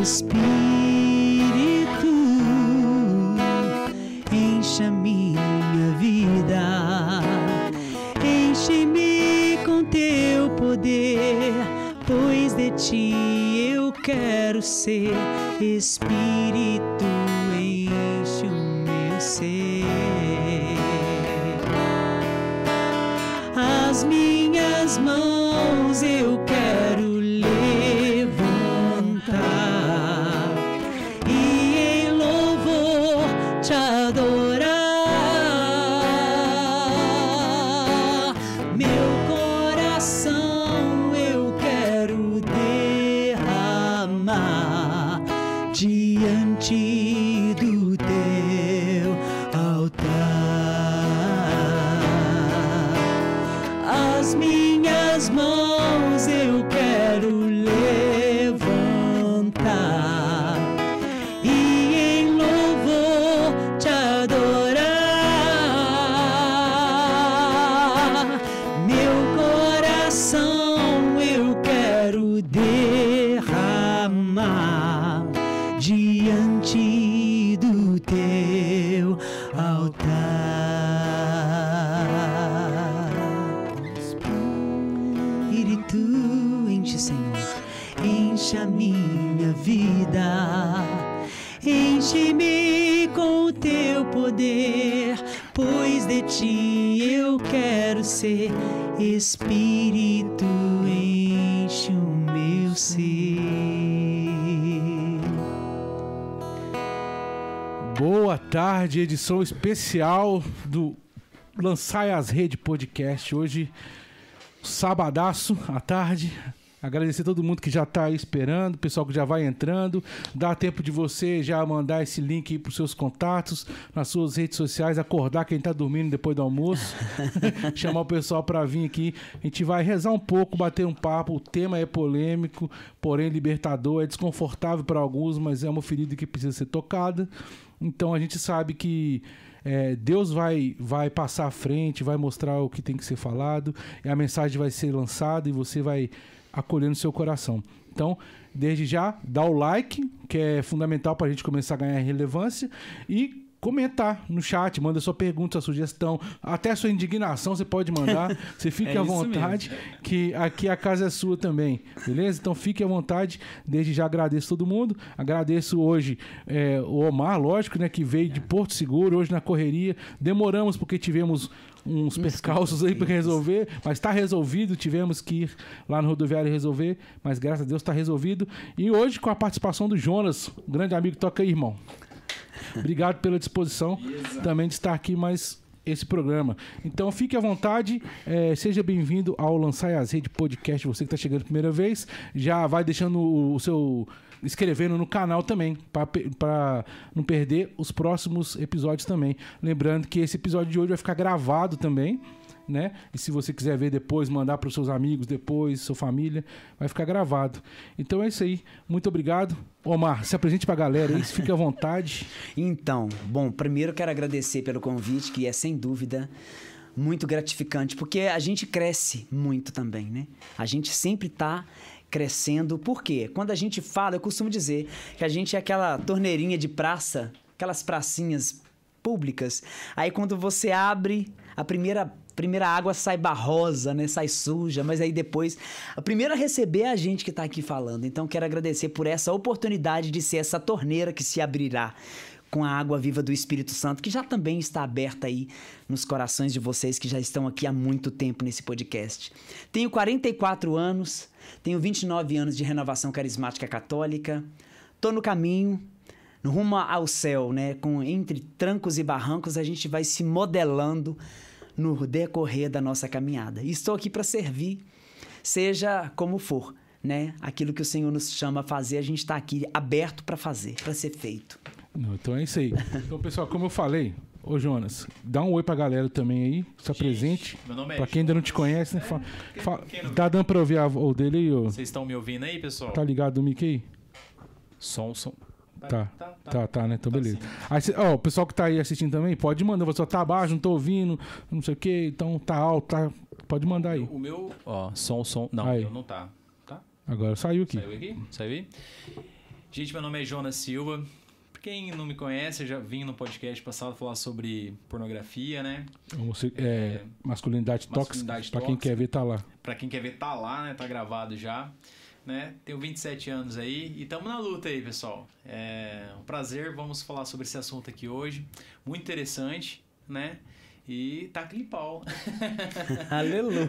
Espírito, encha minha vida, enche-me com teu poder, pois de ti eu quero ser. Espírito, edição especial do Lançai as Rede Podcast. Hoje, sabadaço à tarde. Agradecer todo mundo que já está aí esperando, pessoal que já vai entrando. Dá tempo de você já mandar esse link aí para os seus contatos, nas suas redes sociais, acordar quem está dormindo depois do almoço, chamar o pessoal para vir aqui. A gente vai rezar um pouco, bater um papo. O tema é polêmico, porém libertador, é desconfortável para alguns, mas é uma ferida que precisa ser tocada. Então a gente sabe que é, Deus vai, vai passar à frente, vai mostrar o que tem que ser falado, e a mensagem vai ser lançada e você vai acolher no seu coração. Então, desde já, dá o like, que é fundamental para a gente começar a ganhar relevância, e comentar no chat, manda sua pergunta, sua sugestão, até sua indignação você pode mandar. Você fique É à vontade, que aqui a casa é sua também, beleza? Então fique à vontade. Desde já agradeço todo mundo. Agradeço hoje é, o Omar, lógico, né, que veio de Porto Seguro hoje na correria. Demoramos porque tivemos uns percalços aí para resolver, mas está resolvido. Tivemos que ir lá no rodoviário resolver, mas graças a Deus está resolvido. E hoje com a participação do Jonas, um grande amigo, toca aí, irmão. Obrigado pela disposição também de estar aqui mais esse programa. Então fique à vontade, eh, seja bem-vindo ao Lançar as Rede Podcast. Você que está chegando a primeira vez, já vai deixando o, o seu. inscrevendo no canal também, para não perder os próximos episódios também. Lembrando que esse episódio de hoje vai ficar gravado também. Né? E se você quiser ver depois, mandar para os seus amigos depois, sua família, vai ficar gravado. Então é isso aí. Muito obrigado. Omar, se apresente para a galera aí, fique à vontade. Então, bom, primeiro quero agradecer pelo convite, que é sem dúvida muito gratificante, porque a gente cresce muito também, né? A gente sempre tá crescendo. Por quê? Quando a gente fala, eu costumo dizer que a gente é aquela torneirinha de praça, aquelas pracinhas públicas. Aí quando você abre, a primeira primeira água sai barrosa, né? Sai suja, mas aí depois a primeira a receber é a gente que tá aqui falando. Então quero agradecer por essa oportunidade de ser essa torneira que se abrirá com a água viva do Espírito Santo, que já também está aberta aí nos corações de vocês que já estão aqui há muito tempo nesse podcast. Tenho 44 anos, tenho 29 anos de renovação carismática católica, tô no caminho, rumo ao céu, né? Com entre trancos e barrancos a gente vai se modelando no decorrer da nossa caminhada. E estou aqui para servir, seja como for, né? Aquilo que o Senhor nos chama a fazer, a gente está aqui aberto para fazer, para ser feito. Não, então é isso aí. Então, pessoal, como eu falei, ô Jonas, dá um oi pra galera também aí, se apresente. meu nome é Pra quem ainda não te conhece, né? Fa- quem- fa- quem não- tá dando pra ouvir a voz dele aí, ô? Vocês estão me ouvindo aí, pessoal? Tá ligado do Mickey aí? Som, som. Tá, tá, tá, né? Então Tá beleza. Aí, cê- ó, o pessoal que tá aí assistindo também, pode mandar. Você tá abaixo, não tô ouvindo, não sei o que, então tá alto, tá. Pode mandar aí. O meu, ó, som, som. Não, Aí. eu não tá. Tá? Agora saiu aqui. Saiu aqui? Saiu aí? Gente, meu nome é Jonas Silva. Pra quem não me conhece, eu já vim no podcast passado falar sobre pornografia, né? Homosse- é, masculinidade, Masculinidade tóxica. Pra quem tóxica. quer ver, tá lá. Pra quem quer ver, tá lá, né? Tá gravado já. Né? Tenho 27 anos aí e tamo na luta aí, pessoal. É um prazer, vamos falar sobre esse assunto aqui hoje. Muito interessante, né? E tá aquele pau. Aleluia.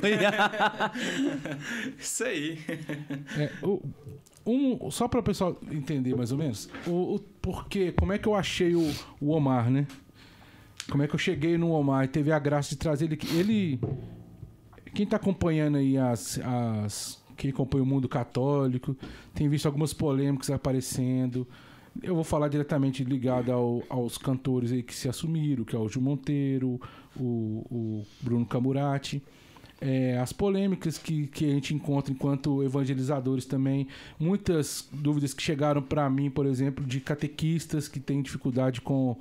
Isso aí. É, o- um, só para o pessoal entender mais ou menos, o, o porquê, como é que eu achei o, o Omar, né? Como é que eu cheguei no Omar e teve a graça de trazer ele. Ele. Quem tá acompanhando aí as. as quem acompanha o mundo católico, tem visto algumas polêmicas aparecendo. Eu vou falar diretamente ligado ao- aos cantores aí que se assumiram, que é o Gil Monteiro, o, o Bruno Camurati. É, as polêmicas que, que a gente encontra enquanto evangelizadores também. Muitas dúvidas que chegaram para mim, por exemplo, de catequistas que têm dificuldade com,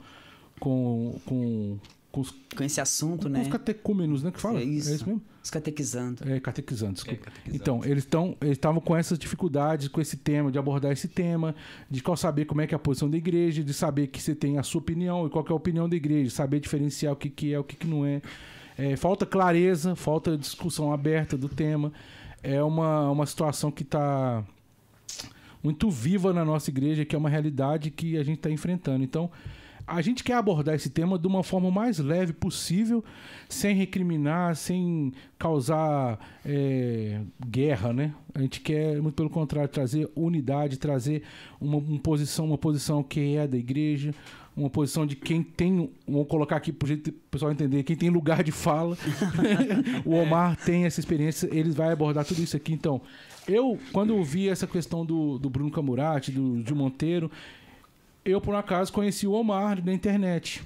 com, com, com os, Com esse assunto, com né? os catecúmenos, né? Que fala? É isso. mesmo? Os catequizando. É, catequizando, desculpa. catequizando. Então, eles estão eles estavam com essas dificuldades, com esse tema, de abordar esse tema, de qual saber como é que é a posição da igreja, de saber que você tem a sua opinião e qual que é a opinião da igreja, saber diferenciar o que, que é, o que, que não é. É, falta clareza, falta discussão aberta do tema. É uma, uma situação que está muito viva na nossa igreja, que é uma realidade que a gente está enfrentando. Então, a gente quer abordar esse tema de uma forma mais leve possível, sem recriminar, sem causar é, guerra, né? A gente quer, muito pelo contrário, trazer unidade, trazer uma, uma posição, uma posição que é da igreja, uma posição de quem tem, vamos colocar aqui para o pessoal entender, quem tem lugar de fala. o Omar tem essa experiência, ele vai abordar tudo isso aqui. Então, eu, quando eu vi essa questão do, do Bruno Camurati, do Gil Monteiro, eu, por um acaso, conheci o Omar na internet.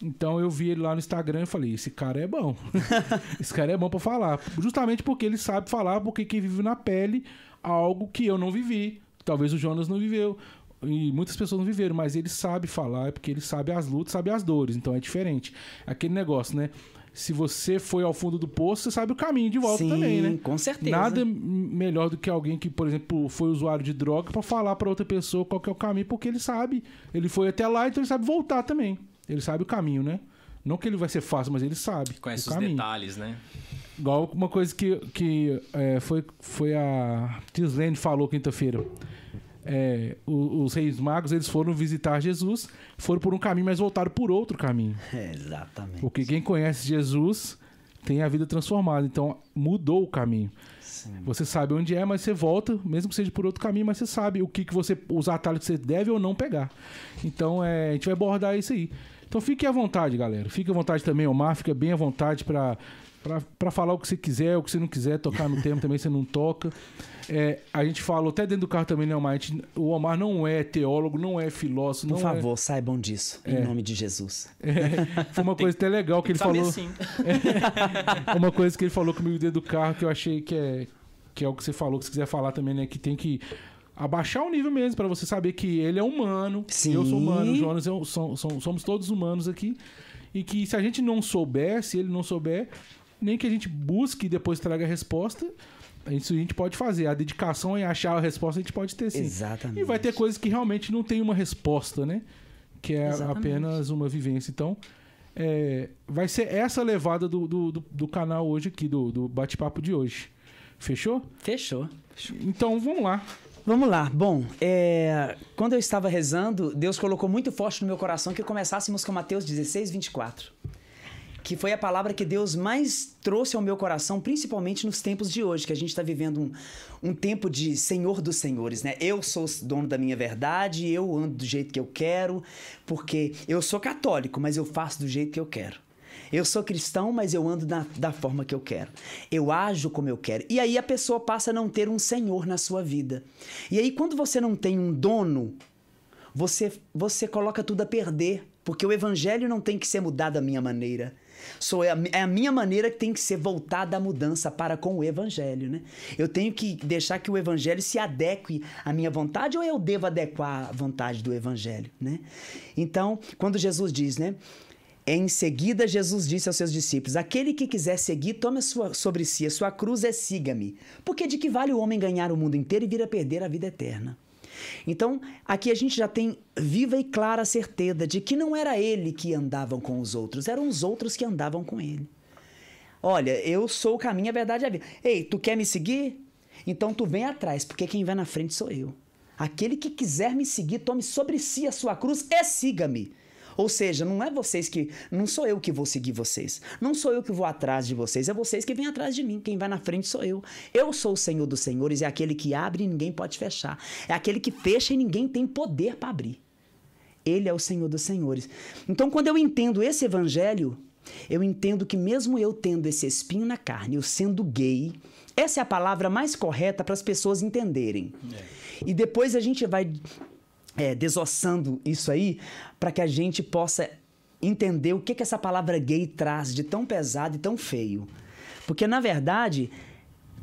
Então eu vi ele lá no Instagram e falei: esse cara é bom. esse cara é bom pra falar. Justamente porque ele sabe falar, porque quem vive na pele algo que eu não vivi. Talvez o Jonas não viveu. E muitas pessoas não viveram, mas ele sabe falar, é porque ele sabe as lutas, sabe as dores. Então é diferente. Aquele negócio, né? Se você foi ao fundo do poço, você sabe o caminho de volta Sim, também, né? com certeza. Nada melhor do que alguém que, por exemplo, foi usuário de droga pra falar pra outra pessoa qual que é o caminho, porque ele sabe. Ele foi até lá, então ele sabe voltar também. Ele sabe o caminho, né? Não que ele vai ser fácil, mas ele sabe. Conhece o os caminho. detalhes, né? Igual uma coisa que, que é, foi, foi a Tislene falou quinta-feira. É, o- os reis magos eles foram visitar Jesus, foram por um caminho, mas voltaram por outro caminho. É, exatamente. Porque quem conhece Jesus tem a vida transformada. Então mudou o caminho. Sim. Você sabe onde é, mas você volta, mesmo que seja por outro caminho, mas você sabe o que, que você. os atalhos que você deve ou não pegar. Então é, a gente vai abordar isso aí. Então fique à vontade, galera. Fique à vontade também, Omar, fica bem à vontade para para falar o que você quiser, o que você não quiser, tocar no tema também você não toca. É, a gente falou até dentro do carro também, né, Omar? Gente- o Omar não é teólogo, não é filósofo, Por não favor, saibam disso. Em É. nome de Jesus. é. Foi uma coisa até legal que ele Sabe falou. sim. Uma coisa que ele falou comigo dentro do carro que eu achei que é, que é o que você falou, que você quiser falar também, né? Que tem que abaixar o nível mesmo, pra você saber que ele é humano. Sim. Eu sou humano, o Jonas é, um- são- são- somos todos humanos aqui. E que se a gente não souber, se ele não souber, nem que a gente busque e depois traga a resposta, isso a gente pode fazer. A dedicação em achar a resposta a gente pode ter sim. Exatamente. E vai ter coisas que realmente não tem uma resposta, né? Que é Exatamente. apenas uma vivência. Então, é, vai ser essa a levada do, do, do- do canal hoje aqui, do, do bate-papo de hoje. Fechou? Fechou. Então, vamos lá. Vamos lá. Bom, é, quando eu estava rezando, Deus colocou muito forte no meu coração que começássemos com Mateus 16, 24. Que foi a palavra que Deus mais trouxe ao meu coração, principalmente nos tempos de hoje, que a gente está vivendo um, um tempo de Senhor dos Senhores, né? Eu sou dono da minha verdade, eu ando do jeito que eu quero, porque eu sou católico, mas eu faço do jeito que eu quero. Eu sou cristão, mas eu ando da, da forma que eu quero. Eu ajo como eu quero. E aí a pessoa passa a não ter um senhor na sua vida. E aí, quando você não tem um dono, você, você coloca tudo a perder. Porque o evangelho não tem que ser mudado à minha maneira. Sou, é, a, é a minha maneira que tem que ser voltada à mudança para com o evangelho, né? Eu tenho que deixar que o evangelho se adeque à minha vontade ou eu devo adequar a vontade do evangelho, né? Então, quando Jesus diz, né? Em seguida, Jesus disse aos seus discípulos: Aquele que quiser seguir, tome sua- sobre si a sua cruz e siga-me. Porque de que vale o homem ganhar o mundo inteiro e vir a perder a vida eterna? Então, aqui a gente já tem viva e clara certeza de que não era ele que andava com os outros, eram os outros que andavam com ele. Olha, eu sou o caminho, a verdade e a vida. Ei, tu quer me seguir? Então tu vem atrás, porque quem vai na frente sou eu. Aquele que quiser me seguir, tome sobre si a sua cruz e siga-me. Ou seja, não é vocês que. Não sou eu que vou seguir vocês. Não sou eu que vou atrás de vocês. É vocês que vêm atrás de mim. Quem vai na frente sou eu. Eu sou o Senhor dos Senhores. É aquele que abre e ninguém pode fechar. É aquele que fecha e ninguém tem poder para abrir. Ele é o Senhor dos Senhores. Então, quando eu entendo esse evangelho, eu entendo que mesmo eu tendo esse espinho na carne, eu sendo gay, essa é a palavra mais correta para as pessoas entenderem. É. E depois a gente vai é, desossando isso aí para que a gente possa entender o que, que essa palavra gay traz de tão pesado e tão feio. Porque, na verdade,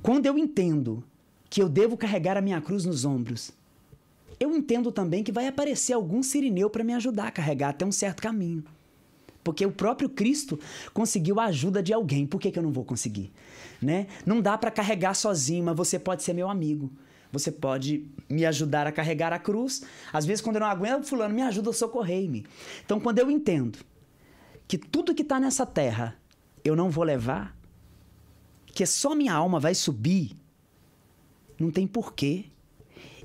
quando eu entendo que eu devo carregar a minha cruz nos ombros, eu entendo também que vai aparecer algum sirineu para me ajudar a carregar até um certo caminho. Porque o próprio Cristo conseguiu a ajuda de alguém. Por que, que eu não vou conseguir? Né? Não dá para carregar sozinho, mas você pode ser meu amigo. Você pode me ajudar a carregar a cruz. Às vezes, quando eu não aguento, fulano, me ajuda a socorrer-me. Então, quando eu entendo que tudo que está nessa terra eu não vou levar, que só minha alma vai subir, não tem porquê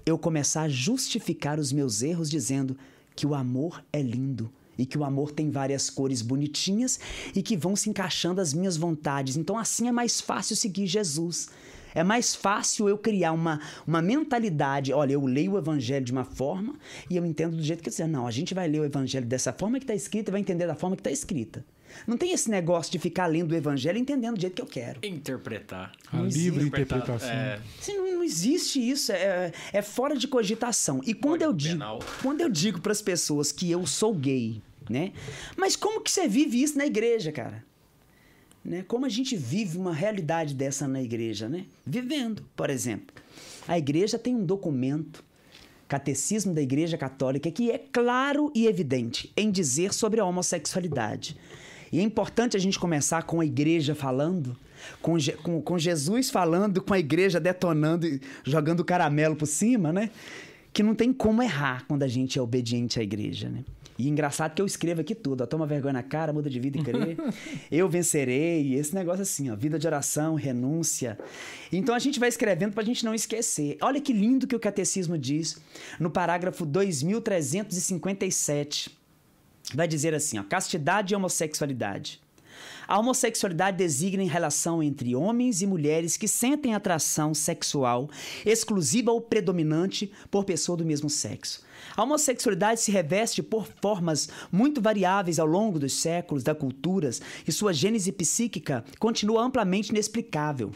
eu começar a justificar os meus erros dizendo que o amor é lindo, e que o amor tem várias cores bonitinhas e que vão se encaixando às minhas vontades. Então, assim é mais fácil seguir Jesus. É mais fácil eu criar uma, uma mentalidade. Olha, eu leio o evangelho de uma forma e eu entendo do jeito que eu quiser. Não, a gente vai ler o evangelho dessa forma que está escrita e vai entender da forma que está escrita. Não tem esse negócio de ficar lendo o evangelho e entendendo do jeito que eu quero. Interpretar. A livre interpretação. É... Assim, não, não, existe isso. É, é fora de cogitação. E quando eu digo, quando eu digo para as pessoas que eu sou gay, né? Mas como que você vive isso na igreja, cara? Né? Como a gente vive uma realidade dessa na igreja, né? Vivendo, por exemplo. A igreja tem um documento, Catecismo da Igreja Católica, que é claro e evidente em dizer sobre a homossexualidade. E é importante a gente começar com a igreja falando, com, com, com Jesus falando, com a igreja detonando e jogando caramelo por cima, né? Que não tem como errar quando a gente é obediente à igreja, né? E engraçado que eu escrevo aqui tudo, ó, toma vergonha na cara, muda de vida e crer, eu vencerei, esse negócio assim, ó, vida de oração, renúncia. Então a gente vai escrevendo para a gente não esquecer. Olha que lindo que o catecismo diz no parágrafo 2357. Vai dizer assim, ó, castidade e homossexualidade. A homossexualidade designa em relação entre homens e mulheres que sentem atração sexual exclusiva ou predominante por pessoa do mesmo sexo a homossexualidade se reveste por formas muito variáveis ao longo dos séculos, das culturas, e sua gênese psíquica continua amplamente inexplicável,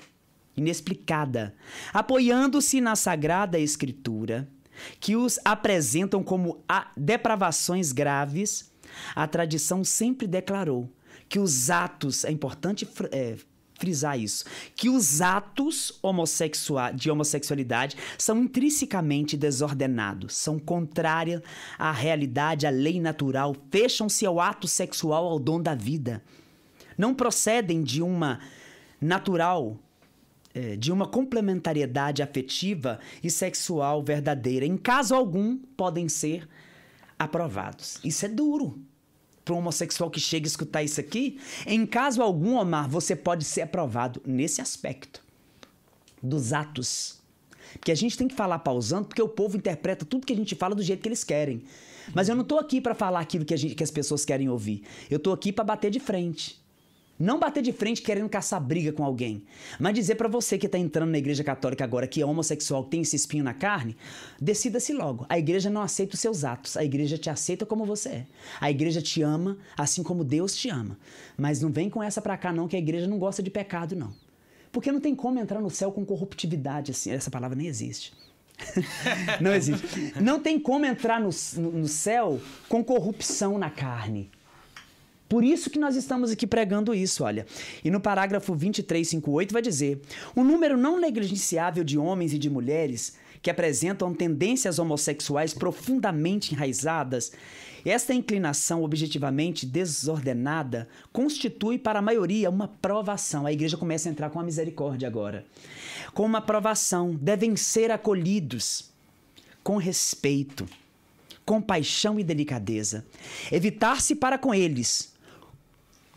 inexplicada, apoiando-se na Sagrada Escritura, que os apresentam como depravações graves. A tradição sempre declarou que os atos, é importante é, frisar isso, que os atos de homossexualidade são intrinsecamente desordenados, são contrários à realidade, à lei natural, fecham-se ao ato sexual, ao dom da vida. Não procedem de uma natural, é, de uma complementariedade afetiva e sexual verdadeira. Em caso algum, podem ser aprovados. Isso é duro para um homossexual que chega a escutar isso aqui, em caso algum, Omar, você pode ser aprovado nesse aspecto dos atos. Porque a gente tem que falar pausando, porque o povo interpreta tudo que a gente fala do jeito que eles querem. Mas eu não estou aqui para falar aquilo que, gente, que as pessoas querem ouvir. Eu estou aqui para bater de frente. Não bater de frente querendo caçar briga com alguém, mas dizer para você que está entrando na igreja católica agora que é homossexual, tem esse espinho na carne, decida-se logo. A igreja não aceita os seus atos, a igreja te aceita como você é. A igreja te ama assim como Deus te ama. Mas não vem com essa para cá não que a igreja não gosta de pecado não. Porque não tem como entrar no céu com corruptividade assim, essa palavra nem existe. não existe. Não tem como entrar no, no céu com corrupção na carne. Por isso que nós estamos aqui pregando isso, olha. E no parágrafo 2358 vai dizer: um número não negligenciável de homens e de mulheres que apresentam tendências homossexuais profundamente enraizadas, esta inclinação objetivamente desordenada constitui para a maioria uma provação. A igreja começa a entrar com a misericórdia agora. Com uma provação, devem ser acolhidos com respeito, compaixão e delicadeza. Evitar-se para com eles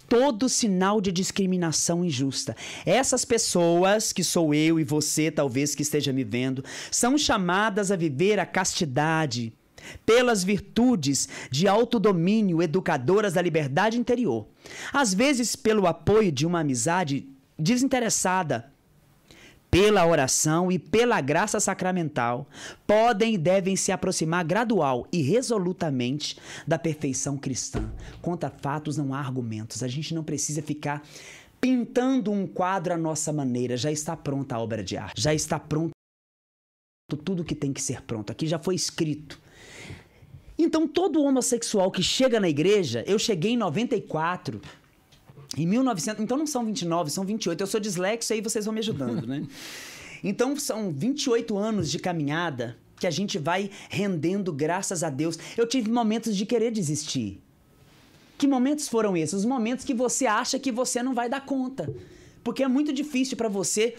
todo sinal de discriminação injusta. Essas pessoas, que sou eu e você, talvez que esteja me vendo, são chamadas a viver a castidade pelas virtudes de autodomínio educadoras da liberdade interior. Às vezes, pelo apoio de uma amizade desinteressada, pela oração e pela graça sacramental, podem e devem se aproximar gradual e resolutamente da perfeição cristã. Contra fatos não há argumentos. A gente não precisa ficar pintando um quadro à nossa maneira. Já está pronta a obra de arte. Já está pronto tudo que tem que ser pronto. Aqui já foi escrito. Então, todo homossexual que chega na igreja, eu cheguei em 94, em 1900, então não são 29, são 28. Eu sou dislexo aí vocês vão me ajudando, né? Então são 28 anos de caminhada que a gente vai rendendo graças a Deus. Eu tive momentos de querer desistir. Que momentos foram esses? Os momentos que você acha que você não vai dar conta. Porque é muito difícil para você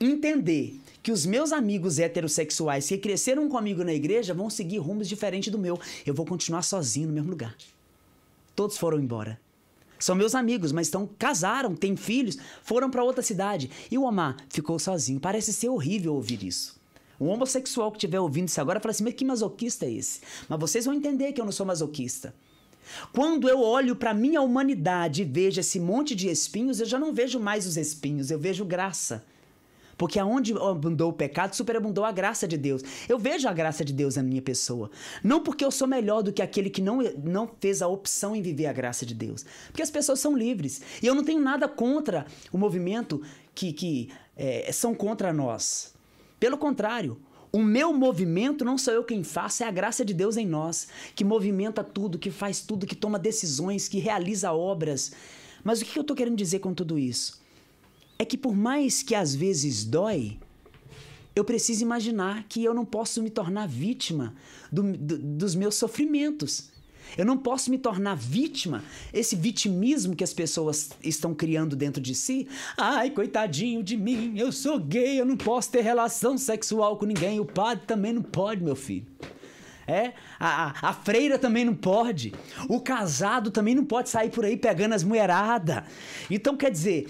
entender que os meus amigos heterossexuais que cresceram comigo na igreja vão seguir rumos diferentes do meu. Eu vou continuar sozinho no mesmo lugar. Todos foram embora. São meus amigos, mas estão casaram, têm filhos, foram para outra cidade. E o Omar ficou sozinho. Parece ser horrível ouvir isso. Um homossexual que estiver ouvindo isso agora fala assim: mas que masoquista é esse? Mas vocês vão entender que eu não sou masoquista. Quando eu olho para minha humanidade e vejo esse monte de espinhos, eu já não vejo mais os espinhos, eu vejo graça. Porque aonde abundou o pecado, superabundou a graça de Deus. Eu vejo a graça de Deus na minha pessoa. Não porque eu sou melhor do que aquele que não, não fez a opção em viver a graça de Deus. Porque as pessoas são livres. E eu não tenho nada contra o movimento que, que é, são contra nós. Pelo contrário, o meu movimento não sou eu quem faço, é a graça de Deus em nós, que movimenta tudo, que faz tudo, que toma decisões, que realiza obras. Mas o que eu estou querendo dizer com tudo isso? É que por mais que às vezes dói, eu preciso imaginar que eu não posso me tornar vítima do, do, dos meus sofrimentos. Eu não posso me tornar vítima, esse vitimismo que as pessoas estão criando dentro de si. Ai, coitadinho de mim, eu sou gay, eu não posso ter relação sexual com ninguém. O padre também não pode, meu filho. É, a, a, freira também não pode. O casado também não pode sair por aí pegando as mulheradas. Então, quer dizer,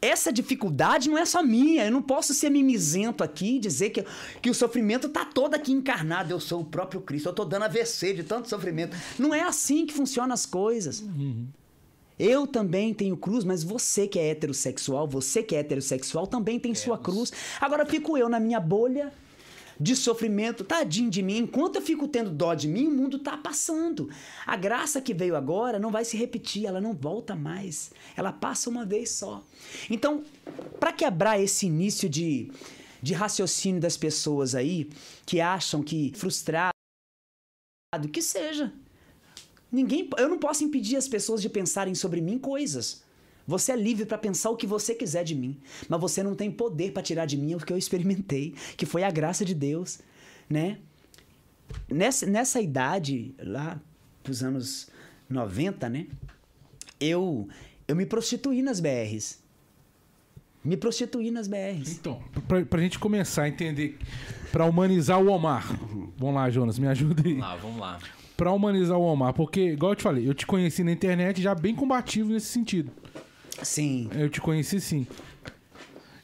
essa dificuldade não é só minha. Eu não posso ser mimizento aqui e dizer que, que o sofrimento está todo aqui encarnado. Eu sou o próprio Cristo. Eu estou dando AVC de tanto sofrimento. Não é assim que funcionam as coisas. Uhum. Eu também tenho cruz, mas você que é heterossexual, você que é heterossexual também tem sua cruz. Agora fico eu na minha bolha de sofrimento, tadinho de mim. Enquanto eu fico tendo dó de mim, o mundo está passando. A graça que veio agora não vai se repetir, ela não volta mais. Ela passa uma vez só. Então, para quebrar esse início de, de raciocínio das pessoas aí, que acham que frustrado, que seja. Ninguém, eu não posso impedir as pessoas de pensarem sobre mim coisas. Você é livre para pensar o que você quiser de mim, mas você não tem poder para tirar de mim o que eu experimentei, que foi a graça de Deus, né? Nessa, nessa idade, lá dos anos 90, né? Eu, eu me prostituí nas BRs. Me prostituí nas BRs. Então, pra, pra gente começar a entender, pra humanizar o Omar. Vamos lá, Jonas, me ajuda aí. Vamos lá, vamos lá. Pra humanizar o Omar, porque, igual eu te falei, eu te conheci na internet já bem combativo nesse sentido. Sim. Eu te conheci sim.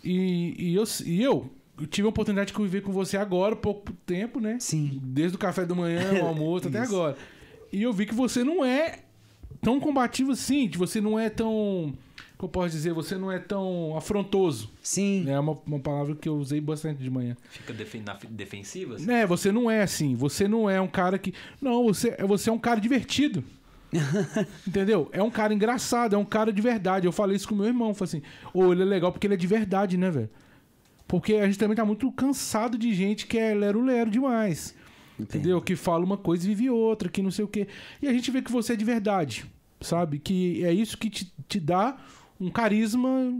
E, e, eu, e eu, eu tive a oportunidade de conviver com você agora, pouco tempo, né? Sim. Desde o café da manhã, o almoço, até agora. E eu vi que você não é tão combativo assim, que você não é tão. Como eu posso dizer? Você não é tão afrontoso. Sim. É uma, uma palavra que eu usei bastante de manhã. Fica defen na defensiva? Assim? É, você não é assim. Você não é um cara que. Não, você, você é um cara divertido. Entendeu? É um cara engraçado, é um cara de verdade. Eu falei isso com meu irmão. Falei assim, ô, oh, ele é legal porque ele é de verdade, né, velho? Porque a gente também tá muito cansado de gente que é lero-lero demais. Entendo. Entendeu? Que fala uma coisa e vive outra, que não sei o quê. E a gente vê que você é de verdade, sabe? Que é isso que te, te dá um carisma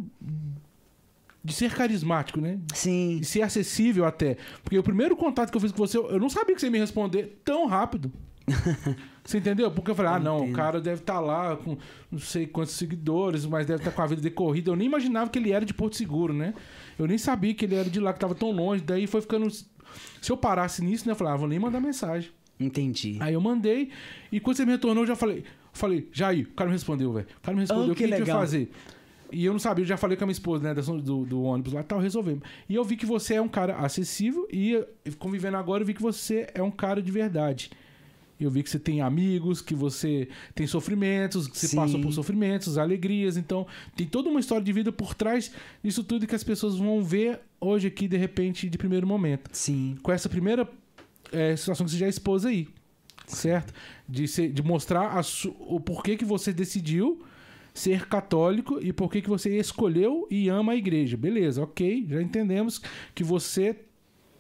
de ser carismático, né? Sim. De ser acessível até. Porque o primeiro contato que eu fiz com você, eu não sabia que você ia me responder tão rápido. Você entendeu? Porque eu falei, ah, não, o cara deve estar tá lá com não sei quantos seguidores, mas deve estar tá com a vida decorrida. Eu nem imaginava que ele era de Porto Seguro, né? Eu nem sabia que ele era de lá, que estava tão longe. Daí foi ficando Se eu parasse nisso, né? Eu falava, ah, vou nem mandar mensagem. Entendi. Aí eu mandei, e quando você me retornou, eu já falei, falei, Jair, o cara me respondeu, velho. O cara me respondeu, Oh, o que, que que a gente vai legal. fazer? E eu não sabia, eu já falei com a minha esposa, né, do, do ônibus lá e tal, resolvemos. E eu vi que você é um cara acessível e convivendo agora, eu vi que você é um cara de verdade. Eu vi que você tem amigos, que você tem sofrimentos, que você Sim. passou por sofrimentos, alegrias. Então, tem toda uma história de vida por trás disso tudo que as pessoas vão ver hoje aqui, de repente, de primeiro momento Sim. com essa primeira é, situação que você já expôs aí, certo? De, ser, de mostrar o porquê que você decidiu ser católico e por que que você escolheu e ama a igreja. Beleza, ok, já entendemos que você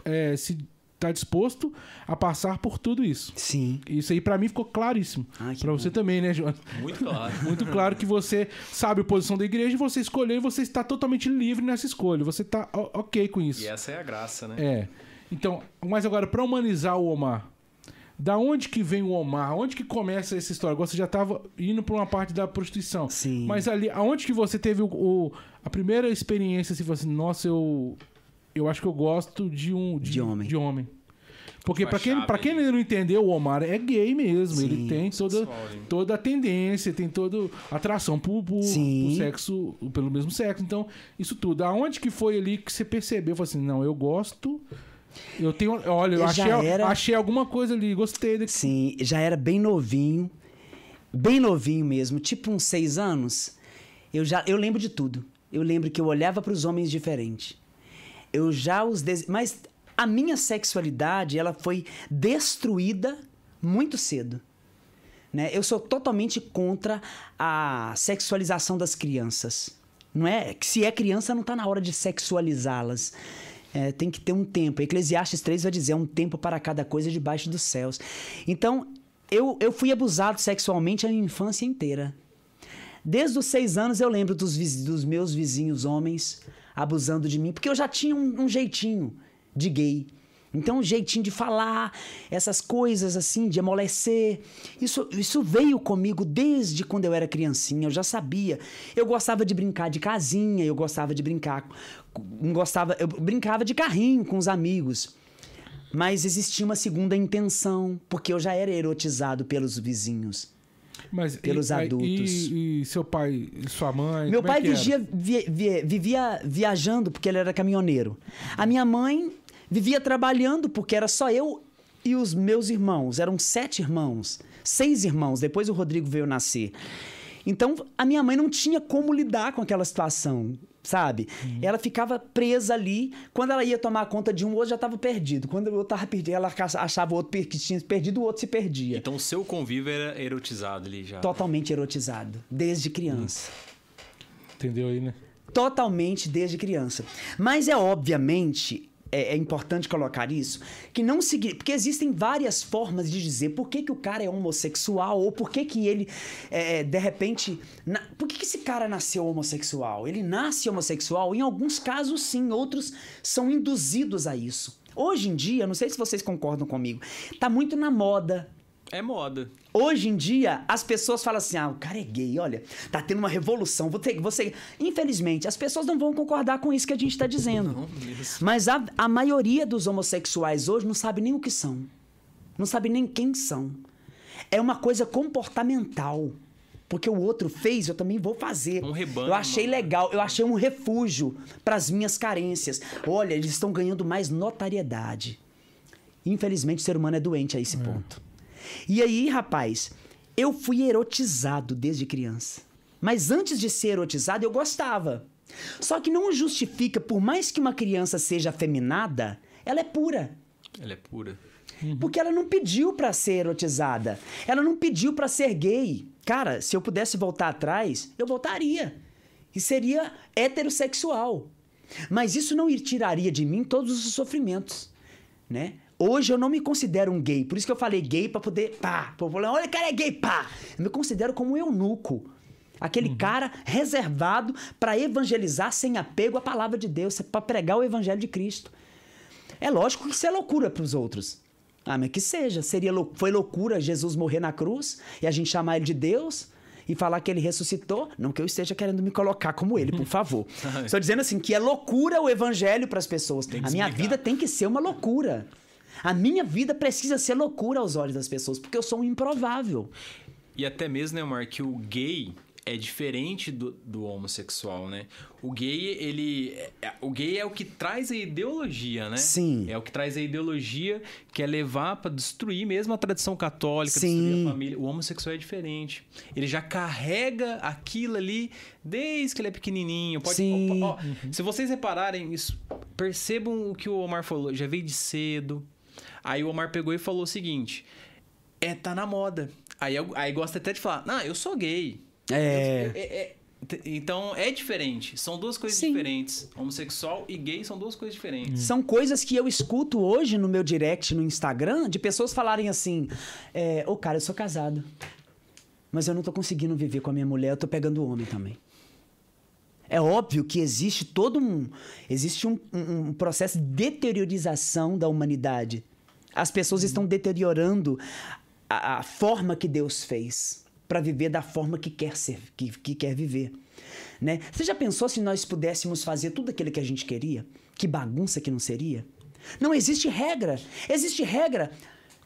é, se está disposto a passar por tudo isso. Sim. Isso aí pra mim ficou claríssimo. Pra você também, né, João? Muito claro. Muito claro que você sabe a posição da igreja, você escolheu e você está totalmente livre nessa escolha. Você tá ok com isso. E essa é a graça, né? É. Então, mas agora, pra humanizar o Omar, da onde que vem o Omar? Onde que começa essa história? Agora Você já tava indo pra uma parte da prostituição. Sim. Mas ali, aonde que você teve o, o- a primeira experiência, assim, falou assim, nossa, eu, eu acho que eu gosto de um... De homem. De homem. Porque Uma pra quem, pra quem não entendeu, o Omar é gay mesmo. Sim. Ele tem toda, toda a tendência, tem toda a atração por, por, por sexo, pelo mesmo sexo. Então, isso tudo. Aonde que foi ali que você percebeu? Falou assim, não, eu gosto... Eu tenho... Olha, eu achei, era- achei alguma coisa ali, gostei daqui. Sim, já era bem novinho, bem novinho mesmo, tipo uns seis anos. Eu já, eu lembro de tudo. Eu lembro que eu olhava para os homens diferente. Eu já os, dese... mas a minha sexualidade ela foi destruída muito cedo. Né? Eu sou totalmente contra a sexualização das crianças. Não é? Se é criança, não está na hora de sexualizá-las. É, tem que ter um tempo. Eclesiastes 3 vai dizer: é um tempo para cada coisa debaixo dos céus. Então, eu, eu fui abusado sexualmente a minha infância inteira. Desde os seis anos eu lembro dos, dos meus vizinhos homens abusando de mim, porque eu já tinha um, um jeitinho de gay. Então, um jeitinho de falar, essas coisas assim, de amolecer. Isso, isso veio comigo desde quando eu era criancinha, eu já sabia. Eu gostava de brincar de casinha, eu gostava de brincar. gostava, eu brincava de carrinho com os amigos. Mas existia uma segunda intenção, porque eu já era erotizado pelos vizinhos. Mas, Pelos e, adultos. E, e seu pai e sua mãe? Meu é pai era? vigia- vi- vi- vivia viajando porque ele era caminhoneiro. A minha mãe vivia trabalhando porque era só eu e os meus irmãos. Eram sete irmãos, seis irmãos. Depois o Rodrigo veio nascer. Então a minha mãe não tinha como lidar com aquela situação, sabe? Ela ficava presa ali. Quando ela ia tomar conta de um, o outro já estava perdido. Quando o outro estava perdido, ela achava o outro que tinha perdido, o outro se perdia. Então o seu convívio era erotizado ali já. Totalmente erotizado, desde criança. Entendeu aí, né? totalmente desde criança. Mas é obviamente é, é importante colocar isso que não significa porque existem várias formas de dizer por que, que o cara é homossexual ou por que, que ele é, de repente na- por que, que esse cara nasceu homossexual? Ele nasce homossexual em alguns casos sim, outros são induzidos a isso. Hoje em dia, não sei se vocês concordam comigo, tá muito na moda É moda. Hoje em dia, as pessoas falam assim: ah, o cara é gay, olha, tá tendo uma revolução. Vou ter, você... Infelizmente, as pessoas não vão concordar com isso que a gente tá dizendo. Não, mesmo. Mas a, a maioria dos homossexuais hoje não sabe nem o que são. Não sabe nem quem são. É uma coisa comportamental. Porque o outro fez, eu também vou fazer. Um rebanho, Eu achei mano. legal, eu achei um refúgio para as minhas carências. Olha, eles estão ganhando mais notariedade. Infelizmente, o ser humano é doente a esse ponto. E aí, rapaz, eu fui erotizado desde criança. Mas antes de ser erotizado, eu gostava. Só que não justifica, por mais que uma criança seja afeminada, ela é pura. Ela é pura. Porque ela não pediu pra ser erotizada. Ela não pediu pra ser gay. Cara, se eu pudesse voltar atrás, eu voltaria. E seria heterossexual. Mas isso não tiraria de mim todos os sofrimentos, né? Hoje eu não me considero um gay, por isso que eu falei gay pra poder, pá, pra falar, olha, o cara é gay, pá. Eu me considero como um eunuco. Aquele cara reservado pra evangelizar sem apego à palavra de Deus, pra pregar o evangelho de Cristo. É lógico que isso é loucura para os outros. Ah, mas que seja. Seria foi loucura Jesus morrer na cruz e a gente chamar ele de Deus. e falar que ele ressuscitou, não que eu esteja querendo me colocar como ele, por favor. Estou dizendo assim que é loucura o evangelho para as pessoas. A minha vida tem que ser uma loucura. A minha vida precisa ser loucura aos olhos das pessoas, porque eu sou um improvável. E até mesmo, né, Omar, que o gay é diferente do, do homossexual, né? O gay, ele. é- o gay é o que traz a ideologia, né? Sim. É o que traz a ideologia que é levar pra destruir mesmo a tradição católica, Sim. destruir a família. O homossexual é diferente. Ele já carrega aquilo ali desde que ele é pequenininho. Pode, Sim. ó, ó, Se vocês repararem isso, percebam o que o Omar falou. Já veio de cedo. Aí o Omar pegou e falou o seguinte: é, tá na moda. Aí, eu- aí gosta até de falar, não, eu sou gay. É. Eu- é- é- t- então é diferente. São duas coisas Sim. diferentes. Homossexual e gay são duas coisas diferentes. São coisas que eu escuto hoje no meu direct no Instagram de pessoas falarem assim: é, Ô, cara, eu sou casado. Mas eu não tô conseguindo viver com a minha mulher, eu tô pegando homem também. É óbvio que existe todo um. Existe um, um- um processo de deteriorização da humanidade. As pessoas estão deteriorando a, a forma que Deus fez para viver da forma que quer ser, que, que quer viver. Né? Você já pensou se nós pudéssemos fazer tudo aquilo que a gente queria? Que bagunça que não seria? Não existe regra. Existe regra.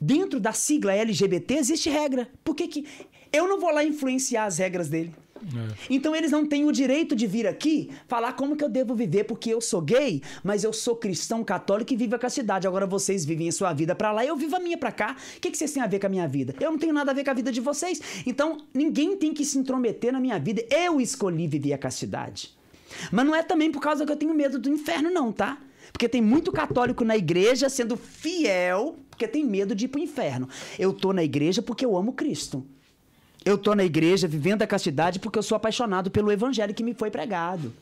Dentro da sigla LGBT existe regra. Por que, que eu não vou lá influenciar as regras dele? Então eles não têm o direito de vir aqui falar como que eu devo viver, porque eu sou gay, mas eu sou cristão católico e vivo a castidade. Agora vocês vivem a sua vida pra lá eu vivo a minha pra cá. O que, que vocês têm a ver com a minha vida? Eu não tenho nada a ver com a vida de vocês. Então ninguém tem que se intrometer na minha vida. Eu escolhi viver a castidade. Mas não é também por causa que eu tenho medo do inferno, não, tá? Porque tem muito católico na igreja sendo fiel, porque tem medo de ir pro inferno. Eu tô na igreja porque eu amo Cristo. Eu tô na igreja vivendo a castidade porque eu sou apaixonado pelo evangelho que me foi pregado.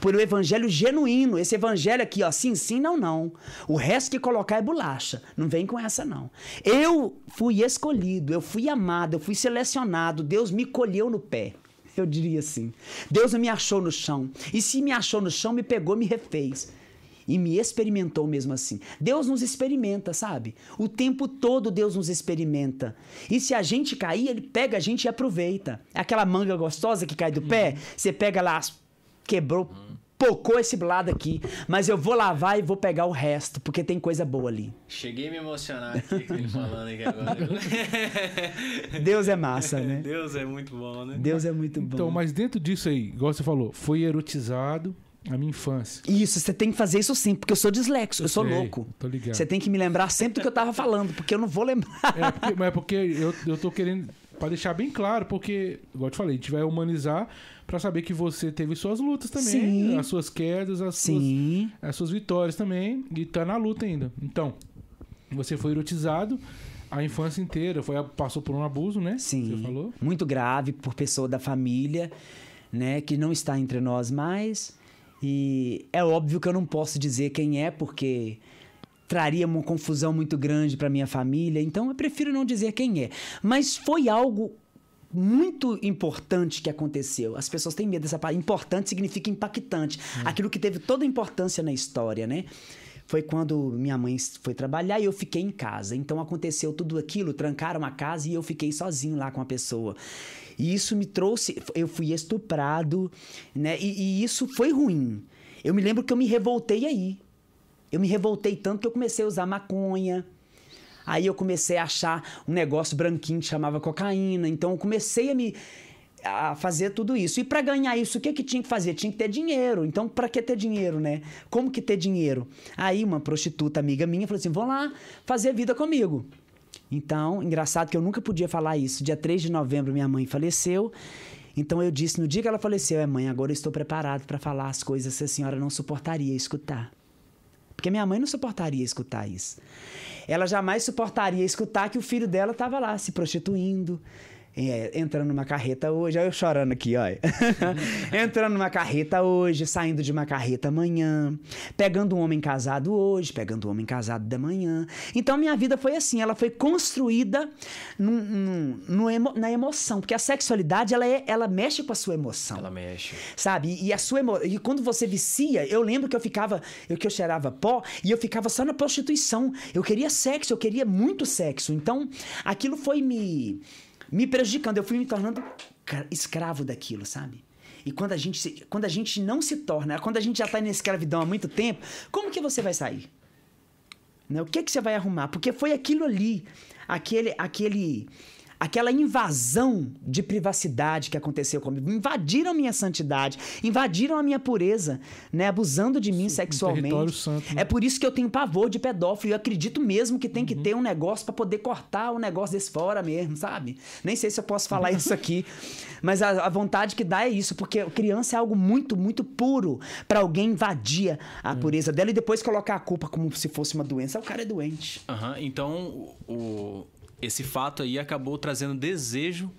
Pelo evangelho genuíno. Esse evangelho aqui, ó, sim, sim, não, não. O resto que colocar é bolacha. Não vem com essa, não. Eu fui escolhido, eu fui amado, eu fui selecionado. Deus me colheu no pé. Eu diria assim. Deus me achou no chão. E se me achou no chão, me pegou, me refez. E me experimentou mesmo assim. Deus nos experimenta, sabe? O tempo todo Deus nos experimenta. E se a gente cair, ele pega a gente e aproveita. É aquela manga gostosa que cai do pé, você pega lá, quebrou, pocou esse lado aqui. Mas eu vou lavar e vou pegar o resto, porque tem coisa boa ali. Cheguei a me emocionar aqui com ele falando aqui agora. Deus é massa, né? Deus é muito bom, né? Deus é muito bom. Então, mas dentro disso aí, igual você falou, foi erotizado a minha infância. Isso, você tem que fazer isso sim, porque eu sou dislexo, eu, sou sei, louco. tô ligado. Você tem que me lembrar sempre do que eu tava falando, porque eu não vou lembrar. É porque, mas é porque eu, eu tô querendo, pra deixar bem claro, porque, igual eu te falei, a gente vai humanizar pra saber que você teve suas lutas também, Sim. as suas quedas, as suas, Sim. as suas vitórias também, e tá na luta ainda. Então, você foi erotizado a infância inteira, foi, passou por um abuso, né? Sim. Você falou? Muito grave por pessoa da família, né, que não está entre nós mais. E é óbvio que eu não posso dizer quem é, porque traria uma confusão muito grande para minha família, então eu prefiro não dizer quem é. Mas foi algo muito importante que aconteceu. As pessoas têm medo dessa palavra. Importante significa impactante. Aquilo que teve toda a importância na história, né? Foi quando minha mãe foi trabalhar e eu fiquei em casa. Então aconteceu tudo aquilo, trancaram a casa e eu fiquei sozinho lá com a pessoa. E isso me trouxe. Eu fui estuprado, né? E, e isso foi ruim. Eu me lembro que eu me revoltei aí. Eu me revoltei tanto que eu comecei a usar maconha. Aí eu comecei a achar um negócio branquinho que chamava cocaína. Então eu comecei a me a fazer tudo isso. E para ganhar isso, o que que tinha que fazer? Tinha que ter dinheiro. Então, para que ter dinheiro, né? Como que ter dinheiro? Aí uma prostituta amiga minha falou assim: "Vão lá fazer vida comigo". Então, engraçado que eu nunca podia falar isso. Dia 3 de novembro minha mãe faleceu. Então eu disse no dia que ela faleceu, é mãe, agora eu estou preparado para falar as coisas que a senhora não suportaria escutar. Porque minha mãe não suportaria escutar isso. Ela jamais suportaria escutar que o filho dela estava lá se prostituindo, é, entrando numa carreta hoje. Olha eu chorando aqui, olha. entrando numa carreta hoje, saindo de uma carreta amanhã, pegando um homem casado hoje, pegando um homem casado da manhã. Então minha vida foi assim, ela foi construída num- num- emo- na emoção, porque a sexualidade ela, é- ela mexe com a sua emoção Ela mexe. sabe? E a sua emo... e quando você vicia, eu lembro que eu ficava, eu que eu cheirava pó e eu ficava só na prostituição. Eu queria sexo, eu queria muito sexo. Então, aquilo foi me me prejudicando. Eu fui me tornando escra- escravo daquilo, sabe? E quando a gente, se- quando a gente não se torna, quando a gente já tá na escravidão há muito tempo, como que você vai sair? Né? O que que você vai arrumar? Porque foi aquilo ali, aquele, aquele, aquela invasão de privacidade que aconteceu comigo. Invadiram a minha santidade, invadiram a minha pureza, né? Abusando de mim sexualmente. território santo, né? É por isso que eu tenho pavor de pedófilo. Eu acredito mesmo que tem que Uhum. ter um negócio pra poder cortar o negócio desse fora mesmo, sabe? Nem sei se eu posso falar isso aqui, mas a, a vontade que dá é isso, porque criança é algo muito, muito puro pra alguém invadir a pureza dela e depois colocar a culpa como se fosse uma doença. O cara é doente. Aham, Então, o- esse fato aí acabou trazendo desejo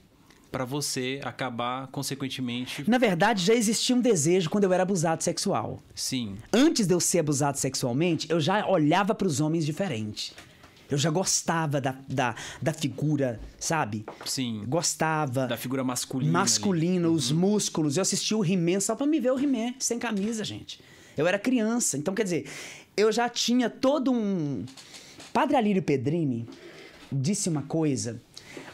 pra você acabar, consequentemente. Na verdade, já existia um desejo quando eu era abusado sexual. Sim. Antes de eu ser abusado sexualmente, eu já olhava pros homens diferente. Eu já gostava da, da, da figura, sabe? Sim. Gostava. Da figura masculina. ali. masculina, os músculos. Eu assisti o He-Man só pra me ver o He-Man sem camisa, gente. Eu era criança. Então, quer dizer, eu já tinha todo um. Padre Alírio Pedrini disse uma coisa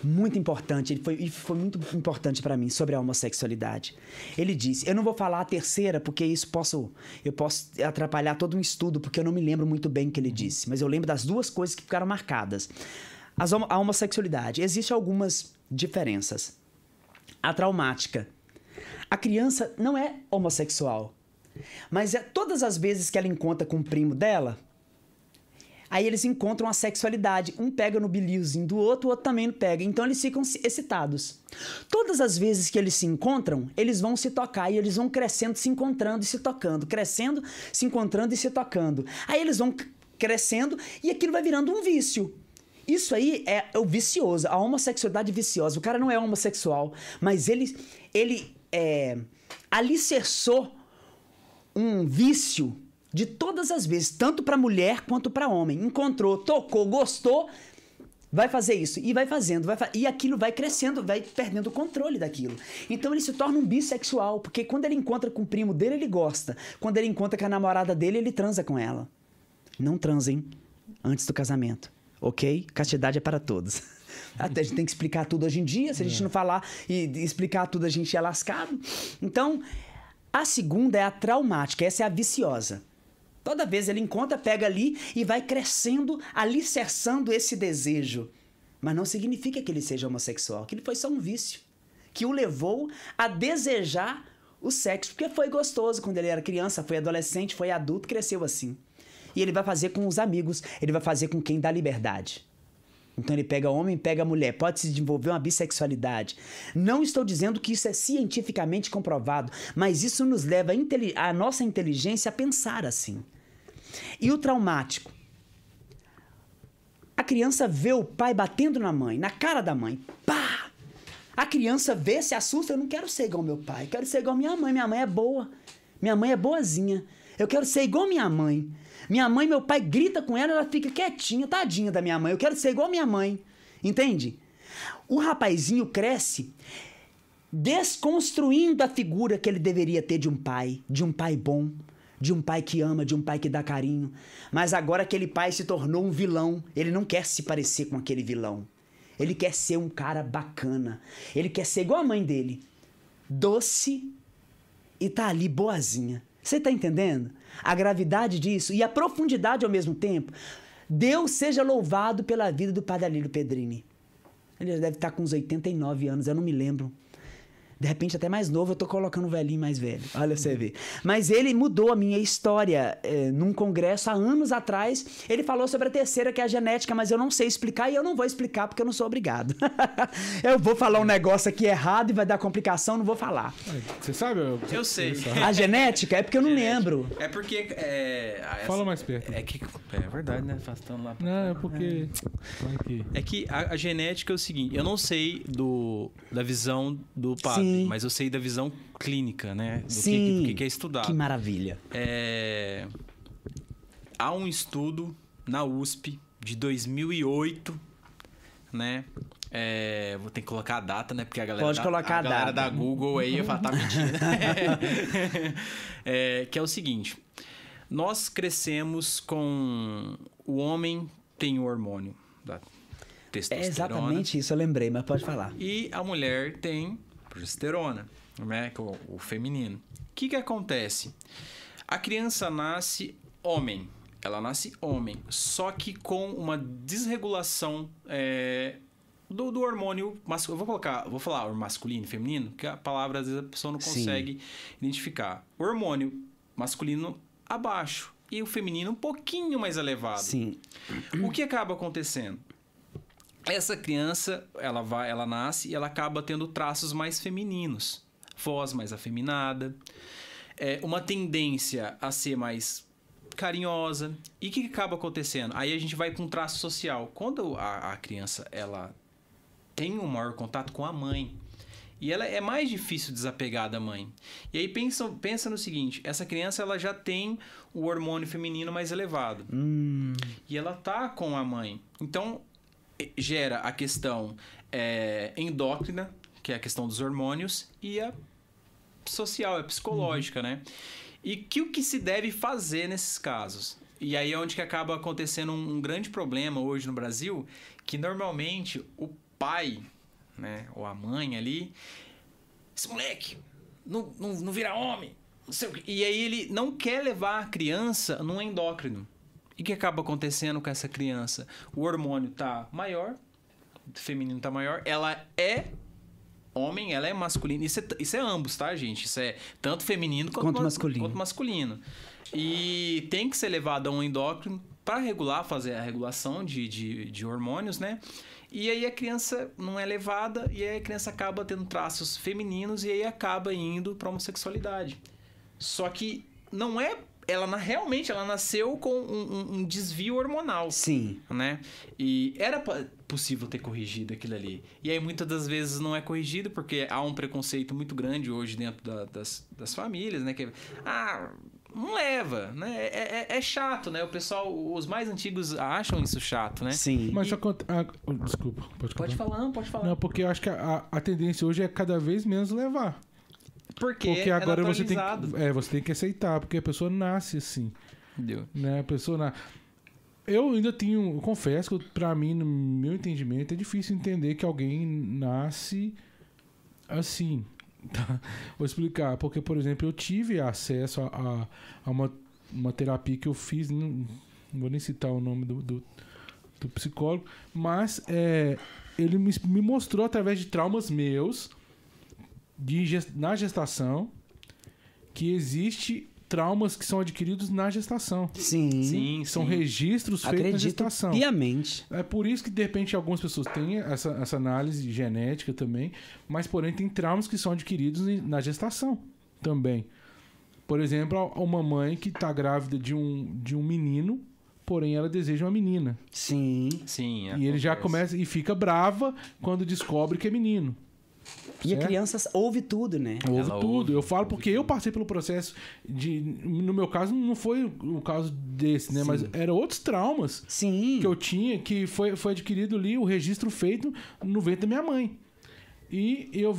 muito importante, ele foi, e foi muito importante pra mim sobre a homossexualidade. Ele disse: Eu não vou falar a terceira, porque isso posso, eu posso atrapalhar todo um estudo, porque eu não me lembro muito bem o que ele disse, mas eu lembro das duas coisas que ficaram marcadas. As a homossexualidade. Existem algumas diferenças a traumática. A criança não é homossexual, mas é todas as vezes que ela encontra com o primo dela, aí eles encontram a sexualidade. Um pega no biliozinho do outro, o outro também pega. Então eles ficam excitados. Todas as vezes que eles se encontram, eles vão se tocar e eles vão crescendo, se encontrando e se tocando, crescendo, se encontrando e se tocando. Aí eles vão crescendo e aquilo vai virando um vício. Isso aí é o vicioso, a homossexualidade viciosa. O cara não é homossexual, mas ele, ele é, alicerçou um vício de todas as vezes, tanto para mulher quanto para homem. Encontrou, tocou, gostou, vai fazer isso e vai fazendo, vai fa- e aquilo vai crescendo, vai perdendo o controle daquilo. Então ele se torna um bissexual, porque quando ele encontra com o primo dele, ele gosta. Quando ele encontra com a namorada dele, ele transa com ela. Não transem antes do casamento, ok? Castidade é para todos. Até a gente tem que explicar tudo hoje em dia. Se a gente não falar e e explicar tudo, a gente é lascado. Então, a segunda é a traumática, essa é a viciosa. Toda vez ele encontra, pega ali e vai crescendo, alicerçando esse desejo. Mas não significa que ele seja homossexual, que ele foi só um vício. Que o levou a desejar o sexo, porque foi gostoso quando ele era criança, foi adolescente, foi adulto, cresceu assim. E ele vai fazer com os amigos, ele vai fazer com quem dá liberdade. Então ele pega homem, pega mulher, pode se desenvolver uma bissexualidade. Não estou dizendo que isso é cientificamente comprovado, mas isso nos leva a, a nossa inteligência a pensar assim. E o traumático? A criança vê o pai batendo na mãe, na cara da mãe. Pá! A criança vê, se assusta, eu não quero ser igual meu pai, eu quero ser igual minha mãe, minha mãe é boa. Minha mãe é boazinha. Eu quero ser igual minha mãe. Minha mãe, meu pai grita com ela, ela fica quietinha, tadinha da minha mãe. Eu quero ser igual minha mãe. Entende? O rapazinho cresce desconstruindo a figura que ele deveria ter de um pai, de um pai bom, de um pai que ama, de um pai que dá carinho. Mas agora aquele pai se tornou um vilão. Ele não quer se parecer com aquele vilão. Ele quer ser um cara bacana. Ele quer ser igual a mãe dele. Doce e tá ali boazinha. Você tá entendendo? A gravidade disso e a profundidade ao mesmo tempo. Deus seja louvado pela vida do Padre Alírio Pedrini. Ele já deve estar com uns 89 anos, eu não me lembro. De repente, até mais novo, eu tô colocando um velhinho mais velho. Olha você ver. Mas ele mudou a minha história eh, num congresso há anos atrás. Ele falou sobre a terceira, que é a genética, mas eu não sei explicar e eu não vou explicar porque eu não sou obrigado. eu vou falar um negócio aqui errado e vai dar complicação, não vou falar. Você sabe? Eu sei. A genética é porque eu não lembro. É porque. É, Fala mais perto. É que. É verdade, né? Faz tanto lá. Não, é porque. Que. É que a, a genética é o seguinte, eu não sei do, da visão do padre, Sim. Mas eu sei da visão clínica, né? Do que- Sim. do que, que é estudado. Que maravilha. É, há um estudo na USP de 2008, né? É, vou ter que colocar a data, né? Porque a galera, Pode da, colocar a galera data. da Google aí vai tá mentindo. É, que é o seguinte: nós crescemos com o homem tem o hormônio da É testosterona exatamente isso, eu lembrei, mas pode falar. e a mulher tem progesterona, né? É o, o feminino. O que que acontece? A criança nasce homem, ela nasce homem, só que com uma desregulação é, do, do hormônio masculino. Vou colocar, vou falar masculino e feminino, que a palavra às vezes a pessoa não Sim. consegue identificar. O hormônio masculino abaixo e o feminino um pouquinho mais elevado. Sim. O que acaba acontecendo? Essa criança, ela vai, ela nasce e ela acaba tendo traços mais femininos, voz mais afeminada, é, uma tendência a ser mais carinhosa. E o que, que acaba acontecendo? Aí a gente vai com um traço social. Quando a, a criança ela tem um maior contato com a mãe, e ela é mais difícil desapegar da mãe. E aí pensa, pensa no seguinte, essa criança ela já tem o hormônio feminino mais elevado. Hum, E ela tá com a mãe. Então, gera a questão é, endócrina, que é a questão dos hormônios, e a social, a psicológica, né? E que o que se deve fazer nesses casos? E aí é onde que acaba acontecendo um, um grande problema hoje no Brasil, que normalmente o pai, né, ou a mãe ali, esse moleque não, não, não vira homem, não sei o quê. E aí ele não quer levar a criança num endócrino. E o que acaba acontecendo com essa criança? O hormônio tá maior, o feminino tá maior, ela é homem, ela é masculina. Isso é, isso é ambos, tá, gente? Isso é tanto feminino quanto, Quanto ma- masculino. quanto masculino. E tem que ser levado a um endócrino para regular, fazer a regulação de, de, de hormônios, né? E aí a criança não é levada e aí a criança acaba tendo traços femininos e aí acaba indo para homossexualidade. Só que não é. Ela realmente ela nasceu com um, um- um desvio hormonal sim. né? E era possível ter corrigido aquilo ali. E aí muitas das vezes não é corrigido porque há um preconceito muito grande hoje dentro da- das, das famílias, né? Que, ah, não leva, né? É, é- é chato, né? O pessoal, os mais antigos acham isso chato, né? Sim. Mas só conta. ah, desculpa, pode Pode falar, não, pode falar. Não, porque eu acho que a, a tendência hoje é cada vez menos levar. Porque Porque agora é você tem, que, é, você tem que aceitar, porque a pessoa nasce assim. Entendeu? Né? A pessoa na... Eu ainda tenho, eu confesso que pra mim, no meu entendimento, é difícil entender que alguém nasce assim. tá? Vou explicar, porque, por exemplo, eu tive acesso a, a- a uma, uma terapia que eu fiz, não, não vou nem citar o nome do, do, do psicólogo, mas é, ele me, me mostrou através de traumas meus de, na gestação que existe traumas que são adquiridos na gestação. Sim. Sim, São sim. registros feitos na Acredito gestação. piamente. É por isso que, de repente, algumas pessoas têm essa, essa análise genética também, mas, porém, tem traumas que são adquiridos na gestação também. Por exemplo, a- uma mãe que está grávida de um, de um menino, porém ela deseja uma menina. Sim. Sim. E ele já acontece. começa e fica brava quando descobre que é menino. E a Certo? criança ouve tudo, né? Ouve Ela tudo. ouve, eu falo porque eu passei pelo processo de. No meu caso, não foi o caso desse, né? Sim. Mas eram outros traumas Sim. que eu tinha que foi, foi adquirido ali, o registro feito no ventre da minha mãe. E eu.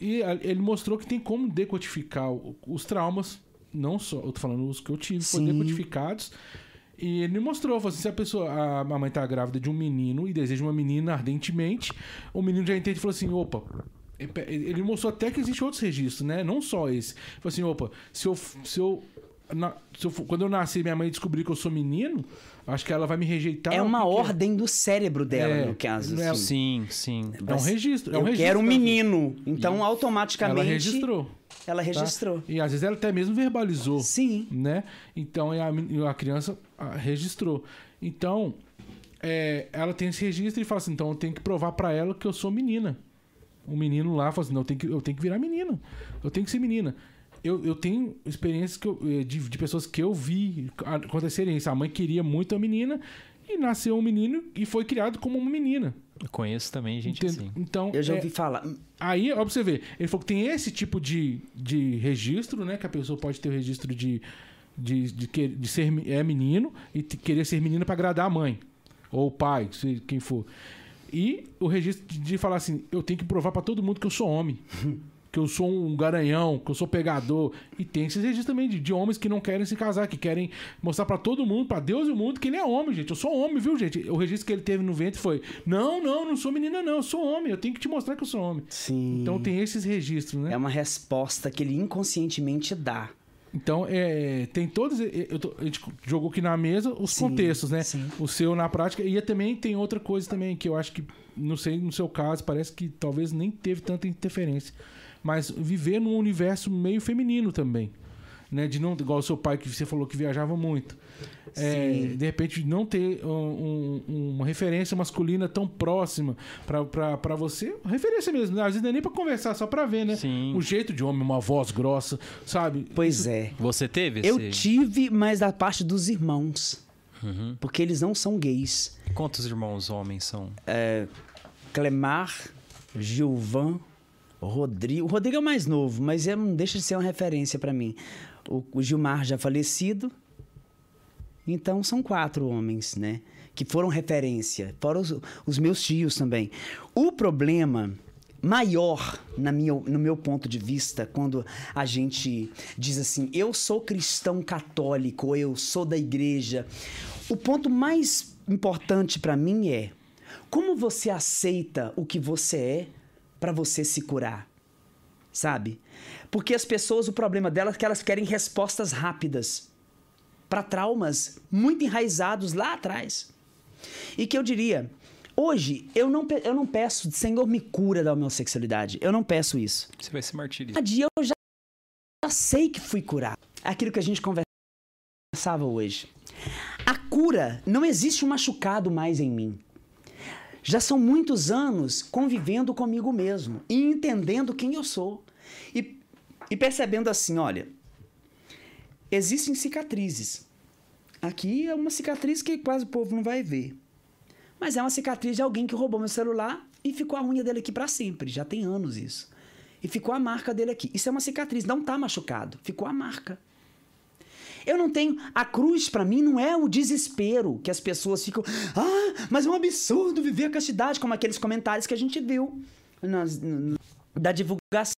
E a- ele mostrou que tem como decodificar os traumas, não só, eu tô falando os que eu tive, foram Sim. decodificados. E ele me mostrou, falou assim, se a pessoa, a a mãe tá grávida de um menino e deseja uma menina ardentemente, o menino já entende e falou assim, opa, ele mostrou até que existe outros registros, né? Não só esse. Falou assim, opa, se eu, se eu, na- se eu quando eu nascer minha mãe descobrir que eu sou menino, acho que ela vai me rejeitar. É uma porque ordem do cérebro dela, É, no caso. é- assim. Sim, sim. É um registro. É um eu registro quero um menino. Então, automaticamente. Ela registrou. Ela tá? registrou. E às vezes ela até mesmo verbalizou. Sim. né? Então a, a criança ah, registrou. Então é, ela tem esse registro e fala assim: então eu tenho que provar pra ela que eu sou menina. O menino lá fala assim: não, eu tenho que, eu tenho que virar menina. Eu tenho que ser menina. Eu, eu tenho experiências que eu- eh, de, de pessoas que eu vi acontecerem isso. A mãe queria muito a menina e nasceu um menino e foi criado como uma menina. Eu conheço também gente Entende? assim. Então, Eu já é, ouvi falar. Aí, ó, pra você ver, ele falou que tem esse tipo de, de registro, né? Que a pessoa pode ter o registro de, de, de, que- de ser é menino e querer ser menina pra agradar a mãe. Ou o pai, se- quem for. E o registro de, de falar assim, eu tenho que provar pra todo mundo que eu sou homem. que eu sou um garanhão, que eu sou pegador. E tem esses registros também de, de homens que não querem se casar, que querem mostrar pra todo mundo, pra Deus e o mundo, que ele é homem, gente. Eu sou homem, viu, gente? O registro que ele teve no ventre foi: Não, não, não sou menina, não, eu sou homem, eu tenho que te mostrar que eu sou homem. Sim. Então tem esses registros, né? É uma resposta que ele inconscientemente dá. Então, é, tem todos. eu tô- a gente jogou aqui na mesa os Sim, contextos, né? sim. O seu na prática. E também tem outra coisa também, que eu acho que, não sei, no seu caso, parece que talvez nem teve tanta interferência. Mas viver num universo meio feminino também. Né? De não, igual o seu pai, que você falou que viajava muito. É, de repente, não ter um- um- uma referência masculina tão próxima pra- pra pra você. Referência mesmo, né? às vezes não é nem pra conversar, só pra ver, né? Sim. O jeito de homem, uma voz grossa, sabe? Pois é. Você teve Eu esse... tive, mas da parte dos irmãos. Uhum. Porque eles não são gays. Quantos irmãos homens são? Clemar, Gilvan, Rodrigo. O Rodrigo é o mais novo, mas ele não deixa de ser uma referência pra mim. O, Gilmar já falecido. Então são quatro homens, né? Que foram referência. Fora os, os meus tios também. O problema maior, na minha, no meu ponto de vista, quando a gente diz assim, eu sou cristão católico, eu sou da igreja. O ponto mais importante pra mim é como você aceita o que você é pra você se curar sabe? Porque as pessoas, o problema delas é que elas querem respostas rápidas para traumas muito enraizados lá atrás. E que eu diria, hoje eu não, eu não peço, Senhor, me cura da homossexualidade. Eu não peço isso. Você vai se martirizar. Cada dia eu já, já sei que fui curado. Aquilo que a gente conversava hoje. A cura, não existe um machucado mais em mim. Já são muitos anos convivendo comigo mesmo e entendendo quem eu sou. E, e percebendo assim: olha, existem cicatrizes. Aqui é uma cicatriz que quase o povo não vai ver. Mas é uma cicatriz de alguém que roubou meu celular e ficou a unha dele aqui para sempre. Já tem anos isso. E ficou a marca dele aqui. Isso é uma cicatriz, não tá machucado. Ficou a marca. Eu não tenho. A cruz, pra mim, não é o desespero que as pessoas ficam. Ah, mas é um absurdo viver a castidade, como aqueles comentários que a gente viu nas- n- da divulgação.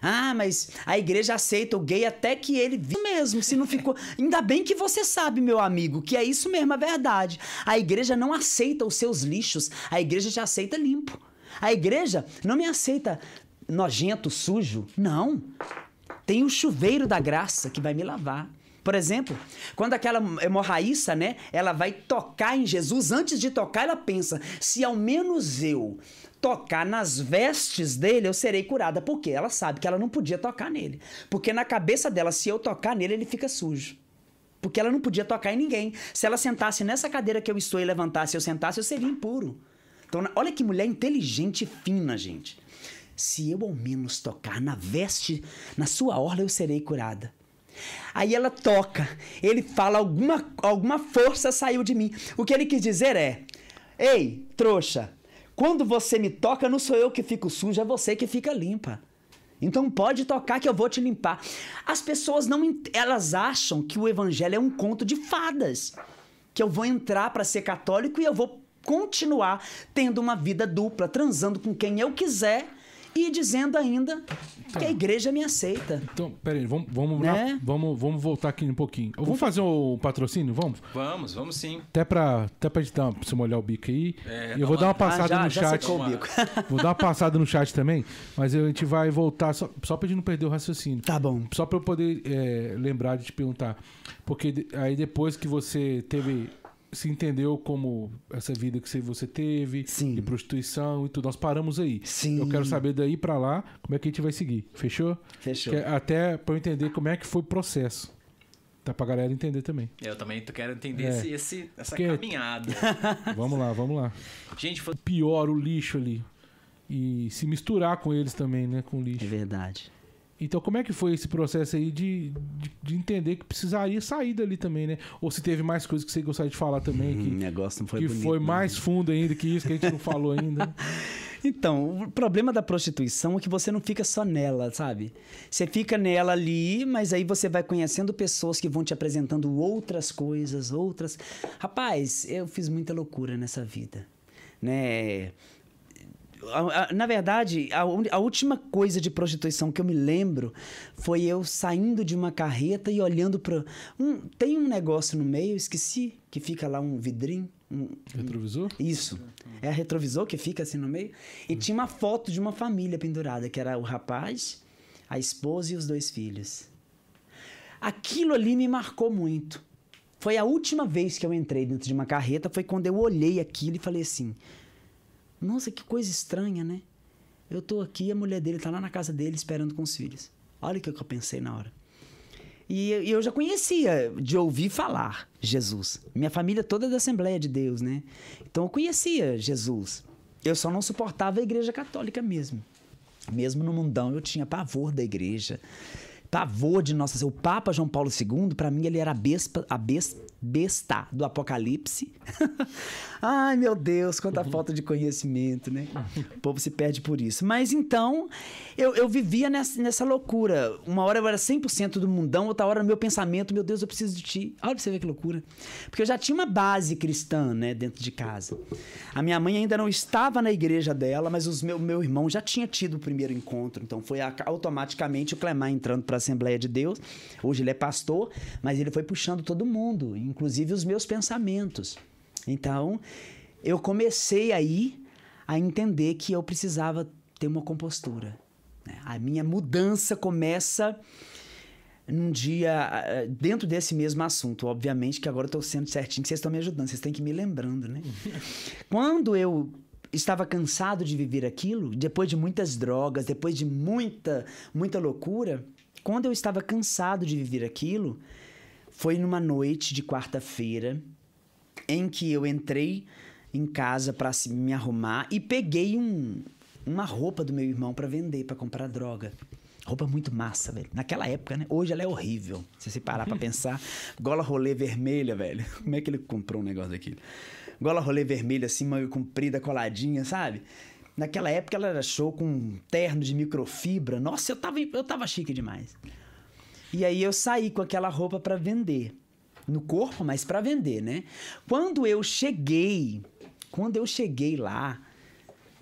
Ah, mas a igreja aceita o gay até que ele viu mesmo, se não ficou. Ainda bem que você sabe, meu amigo, que é isso mesmo, a verdade. A igreja não aceita os seus lixos, a igreja te aceita limpo. A igreja não me aceita nojento, sujo. Não. Tem o chuveiro da graça que vai me lavar. Por exemplo, quando aquela hemorraíça, né, ela vai tocar em Jesus, antes de tocar, ela pensa: se ao menos eu tocar nas vestes dele, eu serei curada. Por quê? Ela sabe que ela não podia tocar nele. Porque na cabeça dela, se eu tocar nele, ele fica sujo. Porque ela não podia tocar em ninguém. Se ela sentasse nessa cadeira que eu estou e levantasse, eu sentasse, eu seria impuro. Então, olha que mulher inteligente e fina, gente. Se eu ao menos tocar na veste, na sua orla, eu serei curada. Aí ela toca, ele fala, alguma, alguma força saiu de mim. O que ele quis dizer é: Ei, trouxa, quando você me toca, não sou eu que fico suja, é você que fica limpa. Então pode tocar que eu vou te limpar. As pessoas não, elas acham que o evangelho é um conto de fadas, que eu vou entrar para ser católico e eu vou continuar tendo uma vida dupla, transando com quem eu quiser e dizendo ainda que a igreja me aceita. Então, peraí, vamos, vamos, Né? vamos, vamos voltar aqui um pouquinho. Vamos fazer o patrocínio? Vamos? Vamos, vamos sim. Até pra, até pra gente dar, pra você molhar o bico aí. É, e eu vou uma- dar uma passada Ah, já- no já chat. secou o bico. Vou dar uma passada no chat também, mas a gente vai voltar só, só pra gente não perder o raciocínio. Tá bom. Só pra eu poder é, lembrar de te perguntar. Porque aí depois que você teve. Se entendeu como essa vida que você- teve, Sim. de prostituição e tudo, nós paramos aí. Sim. Eu quero saber daí pra lá como é que a gente vai seguir. Fechou? Fechou. Que- até pra eu entender como é que foi o processo. Tá pra galera entender também. Eu também tô- quero entender É. esse, esse- essa Porque- caminhada. Vamos lá, vamos lá. Gente, foi- Pior o lixo ali. E se misturar com eles também, né? Com o É lixo. verdade. Então, como é que foi esse processo aí de, de, de entender que precisaria sair dali também, né? Ou se teve mais coisas que você gostaria de falar também, o que, negócio não foi que bonito. foi não. mais fundo ainda que isso, que a gente não falou ainda. Então, o problema da prostituição é que você não fica só nela, sabe? Você fica nela ali, mas aí você vai conhecendo pessoas que vão te apresentando outras coisas, outras. Rapaz, eu fiz muita loucura nessa vida, né? A- a- na verdade, a, a última coisa de prostituição que eu me lembro foi eu saindo de uma carreta e olhando para um tem um negócio no meio, esqueci, que fica lá um vidrinho, um, Retrovisor? isso. É a retrovisor que fica assim no meio. E tinha uma foto de uma família pendurada, que era o rapaz, a esposa e os dois filhos. Aquilo ali me marcou muito. Foi a última vez que eu entrei dentro de uma carreta, foi quando eu olhei aquilo e falei assim: Nossa, que coisa estranha, né? Eu tô aqui, a mulher dele tá lá na casa dele esperando com os filhos. Olha o que eu pensei na hora. E eu- já conhecia de ouvir falar Jesus. Minha família toda é da Assembleia de Deus, né? Então eu conhecia Jesus. Eu só não suportava a igreja católica mesmo. Mesmo no mundão, eu tinha pavor da igreja. Pavor de nossa. O Papa João Paulo II, para mim, ele era a, bespa, a bes- besta do Apocalipse. Ai, meu Deus, quanta falta de conhecimento, né? O povo se perde por isso. Mas então, eu, eu vivia nessa, nessa loucura. Uma hora eu era 100% do mundão, outra hora no meu pensamento, meu Deus, eu preciso de ti. Olha pra você ver que loucura. Porque eu já tinha uma base cristã, né, dentro de casa. A minha mãe ainda não estava na igreja dela, mas o meu, meu irmão já tinha tido o primeiro encontro. Então foi automaticamente o Clemar entrando para a Assembleia de Deus. Hoje ele é pastor, mas ele foi puxando todo mundo, inclusive os meus pensamentos. Então, eu comecei aí a entender que eu precisava ter uma compostura. né? A minha mudança começa num dia ah, dentro desse mesmo assunto. Obviamente que agora eu estou sendo certinho, que vocês estão me ajudando, vocês têm que ir me lembrando, né? Quando eu estava cansado de viver aquilo, depois de muitas drogas, depois de muita, muita loucura, quando eu estava cansado de viver aquilo, foi numa noite de quarta-feira em que eu entrei em casa para me arrumar e peguei um, uma roupa do meu irmão para vender, para comprar droga. Roupa muito massa, velho. Naquela época, né? Hoje ela é horrível. Se você parar pra pensar. Gola rolê vermelha, velho. Como é que ele comprou um negócio daquele? Gola rolê vermelha, assim, meio comprida, coladinha, sabe? Naquela época ela era show com um terno de microfibra. Nossa, eu tava, eu tava chique demais. E aí eu saí com aquela roupa para vender. No corpo, mas para vender, né? Quando eu cheguei, quando eu cheguei lá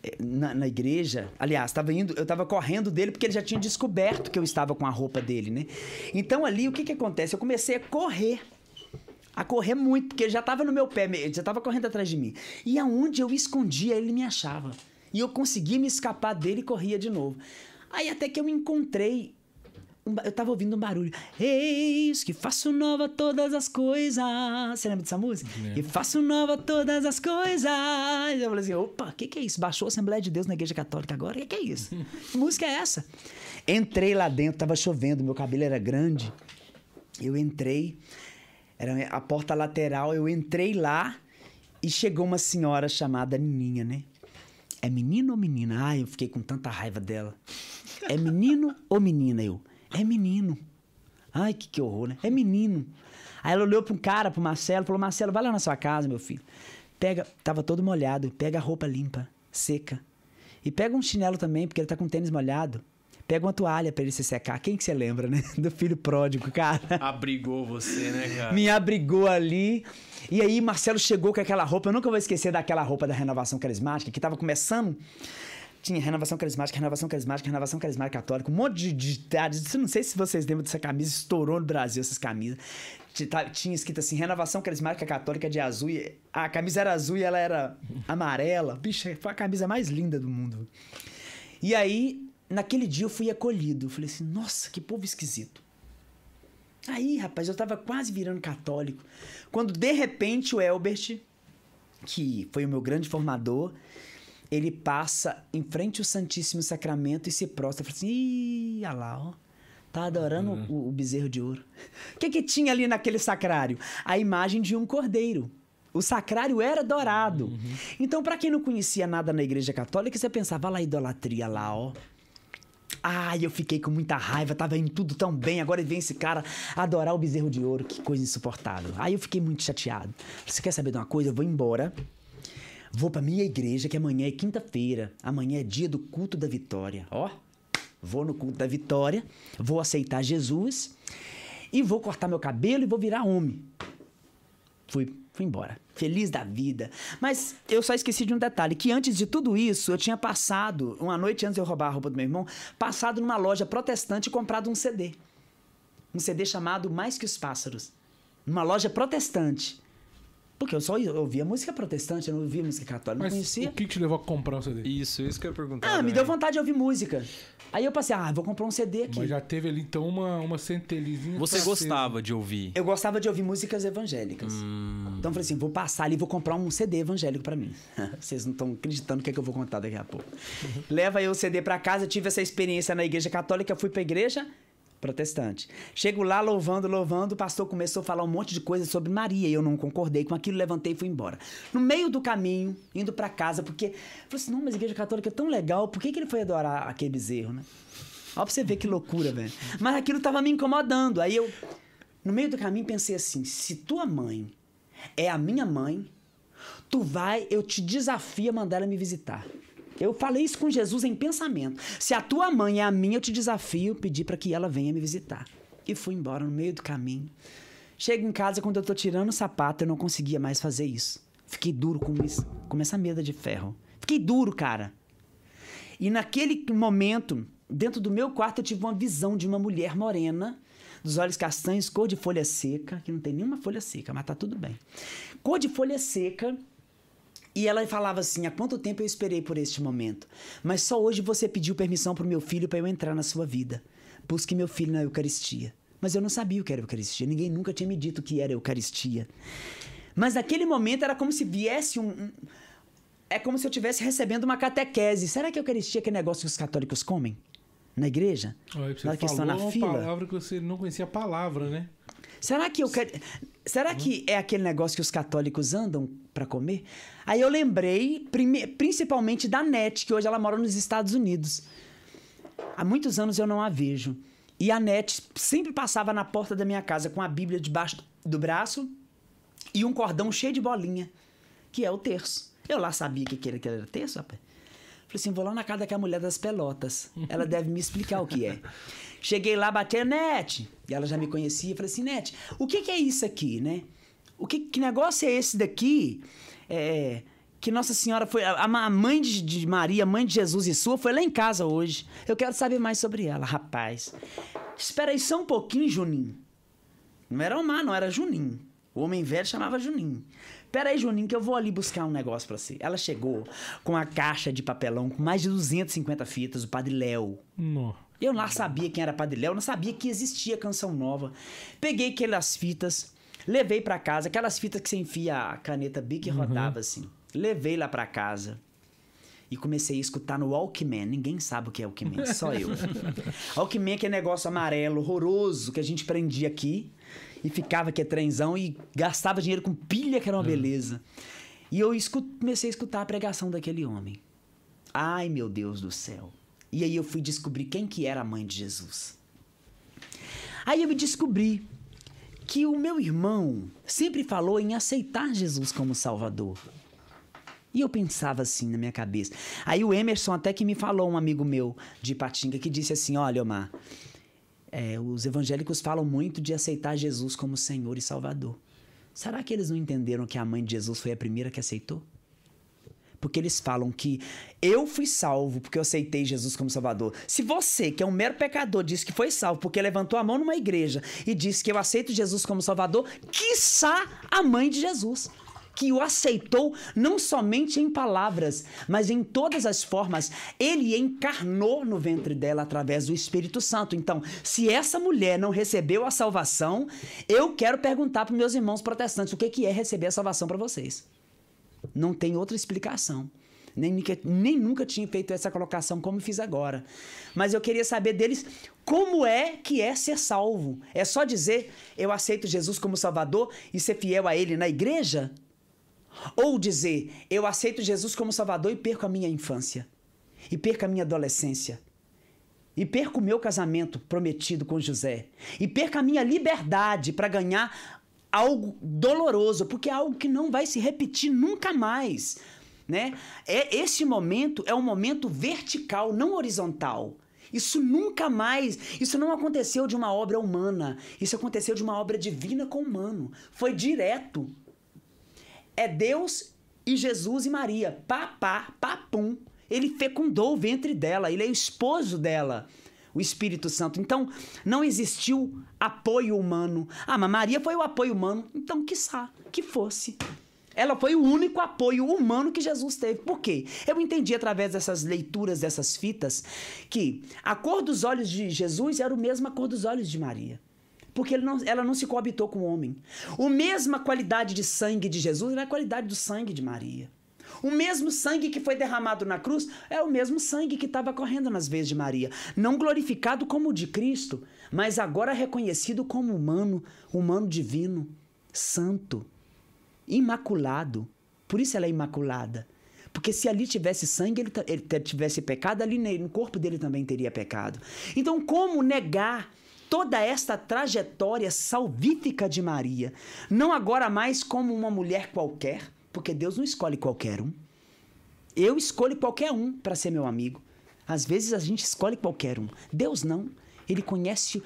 eh, na, na igreja, aliás, tava indo, eu estava correndo dele porque ele já tinha descoberto que eu estava com a roupa dele, né? Então ali o que que acontece? Eu comecei a correr. A correr muito, porque ele já estava no meu pé, ele já estava correndo atrás de mim. E aonde eu escondia, ele me achava. E eu conseguia me escapar dele e corria de novo. Aí até que eu encontrei eu tava ouvindo um barulho. Eis que faço nova todas as coisas. Você lembra dessa música? E faço nova todas as coisas. Eu falei assim: opa, o que, que é isso? Baixou a Assembleia de Deus na Igreja Católica agora? O que, que é isso? Que música é essa? Entrei lá dentro, tava chovendo, meu cabelo era grande. Eu entrei, era a porta lateral, eu entrei lá e chegou uma senhora chamada Nininha, né? É menino ou menina? Ai, eu fiquei com tanta raiva dela. É menino ou menina? Eu, é menino. Ai, que, que horror, né? É menino. Aí ela olhou para um cara, pro Marcelo, falou: Marcelo, vai lá na sua casa, meu filho. Pega, tava todo molhado, pega a roupa limpa, seca. E pega um chinelo também, porque ele tá com tênis molhado. Pega uma toalha para ele se secar. Quem que você lembra, né? Do filho pródigo, cara. Abrigou você, né, cara? Me abrigou ali. E aí, Marcelo chegou com aquela roupa. Eu nunca vou esquecer daquela roupa da renovação carismática, que tava começando. Tinha renovação carismática, renovação carismática, renovação carismática católica, um monte de ditades. Eu Não sei se vocês lembram dessa camisa, estourou no Brasil essas camisas. Tá- Tinha escrito assim: renovação carismática católica de azul. E a camisa era azul e ela era amarela. Bicho, foi a camisa mais linda do mundo. E aí, naquele dia eu fui acolhido. Eu falei assim: nossa, que povo esquisito. Aí, rapaz, eu tava quase virando católico. Quando de repente o Elbert, que foi o meu grande formador, ele passa em frente ao Santíssimo Sacramento e se prostra. Fala assim: ih, olha lá, ó. Tá adorando o, o bezerro de ouro. O que, que tinha ali naquele sacrário? A imagem de um cordeiro. O sacrário era dourado. Então, para quem não conhecia nada na Igreja Católica, você pensava, lá idolatria lá, ó. Ai, eu fiquei com muita raiva, tava indo tudo tão bem, agora vem esse cara adorar o bezerro de ouro, que coisa insuportável. Aí eu fiquei muito chateado. Você quer saber de uma coisa? Eu vou embora, vou pra minha igreja, que amanhã é quinta-feira, amanhã é dia do culto da vitória. Ó, vou no culto da vitória, vou aceitar Jesus e vou cortar meu cabelo e vou virar homem. Fui, fui embora. Feliz da vida. Mas eu só esqueci de um detalhe: que antes de tudo isso, eu tinha passado, uma noite antes de eu roubar a roupa do meu irmão, passado numa loja protestante e comprado um CD. Um CD chamado Mais que os Pássaros. Numa loja protestante. Porque eu só ouvia música protestante, eu não ouvia música católica, Mas não conhecia. o que, que te levou a comprar um CD? Isso, isso que eu ia perguntar. Ah, me também. deu vontade de ouvir música. Aí eu passei, ah, vou comprar um CD aqui. Mas já teve ali então uma, uma centelhinha. Você gostava de ouvir? Eu gostava de ouvir músicas evangélicas. Hum. Então eu falei assim, vou passar ali e vou comprar um CD evangélico pra mim. Vocês não estão acreditando o que, é que eu vou contar daqui a pouco. Leva aí o CD pra casa, tive essa experiência na igreja católica, fui pra igreja protestante. Chego lá louvando, louvando, o pastor começou a falar um monte de coisa sobre Maria e eu não concordei com aquilo, levantei e fui embora. No meio do caminho, indo pra casa, porque falei assim, não, mas a igreja católica é tão legal, por que, que ele foi adorar aquele bezerro, né? Ó pra você ver que loucura, velho. Mas aquilo tava me incomodando. Aí eu, no meio do caminho, pensei assim: se tua mãe é a minha mãe, tu vai, eu te desafio a mandar ela me visitar. Eu falei isso com Jesus em pensamento. Se a tua mãe é a minha, eu te desafio pedir para que ela venha me visitar. E fui embora no meio do caminho. Chego em casa, quando eu tô tirando o sapato, eu não conseguia mais fazer isso. Fiquei duro com isso, com essa mesa de ferro. Fiquei duro, cara. E naquele momento, dentro do meu quarto, eu tive uma visão de uma mulher morena, dos olhos castanhos, cor de folha seca, que não tem nenhuma folha seca, mas tá tudo bem. Cor de folha seca. E ela falava assim: há quanto tempo eu esperei por este momento? Mas só hoje você pediu permissão pro meu filho para eu entrar na sua vida. Busque meu filho na Eucaristia. Mas eu não sabia o que era Eucaristia. Ninguém nunca tinha me dito o que era Eucaristia. Mas naquele momento era como se viesse um. um- é como se eu estivesse recebendo uma catequese. Será que a Eucaristia é aquele negócio que os católicos comem? Na igreja? Olha, você Na hora que estão falou na uma fila? palavra que você não conhecia a palavra, né? Será que eu quero. Será que é aquele negócio que os católicos andam pra comer? Aí eu lembrei, principalmente da Net, que hoje ela mora nos Estados Unidos. Há muitos anos eu não a vejo. E a Net sempre passava na porta da minha casa com a Bíblia debaixo do braço e um cordão cheio de bolinha, que é o terço. Eu lá sabia que era, terço, rapaz. Falei assim, vou lá na casa daquela mulher das pelotas. Ela deve me explicar o que é. Cheguei lá, bati a Net. E ela já me conhecia. Falei assim, Net, o que, que é isso aqui, né? O que, que negócio é esse daqui? É, que Nossa Senhora foi... A, a mãe de, de Maria, mãe de Jesus e sua, foi lá em casa hoje. Eu quero saber mais sobre ela. Rapaz, espera aí só um pouquinho, Juninho. Não era Omar, não, era Juninho. O homem velho chamava Juninho. Pera aí, Juninho, que eu vou ali buscar um negócio pra você. Ela chegou com a caixa de papelão com mais de 250 fitas, o Padre Léo. Não. Eu lá sabia quem era Padre Léo, não sabia que existia canção nova. Peguei aquelas fitas, levei pra casa, aquelas fitas que você enfia a caneta bic e rodava assim. Levei lá pra casa. E comecei a escutar no Walkman. Ninguém sabe o que é Walkman, só eu. Walkman é aquele negócio amarelo, horroroso, que a gente prendia aqui e ficava aqui trenzão e gastava dinheiro com pilha, que era uma beleza. E eu comecei a escutar a pregação daquele homem. Ai, meu Deus do céu. E aí eu fui descobrir quem que era a mãe de Jesus. Aí eu me descobri que o meu irmão sempre falou em aceitar Jesus como Salvador. E eu pensava assim na minha cabeça. Aí o Emerson até que me falou, um amigo meu de Patinga, que disse assim, olha, Omar, é, os evangélicos falam muito de aceitar Jesus como Senhor e Salvador. Será que eles não entenderam que a mãe de Jesus foi a primeira que aceitou? Porque eles falam que eu fui salvo porque eu aceitei Jesus como Salvador. Se você, que é um mero pecador, diz que foi salvo porque levantou a mão numa igreja e disse que eu aceito Jesus como Salvador, quiçá a mãe de Jesus. Que o aceitou não somente em palavras, mas em todas as formas. Ele encarnou no ventre dela através do Espírito Santo. Então, se essa mulher não recebeu a salvação, eu quero perguntar para meus irmãos protestantes o que que é receber a salvação para vocês. Não tem outra explicação. Nem, nem nunca tinha feito essa colocação como fiz agora. Mas eu queria saber deles como é que é ser salvo. É só dizer eu aceito Jesus como Salvador e ser fiel a Ele na igreja? Ou dizer eu aceito Jesus como Salvador e perco a minha infância? E perco a minha adolescência? E perco o meu casamento prometido com José? E perco a minha liberdade para ganhar algo doloroso, porque é algo que não vai se repetir nunca mais, né? É esse momento é um momento vertical, não horizontal. Isso nunca mais, isso não aconteceu de uma obra humana, isso aconteceu de uma obra divina com humano. Foi direto. é Deus e Jesus e Maria. Papá, papum. Ele fecundou o ventre dela, ele é o esposo dela, o Espírito Santo. Então, não existiu apoio humano. Ah, mas Maria foi o apoio humano. Então, quiçá, que fosse. Ela foi o único apoio humano que Jesus teve. Por quê? Eu entendi através dessas leituras, dessas fitas, que a cor dos olhos de Jesus era o a cor dos olhos de Maria. Porque não- ela não se coabitou com o homem. A mesma qualidade de sangue de Jesus era a qualidade do sangue de Maria. O mesmo sangue que foi derramado na cruz é o mesmo sangue que estava correndo nas veias de Maria. Não glorificado como o de Cristo, mas agora reconhecido como humano, humano divino, santo imaculado. Por isso ela é imaculada. Porque se ali tivesse sangue, ele, ele tivesse pecado, ali no corpo dele também teria pecado. Então, como negar toda esta trajetória salvífica de Maria? Não agora mais como uma mulher qualquer, porque Deus não escolhe qualquer um. Eu escolho qualquer um para ser meu amigo. Às vezes a gente escolhe qualquer um. Deus não. Ele conhece.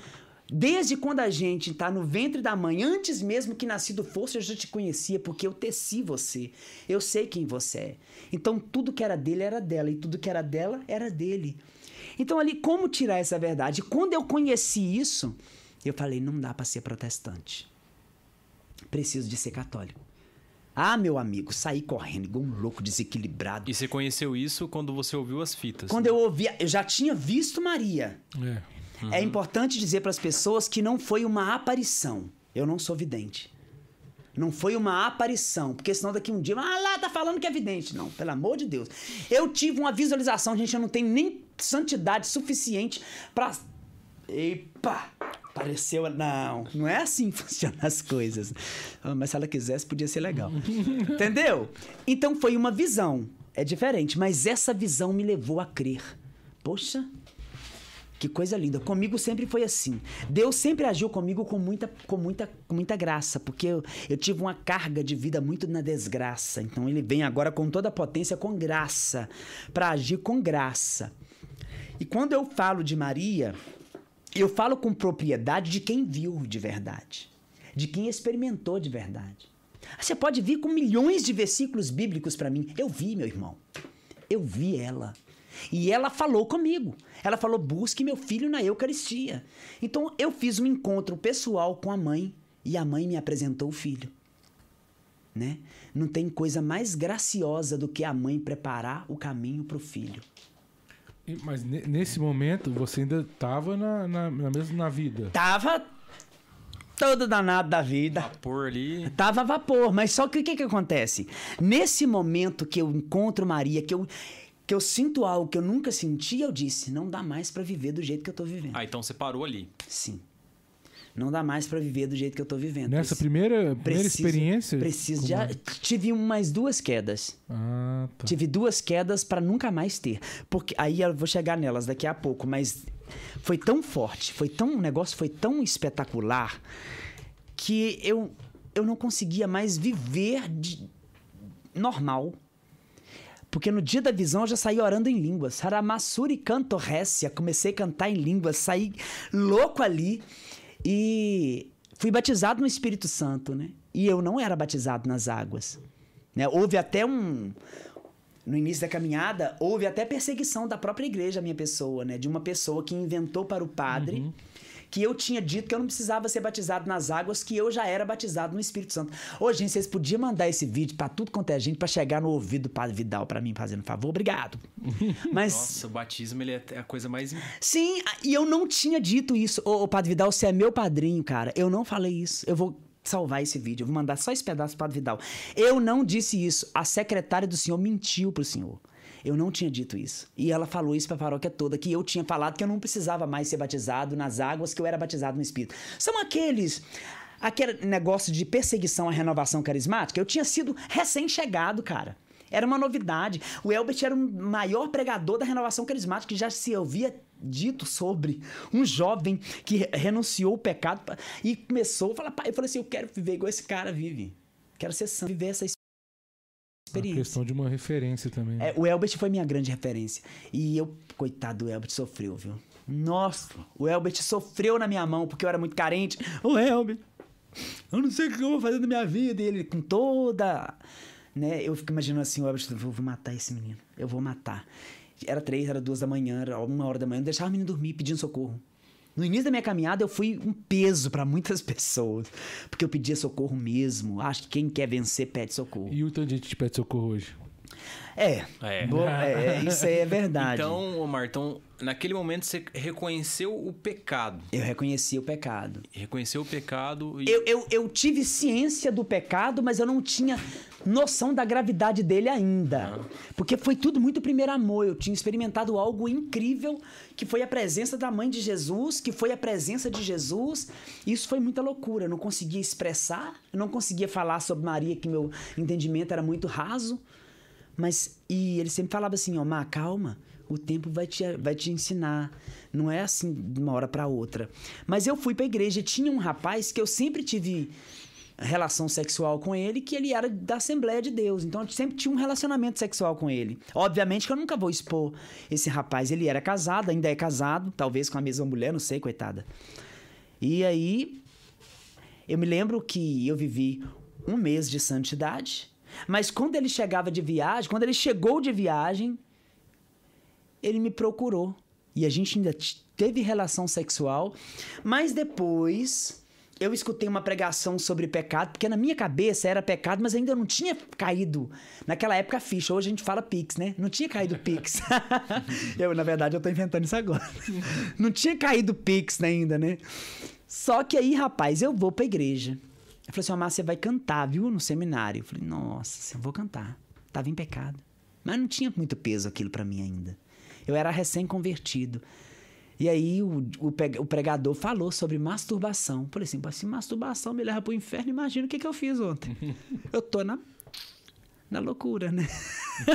Desde quando a gente está no ventre da mãe, antes mesmo que nascido fosse, eu já te conhecia, porque eu teci você. Eu sei quem você é. Então tudo que era dele era dela, e tudo que era dela era dele. Então ali, como tirar essa verdade? Quando eu conheci isso, eu falei: não dá para ser protestante. Preciso de ser católico. Ah, meu amigo, saí correndo igual um louco desequilibrado. E você conheceu isso quando você ouviu as fitas? Quando eu ouvia, eu já tinha visto Maria. É. É importante dizer para as pessoas que não foi uma aparição. Eu não sou vidente. Não foi uma aparição, porque senão daqui um dia, ah lá, tá falando que é vidente. Não, pelo amor de Deus. Eu tive uma visualização, gente, eu não tenho nem santidade suficiente pra. Epa! Pareceu. Não, não é assim que funcionam as coisas. Ah, Mas se ela quisesse, podia ser legal. Entendeu? Então foi uma visão. É diferente, mas essa visão me levou a crer. Poxa, que coisa linda. Comigo sempre foi assim. Deus sempre agiu comigo com muita, com muita, com muita graça, porque eu, eu tive uma carga de vida muito na desgraça. Então ele vem agora com toda a potência, com graça, para agir com graça. E quando eu falo de Maria, eu falo com propriedade de quem viu de verdade, de quem experimentou de verdade. Você pode vir com milhões de versículos bíblicos para mim. Eu vi, meu irmão. Eu vi ela. E ela falou comigo. Ela falou: busque meu filho na Eucaristia. Então eu fiz um encontro pessoal com a mãe e a mãe me apresentou o filho. Né? Não tem coisa mais graciosa do que a mãe preparar o caminho para o filho. Mas ne- nesse momento você ainda estava na, na, na mesma na vida. Tava todo danado da vida. Vapor ali. Tava a vapor, mas só que o que, que acontece? Nesse momento que eu encontro Maria, que eu, que eu sinto algo que eu nunca senti, eu disse: não dá mais pra viver do jeito que eu tô vivendo. Ah, então você parou ali. Sim. Não dá mais pra viver do jeito que eu tô vivendo. Nessa Preci- primeira, primeira preciso- experiência? Preciso de. Maria? Tive umas duas quedas. Ah, tá. Tive duas quedas pra nunca mais ter. Porque aí eu vou chegar nelas daqui a pouco, mas foi tão forte, foi tão, o negócio foi tão espetacular que eu eu não conseguia mais viver de normal. Porque no dia da visão eu já saí orando em línguas. Haramassuri canto récia. Comecei a cantar em línguas, saí louco ali e fui batizado no Espírito Santo, né? E eu não era batizado nas águas. Né? Houve até um. No início da caminhada, houve até perseguição da própria igreja, minha pessoa, né? De uma pessoa que inventou para o padre que eu tinha dito que eu não precisava ser batizado nas águas, que eu já era batizado no Espírito Santo. Ô, gente, vocês podiam mandar esse vídeo pra tudo quanto é gente, pra chegar no ouvido do Padre Vidal pra mim, fazendo favor. Obrigado. Mas. Nossa, o batismo ele é a coisa mais. Sim, e eu não tinha dito isso. Ô, ô, Padre Vidal, você é meu padrinho, cara. Eu não falei isso. Eu vou salvar esse vídeo. Eu vou mandar só esse pedaço pro Padre Vidal. Eu não disse isso. A secretária do senhor mentiu pro senhor. Eu não tinha dito isso. E ela falou isso pra paróquia toda, que eu tinha falado que eu não precisava mais ser batizado nas águas, que eu era batizado no Espírito. São aqueles. Aquele negócio de perseguição à renovação carismática. Eu tinha sido recém-chegado, cara. Era uma novidade. O Elbert era o maior pregador da renovação carismática que já se ouvia dito sobre um jovem que re- renunciou o pecado e começou a falar, pai, eu falei assim, eu quero viver igual esse cara vive. Quero ser santo, viver essa Experiência. questão de uma referência também. né? É, o Elbert foi minha grande referência. E eu, coitado do Elbert, sofreu, viu? Nossa, o Elbert sofreu na minha mão porque eu era muito carente. O Elbert. Eu não sei o que eu vou fazer na minha vida. E ele com toda. Né? Eu fico imaginando assim, o Albert, eu vou matar esse menino. Eu vou matar. Era três, era duas da manhã, era uma hora da manhã, eu deixava o menino dormir pedindo socorro. No início da minha caminhada, eu fui um peso para muitas pessoas. Porque eu pedia socorro mesmo. Acho que quem quer vencer pede socorro. E o tanto de gente te pede socorro hoje? É. É. Bo- é, isso aí é verdade. Então, Omar, então, naquele momento você reconheceu o pecado. Eu reconheci o pecado. Reconheceu o pecado e. Eu, eu, eu tive ciência do pecado, mas eu não tinha noção da gravidade dele ainda. Porque foi tudo muito primeiro amor. Eu tinha experimentado algo incrível, que foi a presença da mãe de Jesus, que foi a presença de Jesus. Isso foi muita loucura. Eu não conseguia expressar, eu não conseguia falar sobre Maria, que meu entendimento era muito raso. Mas, e ele sempre falava assim, ó, Má, calma, o tempo vai te, vai te ensinar. Não é assim de uma hora para outra. Mas eu fui pra igreja, tinha um rapaz que eu sempre tive relação sexual com ele, que ele era da Assembleia de Deus. Então eu sempre tinha um relacionamento sexual com ele. Obviamente que eu nunca vou expor esse rapaz. Ele era casado, ainda é casado, talvez com a mesma mulher, não sei, coitada. E aí, eu me lembro que eu vivi um mês de santidade, mas quando ele chegava de viagem, quando ele chegou de viagem, ele me procurou. E a gente ainda teve relação sexual, mas depois eu escutei uma pregação sobre pecado, porque na minha cabeça era pecado, mas ainda não tinha caído. Naquela época ficha, hoje a gente fala Pix, né? Não tinha caído Pix. eu, na verdade, eu tô inventando isso agora. Não tinha caído Pix ainda, né? Só que aí, rapaz, eu vou pra igreja. Eu falei assim, Amar, você vai cantar, viu? No seminário. Eu falei, nossa, eu vou cantar. Tava em pecado. Mas não tinha muito peso aquilo pra mim ainda. Eu era recém-convertido. E aí o, o, pregador falou sobre masturbação. Eu falei assim, "Pô, se masturbação me leva pro inferno, imagina o que, que eu fiz ontem. eu tô na, na loucura, né?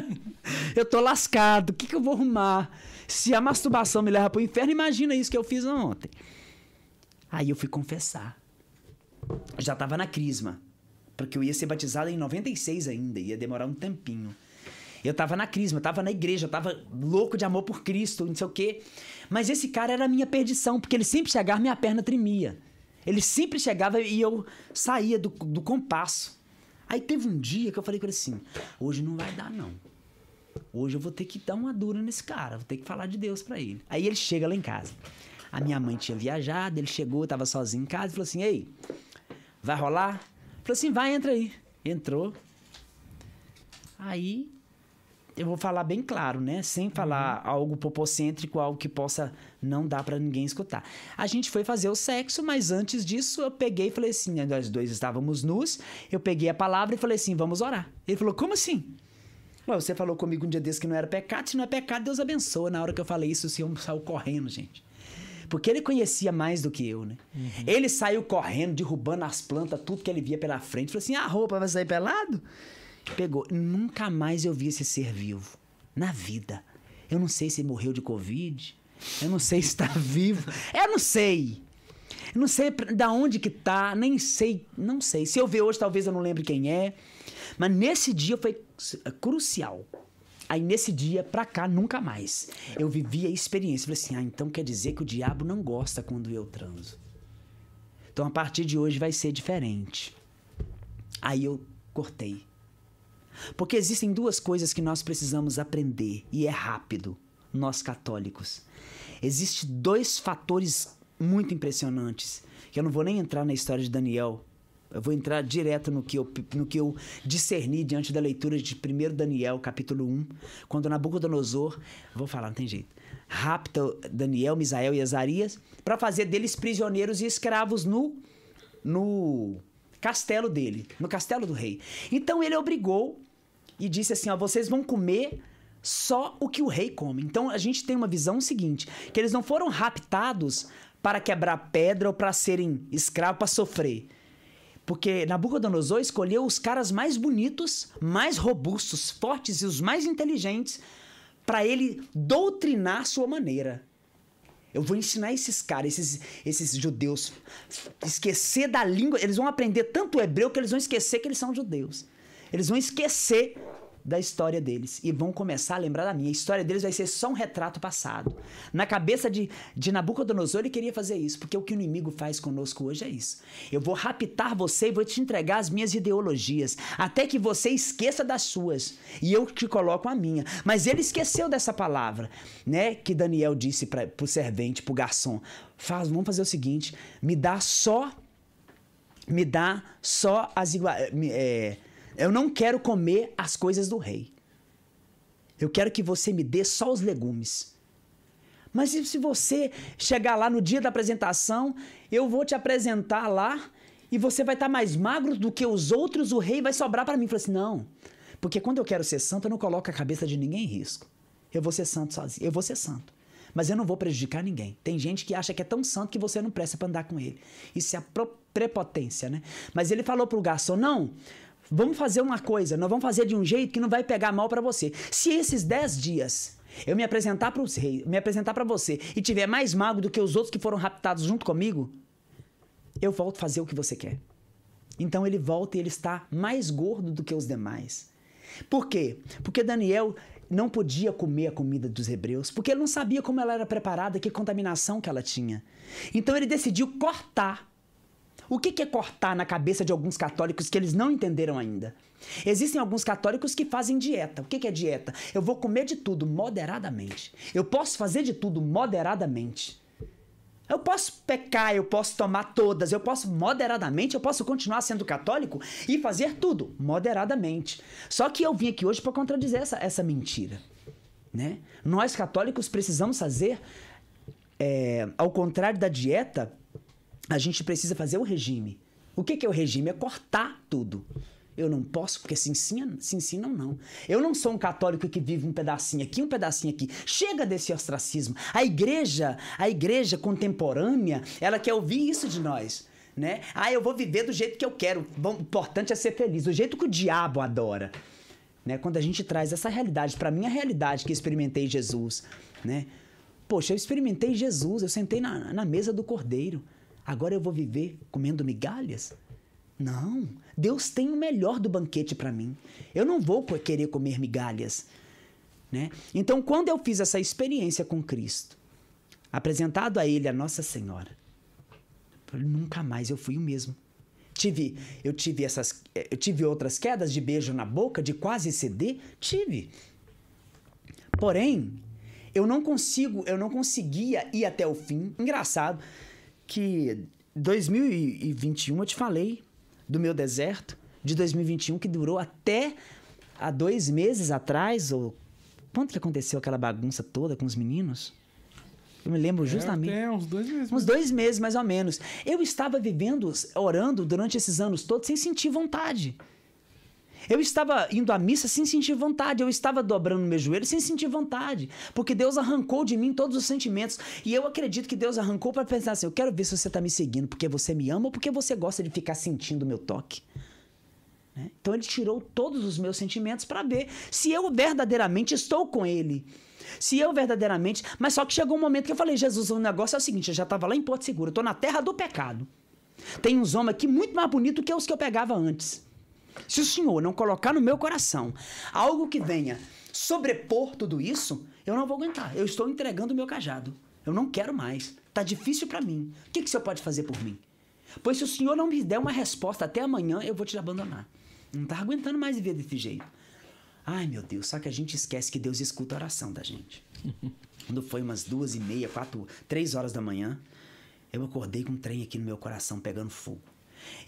eu tô lascado, o que, que eu vou arrumar? Se a masturbação me leva pro inferno, imagina isso que eu fiz ontem. Aí eu fui confessar. Já tava na crisma. Porque eu ia ser batizado em 96 ainda, ia demorar um tempinho. Eu tava na crisma, eu tava na igreja, eu tava louco de amor por Cristo, não sei o quê. Mas esse cara era a minha perdição, porque ele sempre chegava, minha perna tremia. Ele sempre chegava e eu saía do, do compasso. Aí teve um dia que eu falei com ele assim: hoje não vai dar, não. Hoje eu vou ter que dar uma dura nesse cara, vou ter que falar de Deus pra ele. Aí ele chega lá em casa. A minha mãe tinha viajado, ele chegou, tava sozinho em casa e falou assim: Ei, vai rolar? Falei assim: vai, entra aí. Entrou. Aí eu vou falar bem claro, né? Sem falar algo popocêntrico, algo que possa não dar pra ninguém escutar. A gente foi fazer o sexo, mas antes disso eu peguei e falei assim: né, nós dois estávamos nus. Eu peguei a palavra e falei assim: vamos orar. Ele falou: como assim? Ué, você falou comigo um dia desse que não era pecado. Se não é pecado, Deus abençoa. Na hora que eu falei isso, o senhor saiu correndo, gente. Porque ele conhecia mais do que eu, né? Ele saiu correndo, derrubando as plantas, tudo que ele via pela frente. Falou assim: a roupa vai sair pelado? Pegou. Nunca mais eu vi esse ser vivo. Na vida. Eu não sei se ele morreu de Covid. Eu não sei se está vivo. Eu não sei. Eu não sei da onde que tá, nem sei, não sei. Se eu ver hoje, talvez eu não lembre quem é. Mas nesse dia foi crucial. Aí nesse dia, pra cá, nunca mais. Eu vivi a experiência. Falei assim, ah, então quer dizer que o diabo não gosta quando eu transo. Então a partir de hoje vai ser diferente. Aí eu cortei. Porque existem duas coisas que nós precisamos aprender, e é rápido, nós católicos. Existem dois fatores muito impressionantes, que eu não vou nem entrar na história de Daniel. Eu vou entrar direto no que eu, no que eu discerni diante da leitura de 1 Daniel, capítulo 1, quando Nabucodonosor, vou falar, não tem jeito, rapta Daniel, Misael e Azarias para fazer deles prisioneiros e escravos no, no castelo dele, no castelo do rei. Então ele obrigou e disse assim: ó, vocês vão comer só o que o rei come. Então a gente tem uma visão seguinte: que eles não foram raptados para quebrar pedra ou para serem escravos para sofrer. Porque Nabucodonosor escolheu os caras mais bonitos, mais robustos, fortes e os mais inteligentes para ele doutrinar sua maneira. Eu vou ensinar esses caras, esses, esses judeus, esquecer da língua. Eles vão aprender tanto hebreu que eles vão esquecer que eles são judeus. Eles vão esquecer da história deles e vão começar a lembrar da minha. A história deles vai ser só um retrato passado. Na cabeça de, de Nabucodonosor, ele queria fazer isso, porque o que o inimigo faz conosco hoje é isso. Eu vou raptar você e vou te entregar as minhas ideologias, até que você esqueça das suas e eu te coloco a minha. Mas ele esqueceu dessa palavra, né? Que Daniel disse para o servente, para o garçom: Faz, vamos fazer o seguinte, me dá só. Me dá só as iguais. É, eu não quero comer as coisas do rei. Eu quero que você me dê só os legumes. Mas e se você chegar lá no dia da apresentação, eu vou te apresentar lá e você vai estar tá mais magro do que os outros, o rei vai sobrar para mim. Falei assim: não, porque quando eu quero ser santo, eu não coloco a cabeça de ninguém em risco. Eu vou ser santo sozinho, eu vou ser santo. Mas eu não vou prejudicar ninguém. Tem gente que acha que é tão santo que você não presta para andar com ele. Isso é a prepotência, né? Mas ele falou pro garçom: não, Vamos fazer uma coisa, nós vamos fazer de um jeito que não vai pegar mal para você. Se esses 10 dias eu me apresentar para os reis, me apresentar para você e tiver mais mago do que os outros que foram raptados junto comigo, eu volto a fazer o que você quer. Então ele volta e ele está mais gordo do que os demais. Por quê? Porque Daniel não podia comer a comida dos hebreus, porque ele não sabia como ela era preparada, que contaminação que ela tinha. Então ele decidiu cortar o que é cortar na cabeça de alguns católicos que eles não entenderam ainda? Existem alguns católicos que fazem dieta. O que é dieta? Eu vou comer de tudo moderadamente. Eu posso fazer de tudo moderadamente. Eu posso pecar, eu posso tomar todas, eu posso moderadamente, eu posso continuar sendo católico e fazer tudo moderadamente. Só que eu vim aqui hoje para contradizer essa, essa mentira. Né? Nós católicos precisamos fazer, é, ao contrário da dieta, a gente precisa fazer o regime. O que, que é o regime? É cortar tudo. Eu não posso, porque se ensinam, se ensinam, não. Eu não sou um católico que vive um pedacinho aqui, um pedacinho aqui. Chega desse ostracismo. A igreja, a igreja contemporânea, ela quer ouvir isso de nós. Né? Ah, eu vou viver do jeito que eu quero. O importante é ser feliz, do jeito que o diabo adora. Né? Quando a gente traz essa realidade, para mim, a realidade que experimentei Jesus. Né? Poxa, eu experimentei Jesus, eu sentei na, na mesa do cordeiro. Agora eu vou viver comendo migalhas? Não. Deus tem o melhor do banquete para mim. Eu não vou querer comer migalhas. Né? Então, quando eu fiz essa experiência com Cristo, apresentado a Ele a Nossa Senhora, nunca mais eu fui o mesmo. Tive, eu tive essas, eu tive outras quedas de beijo na boca, de quase ceder, tive. Porém, eu não consigo, eu não conseguia ir até o fim. Engraçado, que 2021 eu te falei do meu deserto, de 2021 que durou até há dois meses atrás, ou quanto que aconteceu aquela bagunça toda com os meninos? Eu me lembro justamente. É, uns dois meses. Uns dois meses, mais ou menos. Eu estava vivendo, orando durante esses anos todos sem sentir vontade. Eu estava indo à missa sem sentir vontade, eu estava dobrando meu joelho sem sentir vontade, porque Deus arrancou de mim todos os sentimentos. E eu acredito que Deus arrancou para pensar assim: eu quero ver se você está me seguindo porque você me ama ou porque você gosta de ficar sentindo o meu toque. Né? Então ele tirou todos os meus sentimentos para ver se eu verdadeiramente estou com ele. Se eu verdadeiramente. Mas só que chegou um momento que eu falei: Jesus, o negócio é o seguinte: eu já estava lá em Porto Seguro, estou na terra do pecado. Tem uns homens aqui muito mais bonitos que os que eu pegava antes. Se o Senhor não colocar no meu coração algo que venha sobrepor tudo isso, eu não vou aguentar. Eu estou entregando o meu cajado. Eu não quero mais. Tá difícil para mim. O que, que o Senhor pode fazer por mim? Pois se o Senhor não me der uma resposta até amanhã, eu vou te abandonar. Não tá aguentando mais viver desse jeito. Ai, meu Deus, só que a gente esquece que Deus escuta a oração da gente. Quando foi umas duas e meia, quatro, três horas da manhã, eu acordei com um trem aqui no meu coração pegando fogo.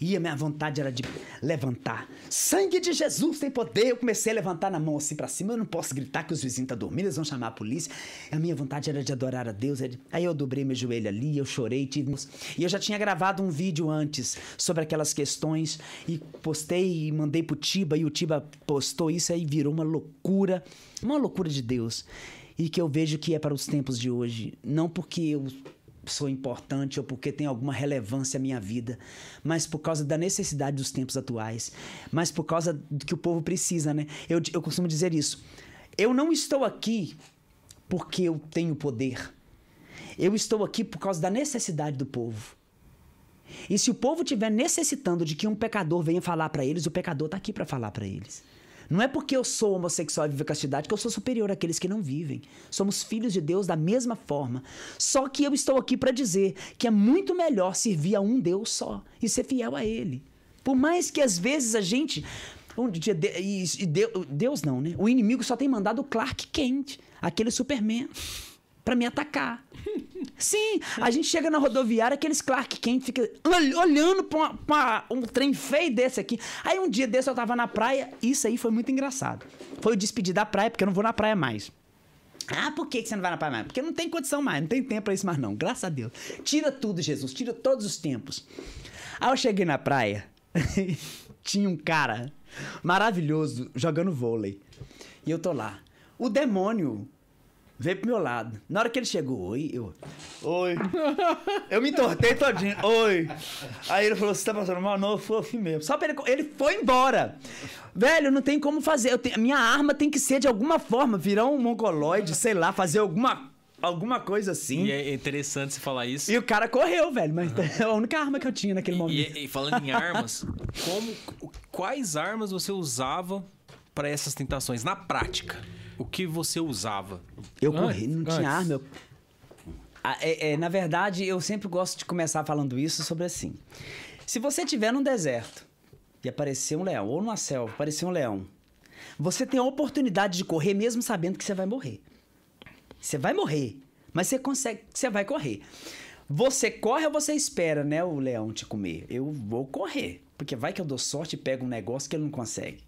E a minha vontade era de levantar. Sangue de Jesus tem poder. Eu comecei a levantar na mão assim para cima. Eu não posso gritar que os vizinhos estão dormindo, eles vão chamar a polícia. A minha vontade era de adorar a Deus. Aí eu dobrei meu joelho ali, eu chorei. Tive... E eu já tinha gravado um vídeo antes sobre aquelas questões e postei e mandei pro Tiba. E o Tiba postou isso aí virou uma loucura. Uma loucura de Deus. E que eu vejo que é para os tempos de hoje. Não porque eu sou importante ou porque tem alguma relevância à minha vida, mas por causa da necessidade dos tempos atuais, mas por causa do que o povo precisa, né? Eu, eu costumo dizer isso. Eu não estou aqui porque eu tenho poder. Eu estou aqui por causa da necessidade do povo. E se o povo estiver necessitando de que um pecador venha falar para eles, o pecador está aqui para falar para eles. Não é porque eu sou homossexual e vivo castidade que eu sou superior àqueles que não vivem. Somos filhos de Deus da mesma forma. Só que eu estou aqui para dizer que é muito melhor servir a um Deus só e ser fiel a Ele. Por mais que às vezes a gente. Deus não, né? O inimigo só tem mandado o Clark Kent, aquele Superman, pra me atacar. Sim, a gente chega na rodoviária, aqueles Clark Kent fica ol- olhando pra, uma- pra um trem feio desse aqui. Aí um dia desse eu tava na praia, isso aí foi muito engraçado. Foi o despedir da praia, porque eu não vou na praia mais. Ah, por que você não vai na praia mais? Porque não tem condição mais, não tem tempo pra isso mais não, graças a Deus. Tira tudo, Jesus, tira todos os tempos. Aí eu cheguei na praia, tinha um cara maravilhoso jogando vôlei. E eu tô lá. O demônio veio pro meu lado. Na hora que ele chegou, oi, eu. Oi. Eu me entortei todinho. Oi. Aí ele falou: Você tá passando mal? Não, eu fui assim mesmo. Só pra ele. Ele foi embora. Velho, não tem como fazer. Eu tenho- minha arma tem que ser de alguma forma, virar um mongoloide, sei lá, fazer alguma, alguma coisa assim. E é interessante você falar isso. E o cara correu, velho. Mas é a única arma que eu tinha naquele momento. E, e falando em armas, como, quais armas você usava para essas tentações? Na prática, o que você usava? Eu Antes- corri, não antes. tinha arma. eu- Ah, é- é, na verdade, eu sempre gosto de começar falando isso sobre assim. Se você estiver num deserto e aparecer um leão, ou numa selva, aparecer um leão, você tem a oportunidade de correr mesmo sabendo que você vai morrer. Você vai morrer, mas você consegue, você vai correr. Você corre ou você espera, né, o leão te comer? Eu vou correr, porque vai que eu dou sorte e pego um negócio que ele não consegue.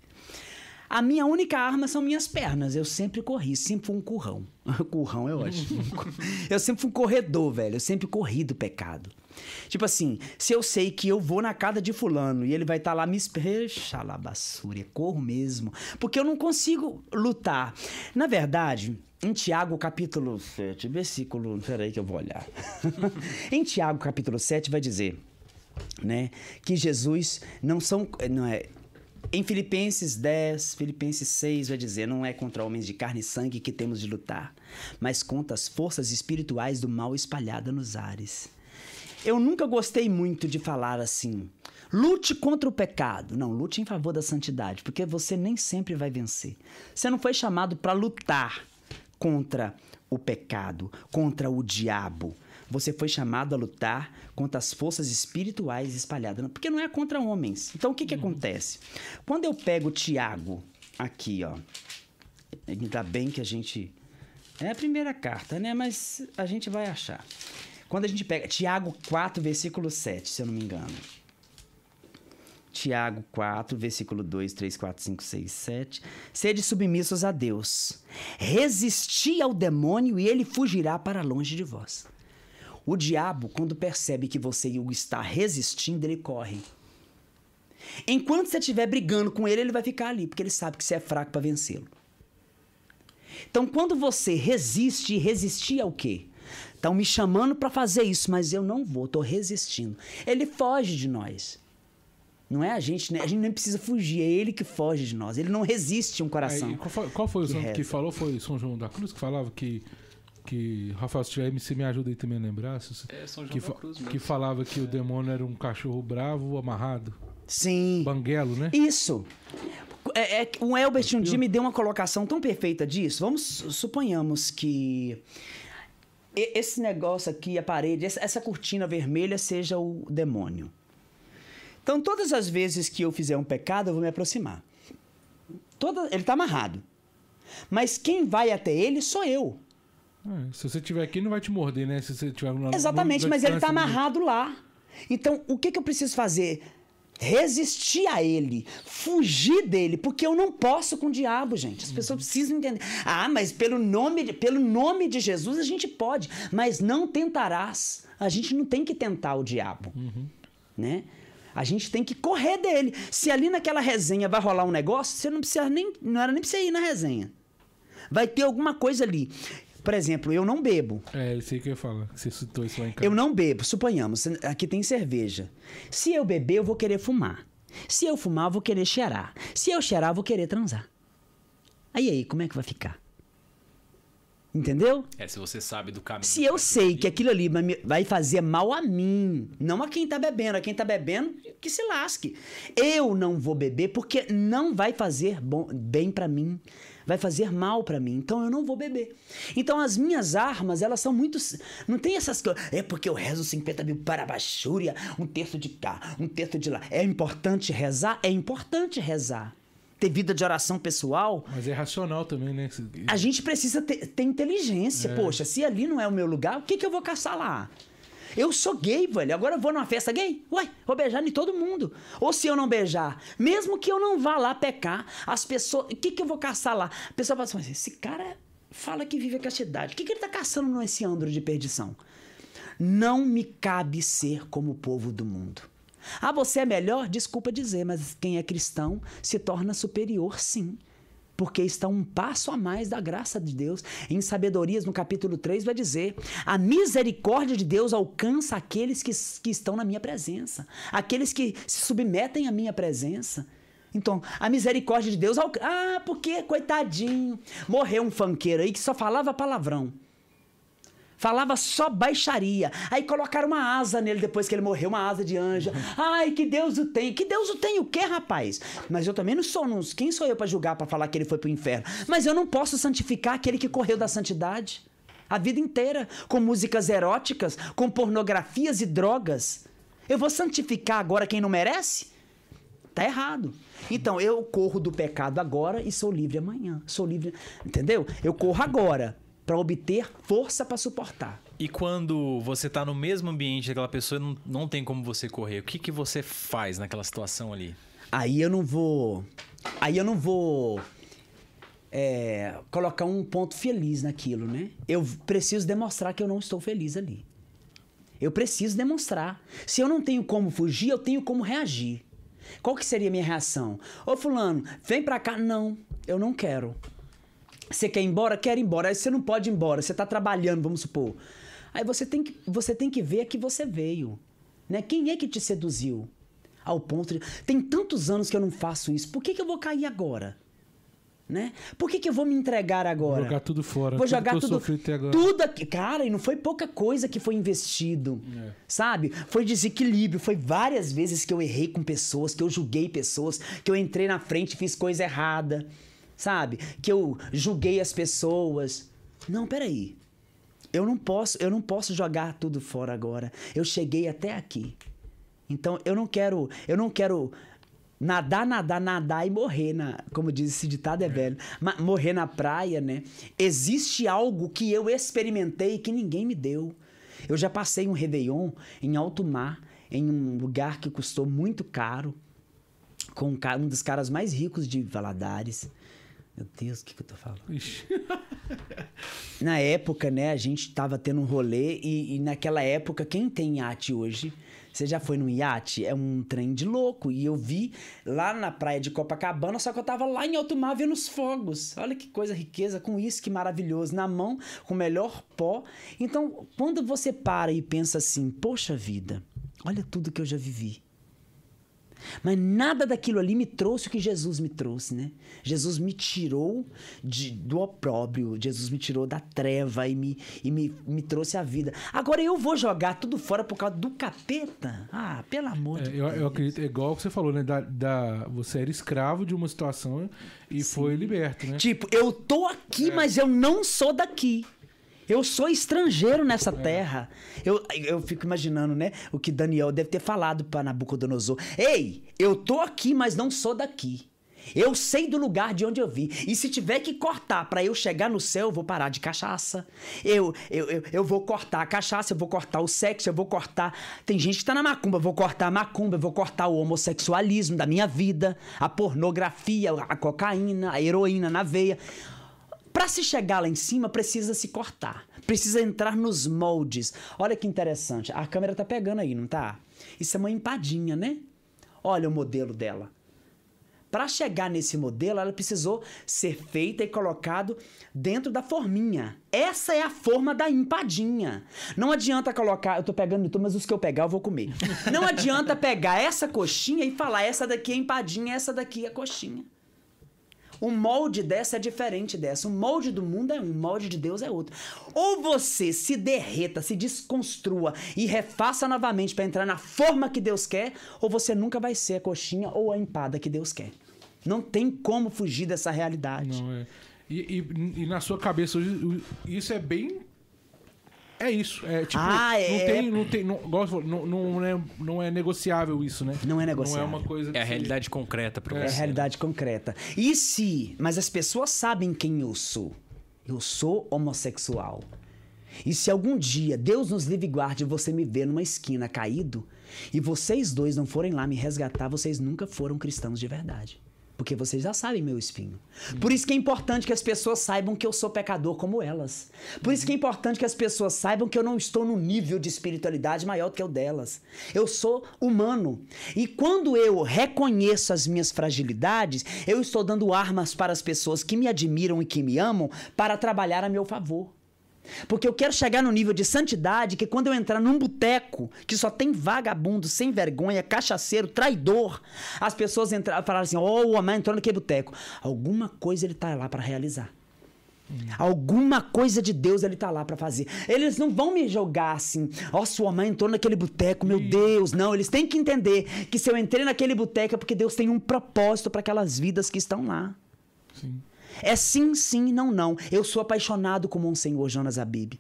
A minha única arma são minhas pernas. Eu sempre corri, sempre fui um currão. currão é ótimo. eu sempre fui um corredor, velho. Eu sempre corri do pecado. Tipo assim, se eu sei que eu vou na casa de fulano e ele vai estar lá me esperando, xalabassúria, corro mesmo. Porque eu não consigo lutar. Na verdade, em Tiago capítulo 7, versículo... Peraí que eu vou olhar. em Tiago capítulo 7 vai dizer, né, que Jesus não são... Não é, em Filipenses 10, Filipenses 6 vai dizer: não é contra homens de carne e sangue que temos de lutar, mas contra as forças espirituais do mal espalhadas nos ares. Eu nunca gostei muito de falar assim. Lute contra o pecado. Não, lute em favor da santidade, porque você nem sempre vai vencer. Você não foi chamado para lutar contra o pecado, contra o diabo. Você foi chamado a lutar contra as forças espirituais espalhadas, porque não é contra homens. Então o que que acontece? Quando eu pego Tiago aqui, ó, ainda bem que a gente é a primeira carta, né? Mas a gente vai achar. Quando a gente pega Tiago 4, versículo 7, se eu não me engano. Tiago 4, versículo 2, 3, 4, 5, 6, 7. Sede submissos a Deus. Resisti ao demônio e ele fugirá para longe de vós. O diabo, quando percebe que você o está resistindo, ele corre. Enquanto você estiver brigando com ele, ele vai ficar ali, porque ele sabe que você é fraco para vencê-lo. Então, quando você resiste, resistir ao quê? Estão me chamando para fazer isso, mas eu não vou, estou resistindo. Ele foge de nós. Não é a gente, né? A gente nem precisa fugir, é ele que foge de nós. Ele não resiste um coração. Aí, qual, foi, qual foi o que santo que falou? Foi São João da Cruz que falava que. Que Rafael, se tiver, você me ajuda aí também a lembrar. se- É São João que, da Cruz mesmo. que falava que o demônio era um cachorro bravo, amarrado. Sim. Banguelo, né? Isso. É, é, o Elbert um dia me deu uma colocação tão perfeita disso. Vamos suponhamos que esse negócio aqui, a parede, essa, essa cortina vermelha seja o demônio. Então, todas as vezes que eu fizer um pecado, eu vou me aproximar. Toda, ele está amarrado. Mas quem vai até ele sou eu. É, se você estiver aqui, não vai te morder, né? Se você tiver na- Exatamente, mas ele está amarrado lá. Então, o que, que eu preciso fazer? Resistir a ele, fugir dele, porque eu não posso com o diabo, gente. As pessoas precisam entender. Ah, mas pelo nome, de, pelo nome de Jesus a gente pode, mas não tentarás. A gente não tem que tentar o diabo, né? A gente tem que correr dele. Se ali naquela resenha vai rolar um negócio, você não precisa nem, não era nem pra você ir na resenha. Vai ter alguma coisa ali. Por exemplo, eu não bebo. É, eu sei o que eu ia falar. que Você citou isso lá em casa. Eu não bebo, suponhamos, aqui tem cerveja. Se eu beber, eu vou querer fumar. Se eu fumar, eu vou querer cheirar. Se eu cheirar, eu vou querer transar. Aí aí, como é que vai ficar? Entendeu? É, se você sabe do caminho. Se eu sei que aquilo ali vai fazer mal a mim, não a quem tá bebendo, a quem tá bebendo, que se lasque. Eu não vou beber porque não vai fazer bom- bem pra mim, vai fazer mal pra mim. Então eu não vou beber. Então as minhas armas, elas são muito. Não tem essas coisas. É porque eu rezo 50 mil para a baixúria, um terço de cá, um terço de lá. É importante rezar? É importante rezar. Ter vida de oração pessoal, Mas é racional também, né? a gente precisa ter, ter inteligência. Poxa, se ali não é o meu lugar, o que, que eu vou caçar lá? Eu sou gay, velho. Agora eu vou numa festa gay? Ué, vou beijar em todo mundo. Ou se eu não beijar, mesmo que eu não vá lá pecar, as pessoas. O que, que eu vou caçar lá? A pessoa fala assim: "Mas esse cara fala que vive a castidade. O que, que ele tá caçando nesse andro de perdição? Não me cabe ser como o povo do mundo. Ah, você é melhor? Desculpa dizer, mas quem é cristão se torna superior, sim. Porque está um passo a mais da graça de Deus. Em Sabedorias, no capítulo 3, vai dizer: a misericórdia de Deus alcança aqueles que, que estão na minha presença, aqueles que se submetem à minha presença. Então, a misericórdia de Deus. Ah, porque, coitadinho, morreu um fanqueiro aí que só falava palavrão. Falava só baixaria. Aí colocaram uma asa nele depois que ele morreu, uma asa de anjo. Ai, que Deus o tem. Que Deus o tem o quê, rapaz? Mas eu também não sou. Não, quem sou eu para julgar, para falar que ele foi pro inferno? Mas eu não posso santificar aquele que correu da santidade. A vida inteira. Com músicas eróticas, com pornografias e drogas. Eu vou santificar agora quem não merece? Tá errado. Então, eu corro do pecado agora e sou livre amanhã. Sou livre. Entendeu? Eu corro agora para obter força para suportar. E quando você tá no mesmo ambiente daquela pessoa e não, não tem como você correr, o que, que você faz naquela situação ali? Aí eu não vou. Aí eu não vou. é, colocar um ponto feliz naquilo, né? Eu preciso demonstrar que eu não estou feliz ali. Eu preciso demonstrar. Se eu não tenho como fugir, eu tenho como reagir. Qual que seria a minha reação? Ô fulano, vem pra cá. Não, eu não quero. Você quer ir embora? Quero ir embora. Aí você não pode ir embora. Você tá trabalhando, vamos supor. Aí você tem que, você tem que ver que você veio. Né? Quem é que te seduziu? Ao ponto de. Tem tantos anos que eu não faço isso. Por que, que eu vou cair agora? Né? Por que, que eu vou me entregar agora? Jogar tudo fora. Vou tudo jogar tudo. agora. Tudo aqui. Cara, e não foi pouca coisa que foi investido. Sabe? Foi desequilíbrio. Foi várias vezes que eu errei com pessoas, que eu julguei pessoas, que eu entrei na frente e fiz coisa errada. Sabe? Que eu julguei as pessoas. Não, peraí. Eu não posso, eu não posso jogar tudo fora agora. Eu cheguei até aqui. Então eu não quero, eu não quero nadar, nadar, nadar e morrer na, como diz esse ditado é velho, morrer na praia, né? Existe algo que eu experimentei que ninguém me deu. Eu já passei um réveillon em alto mar, em um lugar que custou muito caro, com um, ca- um dos caras mais ricos de Valadares. Meu Deus, o que, que eu tô falando? Ixi. Na época, né, a gente tava tendo um rolê e, e naquela época, quem tem iate hoje, você já foi num iate? É um trem de louco. E eu vi lá na praia de Copacabana, só que eu tava lá em alto mar vendo os fogos. Olha que coisa riqueza, com isso que maravilhoso, na mão, com o melhor pó. Então, quando você para e pensa assim, poxa vida, olha tudo que eu já vivi. Mas nada daquilo ali me trouxe o que Jesus me trouxe, né? Jesus me tirou de- do opróbrio, Jesus me tirou da treva e, me, e me, me trouxe a vida. Agora eu vou jogar tudo fora por causa do capeta? Ah, pelo amor É, de eu, Deus. eu acredito, é igual o que você falou, né? Da, da- você era escravo de uma situação e foi liberto, né? Tipo, eu tô aqui, mas eu não sou daqui. Eu sou estrangeiro nessa terra. Eu, eu fico imaginando, né? O que Daniel deve ter falado para Nabucodonosor. Ei, eu tô aqui, mas não sou daqui. Eu sei do lugar de onde eu vim. E se tiver que cortar para eu chegar no céu, eu vou parar de cachaça. Eu, eu, eu, eu vou cortar a cachaça, eu vou cortar o sexo, eu vou cortar. Tem gente que tá na macumba, eu vou cortar a macumba, eu vou cortar o homossexualismo da minha vida, a pornografia, a cocaína, a heroína na veia. Para se chegar lá em cima, precisa se cortar. Precisa entrar nos moldes. Olha que interessante. A câmera tá pegando aí, não tá? Isso é uma empadinha, né? Olha o modelo dela. Para chegar nesse modelo, ela precisou ser feita e colocado dentro da forminha. Essa é a forma da empadinha. Não adianta colocar, eu tô pegando tudo, mas os que eu pegar eu vou comer. Não adianta pegar essa coxinha e falar essa daqui é empadinha, essa daqui é coxinha. O molde dessa é diferente dessa. O molde do mundo é um, o molde de Deus é outro. Ou você se derreta, se desconstrua e refaça novamente para entrar na forma que Deus quer, ou você nunca vai ser a coxinha ou a empada que Deus quer. Não tem como fugir dessa realidade. Não, é. E, e- e na sua cabeça isso é bem. É isso. É tipo. Ah, é. Não tem. Não, tem não, não, não, é, não é negociável isso, né? Não é Não negociável. é uma coisa. É a realidade concreta pra É a você. realidade concreta. E se, mas as pessoas sabem quem eu sou. Eu sou homossexual. E se algum dia Deus nos livre e guarde você me ver numa esquina caído e vocês dois não forem lá me resgatar, vocês nunca foram cristãos de verdade. Porque vocês já sabem meu espinho. Por isso que é importante que as pessoas saibam que eu sou pecador como elas. Por isso que é importante que as pessoas saibam que eu não estou no nível de espiritualidade maior do que o delas. Eu sou humano. E quando eu reconheço as minhas fragilidades, eu estou dando armas para as pessoas que me admiram e que me amam para trabalhar a meu favor. Porque eu quero chegar no nível de santidade que quando eu entrar num boteco que só tem vagabundo, sem vergonha, cachaceiro, traidor, as pessoas entrar, falarem assim: "Oh, o homem entrou naquele boteco". Alguma coisa ele tá lá para realizar. Alguma coisa de Deus ele tá lá para fazer. Eles não vão me jogar assim, ó, sua mãe entrou naquele boteco, meu Deus. Não, eles têm que entender que se eu entrei naquele boteco é porque Deus tem um propósito para aquelas vidas que estão lá. Sim. É sim, sim, não, não. Eu sou apaixonado como um senhor Jonas Abib.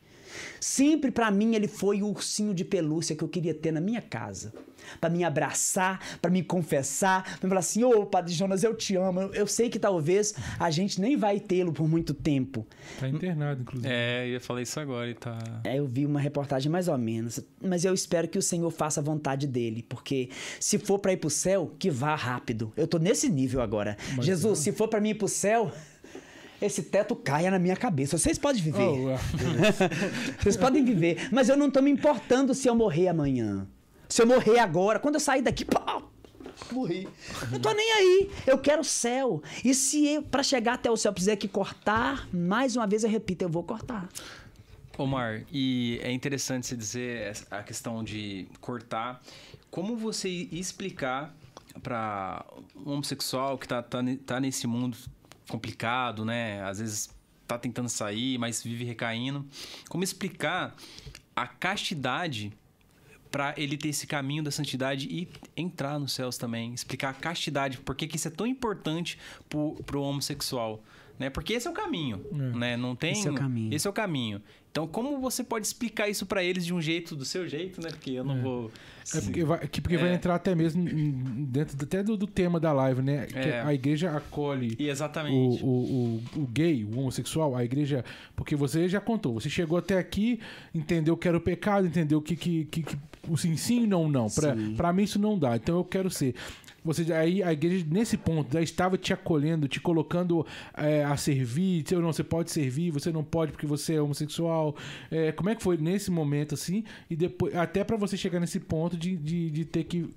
Sempre pra mim ele foi o ursinho de pelúcia que eu queria ter na minha casa. Pra me abraçar, pra me confessar, pra me falar assim: Ô, Padre Jonas, eu te amo. Eu, sei que talvez a gente nem vai tê-lo por muito tempo. Tá internado, inclusive. É, eu ia falar isso agora e tá. É, eu vi uma reportagem mais ou menos. Mas eu espero que o Senhor faça a vontade dele. Porque se for pra ir pro céu, que vá rápido. Eu tô nesse nível agora. Jesus, se for pra mim ir pro céu, esse teto caia na minha cabeça. Vocês podem viver. Oh, Vocês podem viver. Mas eu não tô me importando se eu morrer amanhã. Se eu morrer agora, quando eu sair daqui, pá, morri. Eu tô nem aí. Eu quero o céu. E se eu, pra chegar até o céu, precisar que cortar, mais uma vez eu repito, eu vou cortar. Omar, e é interessante você dizer a questão de cortar. Como você explicar para um homossexual que tá, tá, tá nesse mundo complicado, né? Às vezes tá tentando sair, mas vive recaindo. Como explicar a castidade para ele ter esse caminho da santidade e entrar nos céus também. Explicar a castidade, por que isso é tão importante pro, pro homossexual. Né? Porque esse é o caminho, né? Não tem... Esse é o caminho. Esse é o caminho. Então, como você pode explicar isso para eles de um jeito, do seu jeito, né? Porque eu não vou... É porque, vai, que- porque vai É. entrar até mesmo dentro até do, do tema da live, né? Que É. a igreja acolhe E o, exatamente. o, o, o gay, o homossexual, a igreja. Porque você já contou, você chegou até aqui, entendeu que era o pecado, entendeu que, que, que, que o sim, sim, não, não. Pra, Sim. pra mim isso não dá, então eu quero ser. Você aí a igreja nesse ponto já estava te acolhendo, te colocando é, a servir, ou não, você pode servir, você não pode porque você é homossexual. É, como é que foi nesse momento assim? E depois até pra você chegar nesse ponto de, de, de ter que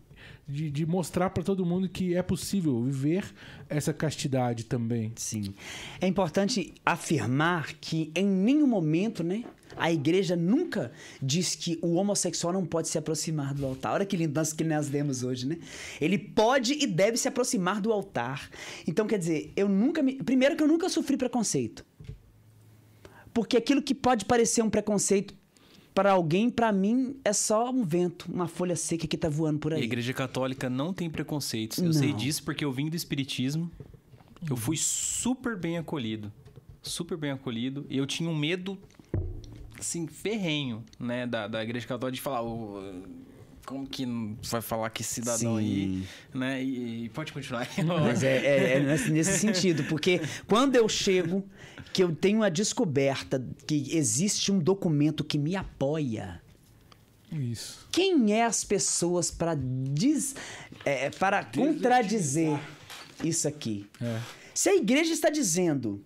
de, de mostrar pra todo mundo que é possível viver essa castidade também. Sim. É importante afirmar que em nenhum momento, né? A igreja nunca diz que o homossexual não pode se aproximar do altar. Olha que lindo nós, que nós demos hoje, né? Ele pode e deve se aproximar do altar. Então, quer dizer, eu nunca me. Primeiro que eu nunca sofri preconceito. Porque aquilo que pode parecer um preconceito para alguém, para mim, é só um vento, uma folha seca que tá voando por E a aí. igreja católica não tem preconceitos. Eu Não. sei disso porque eu vim do espiritismo. Eu fui super bem acolhido. Super bem acolhido. E eu tinha um medo, assim, ferrenho, né? Da, da igreja católica de falar... "Ô, como que vai falar que cidadão aí... Né? E, e pode continuar. Mas é, é- é nesse, nesse sentido, porque quando eu chego, que eu tenho a descoberta que existe um documento que me apoia. Isso. Quem é as pessoas para diz, é, para contradizer isso aqui? É. Se a igreja está dizendo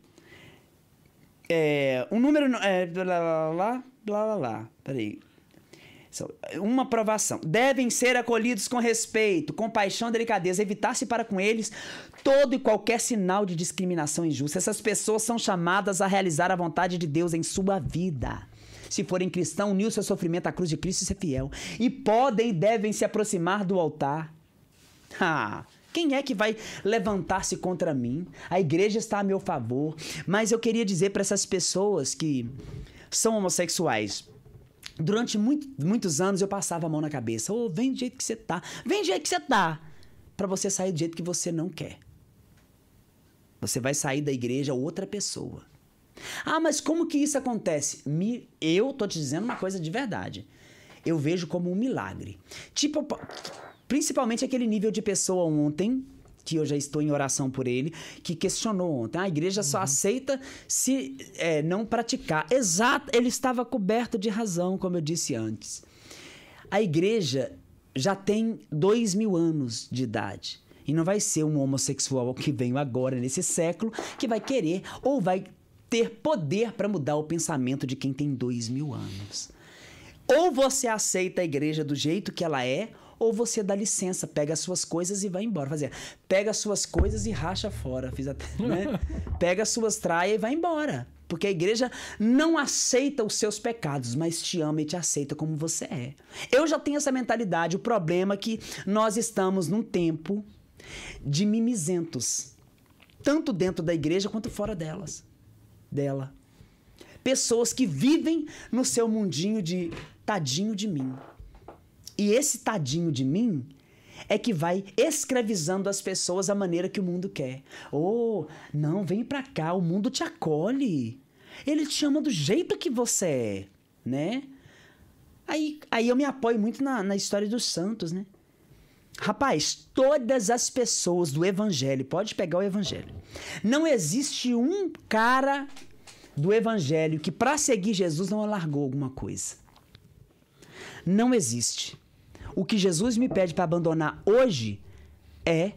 é, um número é, blá blá blá blá blá blá, peraí. Só- Uma aprovação. Devem ser acolhidos com respeito, compaixão, delicadeza, evitar-se para com eles todo e qualquer sinal de discriminação injusta. Essas pessoas são chamadas a realizar a vontade de Deus em sua vida. Se forem cristãos, unir o seu sofrimento à cruz de Cristo e ser fiel. E podem e devem se aproximar do altar. Ah, Quem é que vai levantar-se contra mim? A igreja está a meu favor. Mas eu queria dizer para essas pessoas que são homossexuais. Durante muito, muitos anos eu passava a mão na cabeça. Ô, oh, vem do jeito que você tá. Vem do jeito que você tá. Para você sair do jeito que você não quer. Você vai sair da igreja outra pessoa. Ah, mas como que isso acontece? Me, eu tô te dizendo uma coisa de verdade. Eu vejo como um milagre. Tipo, principalmente aquele nível de pessoa ontem que eu já estou em oração por ele, que questionou ontem. A igreja só uhum. aceita se é, não praticar. Exato, ele estava coberto de razão, como eu disse antes. A igreja já tem dois mil anos de idade. E não vai ser um homossexual que veio agora, nesse século, que vai querer ou vai ter poder para mudar o pensamento de quem tem dois mil anos. Ou você aceita a igreja do jeito que ela é, ou você dá licença, pega as suas coisas e vai embora. Fazer, pega as suas coisas e racha fora. Fiz até, né? pega as suas traias e vai embora. Porque a igreja não aceita os seus pecados, mas te ama e te aceita como você é. Eu já tenho essa mentalidade. O problema é que nós estamos num tempo de mimizentos, tanto dentro da igreja quanto fora delas, dela. Pessoas que vivem no seu mundinho de tadinho de mim. E esse tadinho de mim é que vai escravizando as pessoas à maneira que o mundo quer. Oh, não, vem pra cá, o mundo te acolhe. Ele te chama do jeito que você é, né? Aí, aí eu me apoio muito na, na história dos santos, né? Rapaz, todas as pessoas do evangelho, pode pegar o evangelho. Não existe um cara do evangelho que para seguir Jesus não largou alguma coisa. Não existe. O que Jesus me pede para abandonar hoje é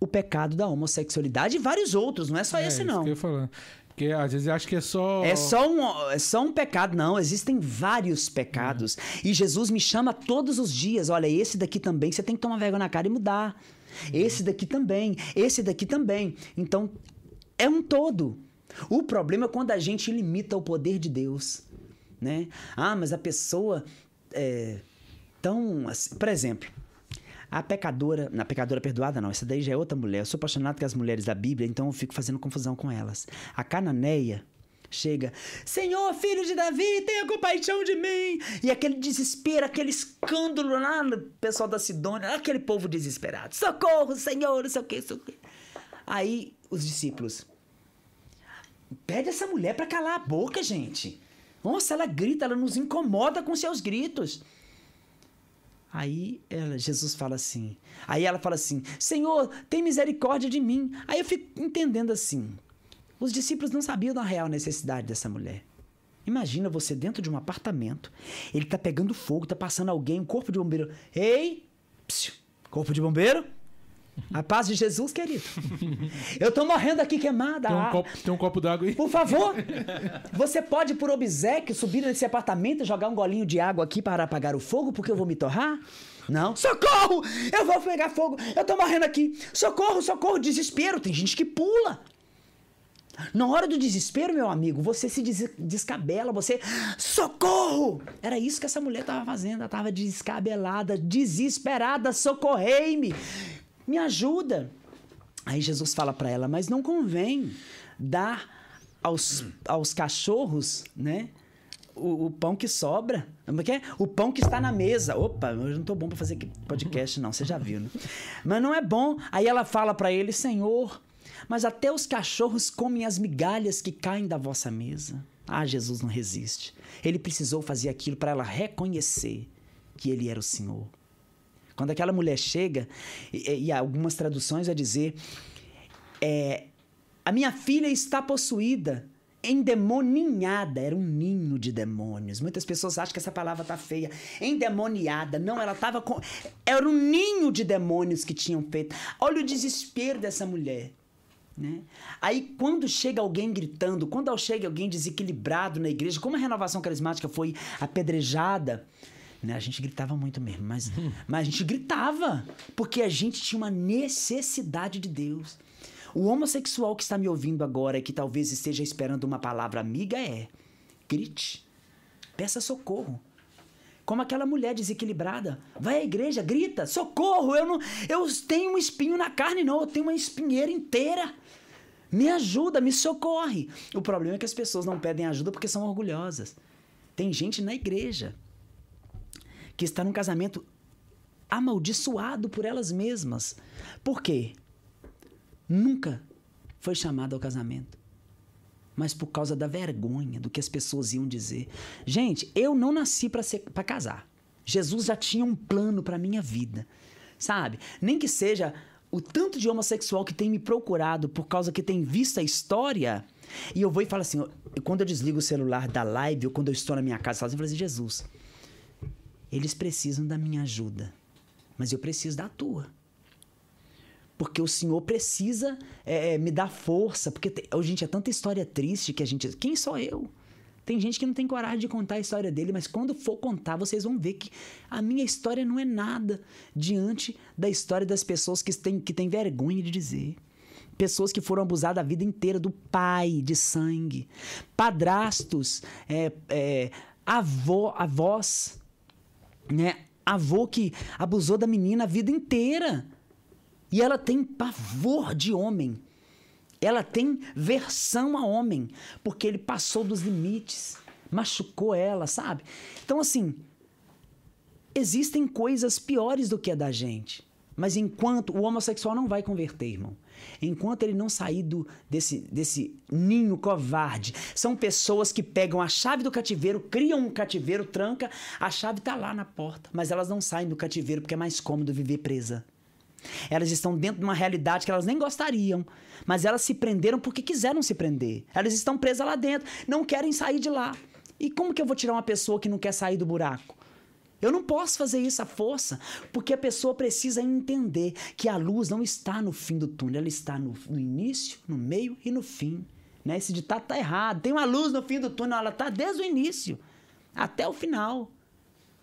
o pecado da homossexualidade e vários outros, não é só é, esse não. Isso que eu falando. Porque às vezes acho que é só. É só um, é só um pecado, não. Existem vários pecados. E Jesus me chama todos os dias. Olha, esse daqui também você tem que tomar vergonha na cara e mudar. Esse daqui também. Esse daqui também. Então, é um todo. O problema é quando a gente limita o poder de Deus. Né? Ah, mas a pessoa. É, tão. Assim, por exemplo, a pecadora. Na pecadora perdoada, não, essa daí já é outra mulher. Eu sou apaixonado com as mulheres da Bíblia, então eu fico fazendo confusão com elas. A cananeia chega, Senhor, filho de Davi, tenha compaixão de mim. E aquele desespero, aquele escândalo lá no pessoal da Sidônia, aquele povo desesperado. Socorro, Senhor, não sei o que, isso aqui. Aí os discípulos, pede essa mulher para calar a boca, gente. Nossa, ela grita, ela nos incomoda com seus gritos. Aí ela, Jesus fala assim. Aí ela fala assim: Senhor, tem misericórdia de mim. Aí eu fico entendendo assim. Os discípulos não sabiam da real necessidade dessa mulher. Imagina você dentro de um apartamento, ele tá pegando fogo, tá passando alguém, um corpo de bombeiro. Ei! Psiu, corpo de bombeiro? A paz de Jesus, querido. Eu tô morrendo aqui queimada. Tem um copo, um copo d'água aí. Por favor. Você pode, por obsequio, subir nesse apartamento e jogar um golinho de água aqui para apagar o fogo, porque eu vou me torrar? Não. Socorro! Eu vou pegar fogo. Eu tô morrendo aqui. Socorro, socorro, desespero. Tem gente que pula. Na hora do desespero, meu amigo, você se des descabela, você. Socorro! Era isso que essa mulher tava fazendo. Ela tava descabelada, desesperada. Socorrei-me! Me ajuda. Aí Jesus fala para ela, mas não convém dar aos, aos cachorros, né? O, o, pão que sobra. É é? O pão que está na mesa. Opa, eu não tô bom para fazer podcast, não. Você já viu, né? Mas não é bom. Aí ela fala para ele, Senhor, mas até os cachorros comem as migalhas que caem da vossa mesa. Ah, Jesus não resiste. Ele precisou fazer aquilo para ela reconhecer que ele era o Senhor. Quando aquela mulher chega, e, e algumas traduções vai dizer: é, A minha filha está possuída, endemoninhada, era um ninho de demônios. Muitas pessoas acham que essa palavra tá feia. Endemoniada. Não, ela estava com. Era um ninho de demônios que tinham feito. Olha o desespero dessa mulher. Né? Aí, quando chega alguém gritando, quando chega alguém desequilibrado na igreja, como a renovação carismática foi apedrejada, né? A gente gritava muito mesmo, mas, mas a gente gritava porque a gente tinha uma necessidade de Deus. O homossexual que está me ouvindo agora e que talvez esteja esperando uma palavra amiga é: grite, peça socorro. Como aquela mulher desequilibrada. Vai à igreja, grita, socorro, eu não. Eu tenho um espinho na carne, não, eu tenho uma espinheira inteira. Me ajuda, me socorre. O problema é que as pessoas não pedem ajuda porque são orgulhosas. Tem gente na igreja que está num casamento amaldiçoado por elas mesmas. Por quê? Nunca foi chamado ao casamento. Mas por causa da vergonha do que as pessoas iam dizer. Gente, eu não nasci para casar. Jesus já tinha um plano para minha vida. Sabe? Nem que seja o tanto de homossexual que tem me procurado por causa que tem visto a história. E eu vou e falo assim, quando eu desligo o celular da live ou quando eu estou na minha casa eu falo assim, Jesus, eles precisam da minha ajuda, mas eu preciso da tua. Porque o Senhor precisa é, é me dar força. Porque, tem, oh, gente, é tanta história triste que a gente. Quem sou eu? Tem gente que não tem coragem de contar a história dele, mas quando for contar, vocês vão ver que a minha história não é nada diante da história das pessoas que têm, que têm vergonha de dizer. Pessoas que foram abusadas a vida inteira do pai de sangue, padrastos, é, é, avó, avós né? Avô que abusou da menina a vida inteira. E ela tem pavor de homem. Ela tem versão a homem, porque ele passou dos limites, machucou ela, sabe? Então, assim, existem coisas piores do que a da gente. Mas enquanto o homossexual não vai converter, irmão. Enquanto ele não sair do, desse, desse ninho covarde, são pessoas que pegam a chave do cativeiro, criam um cativeiro, tranca, a chave está lá na porta, mas elas não saem do cativeiro porque é mais cômodo viver presa. Elas estão dentro de uma realidade que elas nem gostariam, mas elas se prenderam porque quiseram se prender. Elas estão presas lá dentro, não querem sair de lá. E como que eu vou tirar uma pessoa que não quer sair do buraco? Eu não posso fazer isso à força, porque a pessoa precisa entender que a luz não está no fim do túnel, ela está no, no início, no meio e no fim. Né? Esse ditado está errado. Tem uma luz no fim do túnel, ela está desde o início até o final.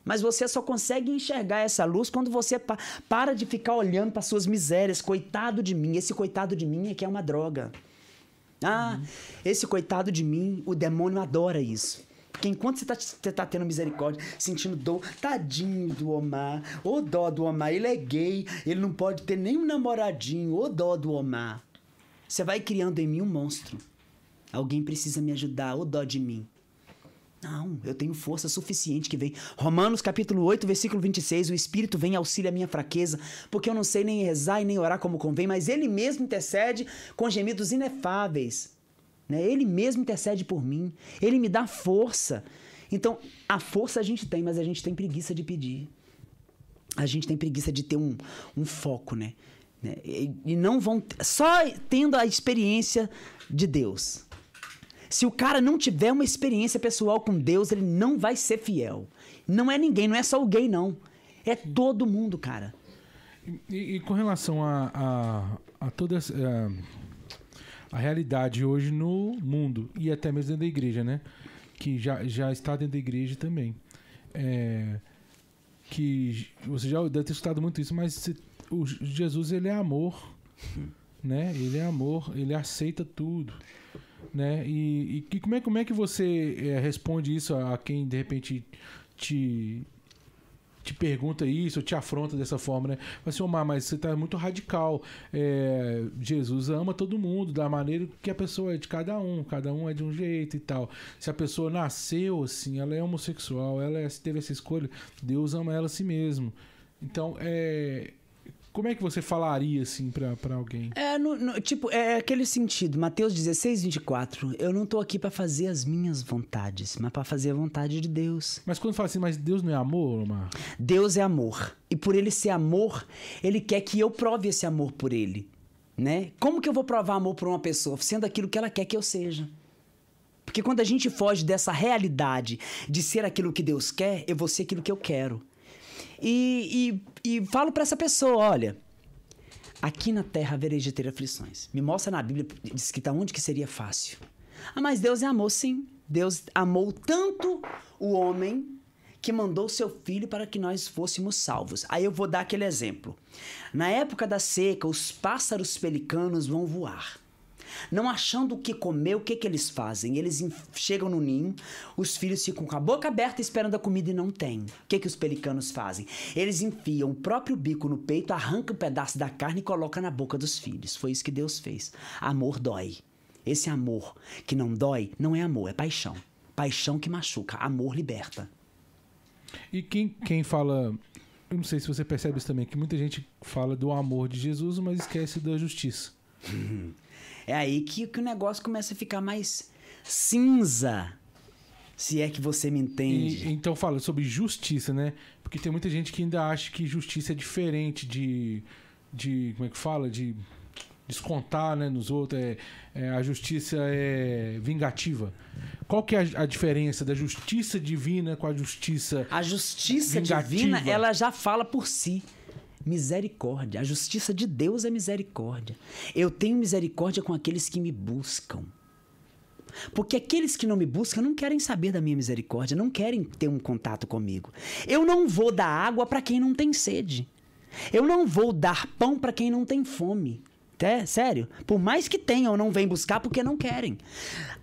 Mas você só consegue enxergar essa luz quando você pa para de ficar olhando para suas misérias. Coitado de mim, esse coitado de mim é que é uma droga. Ah, uhum. esse coitado de mim, o demônio adora isso. Porque enquanto você está tá tendo misericórdia, sentindo dor, tadinho do Omar, ô dó do Omar, ele é gay, ele não pode ter nenhum namoradinho, ô dó do Omar. Você vai criando em mim um monstro. Alguém precisa me ajudar, ô dó de mim. Não, eu tenho força suficiente que vem. Romanos capítulo 8, versículo 26, o Espírito vem auxilia a minha fraqueza, porque eu não sei nem rezar e nem orar como convém, mas ele mesmo intercede com gemidos inefáveis. Né? Ele mesmo intercede por mim. Ele me dá força. Então, a força a gente tem, mas a gente tem preguiça de pedir. A gente tem preguiça de ter um, um foco, né? né? E, não vão. Só tendo a experiência de Deus. Se o cara não tiver uma experiência pessoal com Deus, ele não vai ser fiel. Não é ninguém, não é só o gay, não. É todo mundo, cara. E, e com relação a, a, a toda essa. A realidade hoje no mundo e até mesmo dentro da igreja, né? Que já, já está dentro da igreja também. É, que você já deve ter escutado muito isso, mas o Jesus ele é amor, né? Ele é amor, ele aceita tudo, né? E, e como é como é que você é, responde isso a, a quem de repente te te pergunta isso, te afronta dessa forma, né? Mas assim, Omar, mas você tá muito radical. É, Jesus ama todo mundo da maneira que a pessoa é de cada um, cada um é de um jeito e tal. Se a pessoa nasceu assim, ela é homossexual, ela é, teve essa escolha, Deus ama ela a si mesmo. Então, é, como é que você falaria, assim, pra, alguém? É, no, no, tipo, é aquele sentido. Mateus 16, 24. Eu não tô aqui para fazer as minhas vontades, mas para fazer a vontade de Deus. Mas quando fala assim, mas Deus não é amor, Omar? Deus é amor. E por ele ser amor, ele quer que eu prove esse amor por ele. Né? Como que eu vou provar amor por uma pessoa? Sendo aquilo que ela quer que eu seja. Porque quando a gente foge dessa realidade de ser aquilo que Deus quer, eu vou ser aquilo que eu quero. E, e, e falo para essa pessoa: olha, aqui na terra havereis de ter aflições. Me mostra na Bíblia, diz que tá onde que seria fácil. Ah, mas Deus é amor, sim. Deus amou tanto o homem que mandou seu filho para que nós fôssemos salvos. Aí eu vou dar aquele exemplo. Na época da seca, os pássaros pelicanos vão voar. Não achando o que comer, o que, que eles fazem? Eles chegam no ninho, os filhos ficam com a boca aberta esperando a comida e não tem. O que, que os pelicanos fazem? Eles enfiam o próprio bico no peito, arrancam um pedaço da carne e colocam na boca dos filhos. Foi isso que Deus fez. Amor dói. Esse amor que não dói não é amor, é paixão. Paixão que machuca, amor liberta. E quem, quem fala. Eu não sei se você percebe isso também, que muita gente fala do amor de Jesus, mas esquece da justiça. É aí que, que o negócio começa a ficar mais cinza. Se é que você me entende. E, então fala sobre justiça, né? Porque tem muita gente que ainda acha que justiça é diferente de. de como é que fala? De descontar né, nos outros. É, é, a justiça é vingativa. Qual que é a, a diferença da justiça divina com a justiça. A justiça Vingativa. divina, ela já fala por si. Misericórdia. A justiça de Deus é misericórdia. Eu tenho misericórdia com aqueles que me buscam. Porque aqueles que não me buscam não querem saber da minha misericórdia, não querem ter um contato comigo. Eu não vou dar água para quem não tem sede. Eu não vou dar pão para quem não tem fome. É, sério. Por mais que tenham, não vêm buscar porque não querem.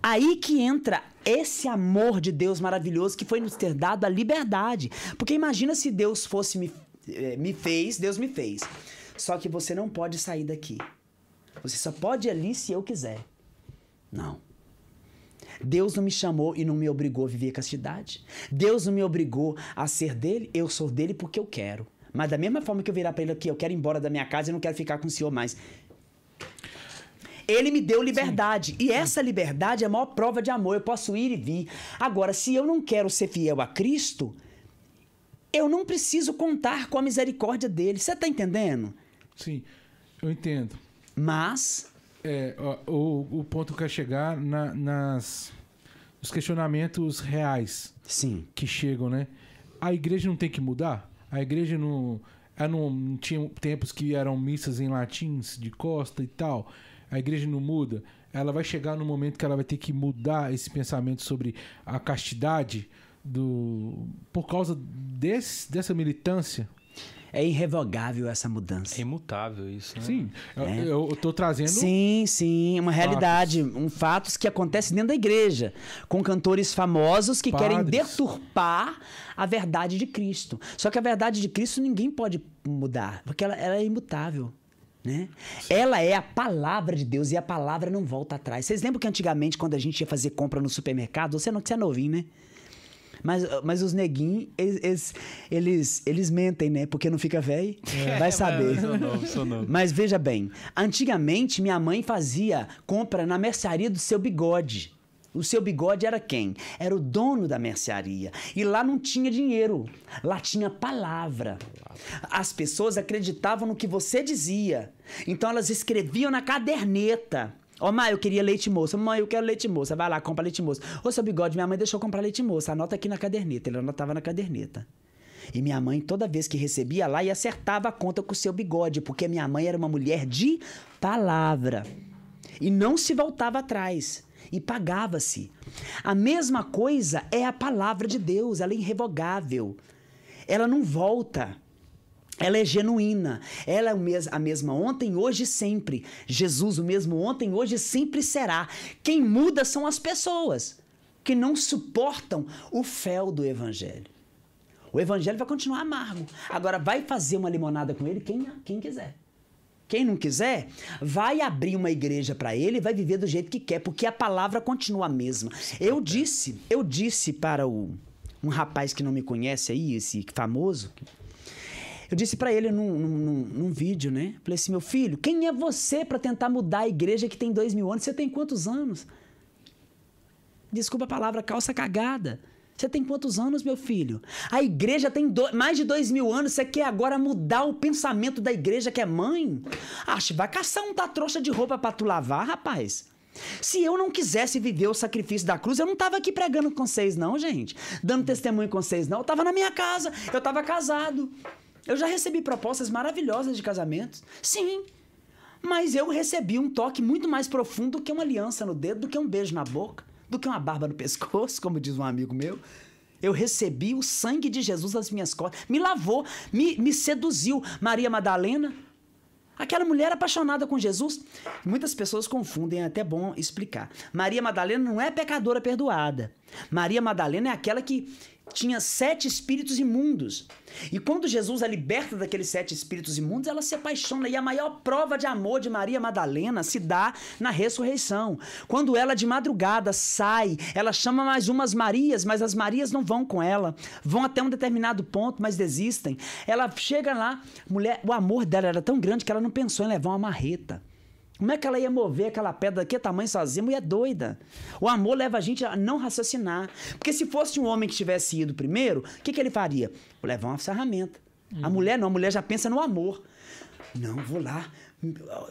Aí que entra esse amor de Deus maravilhoso que foi nos ter dado a liberdade. Porque imagina se Deus fosse me, me fez, Deus me fez. Só que você não pode sair daqui. Você só pode ir ali se eu quiser. Não. Deus não me chamou e não me obrigou a viver castidade. Deus não me obrigou a ser dele, eu sou dele porque eu quero. Mas da mesma forma que eu virar pra ele aqui, eu quero ir embora da minha casa e não quero ficar com o senhor mais. Ele me deu liberdade. E essa liberdade é a maior prova de amor. Eu posso ir e vir. Agora, se eu não quero ser fiel a Cristo, eu não preciso contar com a misericórdia dele. Você tá entendendo? Sim, eu entendo. Mas. É, o, o ponto que quero chegar na, nas os questionamentos reais Sim. que chegam, né? A igreja não tem que mudar? A igreja não. Ela não tinha tempos que eram missas em latins de costa e tal. A igreja não muda. Ela vai chegar no momento que ela vai ter que mudar esse pensamento sobre a castidade do por causa desse, dessa militância. É irrevogável essa mudança. É imutável isso, né? Sim, eu- É. eu, eu tô trazendo. Sim, sim, uma realidade, um fatos que acontecem dentro da igreja, com cantores famosos que querem Padres. deturpar a verdade de Cristo. Só que a verdade de Cristo ninguém pode mudar, porque ela, ela é imutável. Né? Ela é a palavra de Deus e a palavra não volta atrás. Vocês lembram que antigamente, quando a gente ia fazer compra no supermercado, você não você é novinho, né? Mas, mas os neguinhos, eles, eles, eles, mentem, né? Porque não fica velho. Vai saber. Sou novo, sou novo. Mas veja bem, antigamente minha mãe fazia compra na mercearia do seu bigode. O seu bigode era quem? Era o dono da mercearia. E lá não tinha dinheiro, lá tinha palavra. As pessoas acreditavam no que você dizia. Então elas escreviam na caderneta. Ó, mãe, eu queria leite moça. Mãe, eu quero leite moça. Vai lá, compra leite moça. Ô, seu bigode, minha mãe deixou comprar leite moça. Anota aqui na caderneta. Ele anotava na caderneta. E minha mãe, toda vez que recebia lá, e acertava a conta com o seu bigode, porque minha mãe era uma mulher de palavra. E não se voltava atrás. E pagava-se. A mesma coisa é a palavra de Deus, ela é irrevogável. Ela não volta. Ela é genuína. Ela é a mesma ontem, hoje e sempre. Jesus, o mesmo ontem, hoje e sempre será. Quem muda são as pessoas que não suportam o fel do evangelho. O evangelho vai continuar amargo. Agora, vai fazer uma limonada com ele quem, quem quiser. Quem não quiser, vai abrir uma igreja para ele e vai viver do jeito que quer, porque a palavra continua a mesma. Eu disse, eu disse para o, um rapaz que não me conhece aí, esse famoso, eu disse para ele num, num, num- vídeo, né? Falei assim, meu filho, quem é você para tentar mudar a igreja que tem dois mil anos? Você tem quantos anos? Desculpa a palavra, calça cagada. Você tem quantos anos, meu filho? A igreja tem do- mais de dois mil anos. Você quer agora mudar o pensamento da igreja que é mãe? Acho, vai caçar um da trouxa de roupa pra tu lavar, rapaz. Se eu não quisesse viver o sacrifício da cruz, eu não tava aqui pregando com vocês, não, gente. Dando testemunho com vocês, não. Eu tava na minha casa, eu tava casado. Eu já recebi propostas maravilhosas de casamentos. Sim. Mas eu recebi um toque muito mais profundo do que uma aliança no dedo, do que um beijo na boca, do que uma barba no pescoço, como diz um amigo meu. Eu recebi o sangue de Jesus nas minhas costas. Me lavou, me, me seduziu. Maria Madalena. Aquela mulher apaixonada com Jesus. Muitas pessoas confundem, é até bom explicar. Maria Madalena não é pecadora perdoada. Maria Madalena é aquela que tinha sete espíritos imundos. E quando Jesus a liberta daqueles sete espíritos imundos, ela se apaixona. E a maior prova de amor de Maria Madalena se dá na ressurreição. Quando ela de madrugada sai, ela chama mais umas Marias, mas as Marias não vão com ela. Vão até um determinado ponto, mas desistem. Ela chega lá, mulher, o amor dela era tão grande que ela não pensou em levar uma marreta. Como é que ela ia mover aquela pedra daquele tamanho sozinha? Mulher doida. O amor leva a gente a não raciocinar. Porque se fosse um homem que tivesse ido primeiro, o que, que ele faria? Vou levar uma ferramenta. A mulher não, a mulher já pensa no amor. Não, vou lá,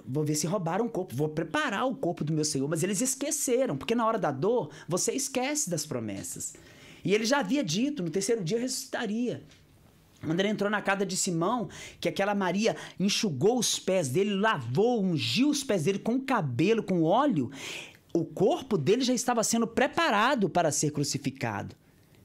vou ver se roubaram o corpo, vou preparar o corpo do meu Senhor. Mas eles esqueceram, porque na hora da dor, você esquece das promessas. E ele já havia dito, no terceiro dia eu ressuscitaria. Quando ele entrou na casa de Simão, que aquela Maria enxugou os pés dele, lavou, ungiu os pés dele com cabelo, com óleo, o corpo dele já estava sendo preparado para ser crucificado.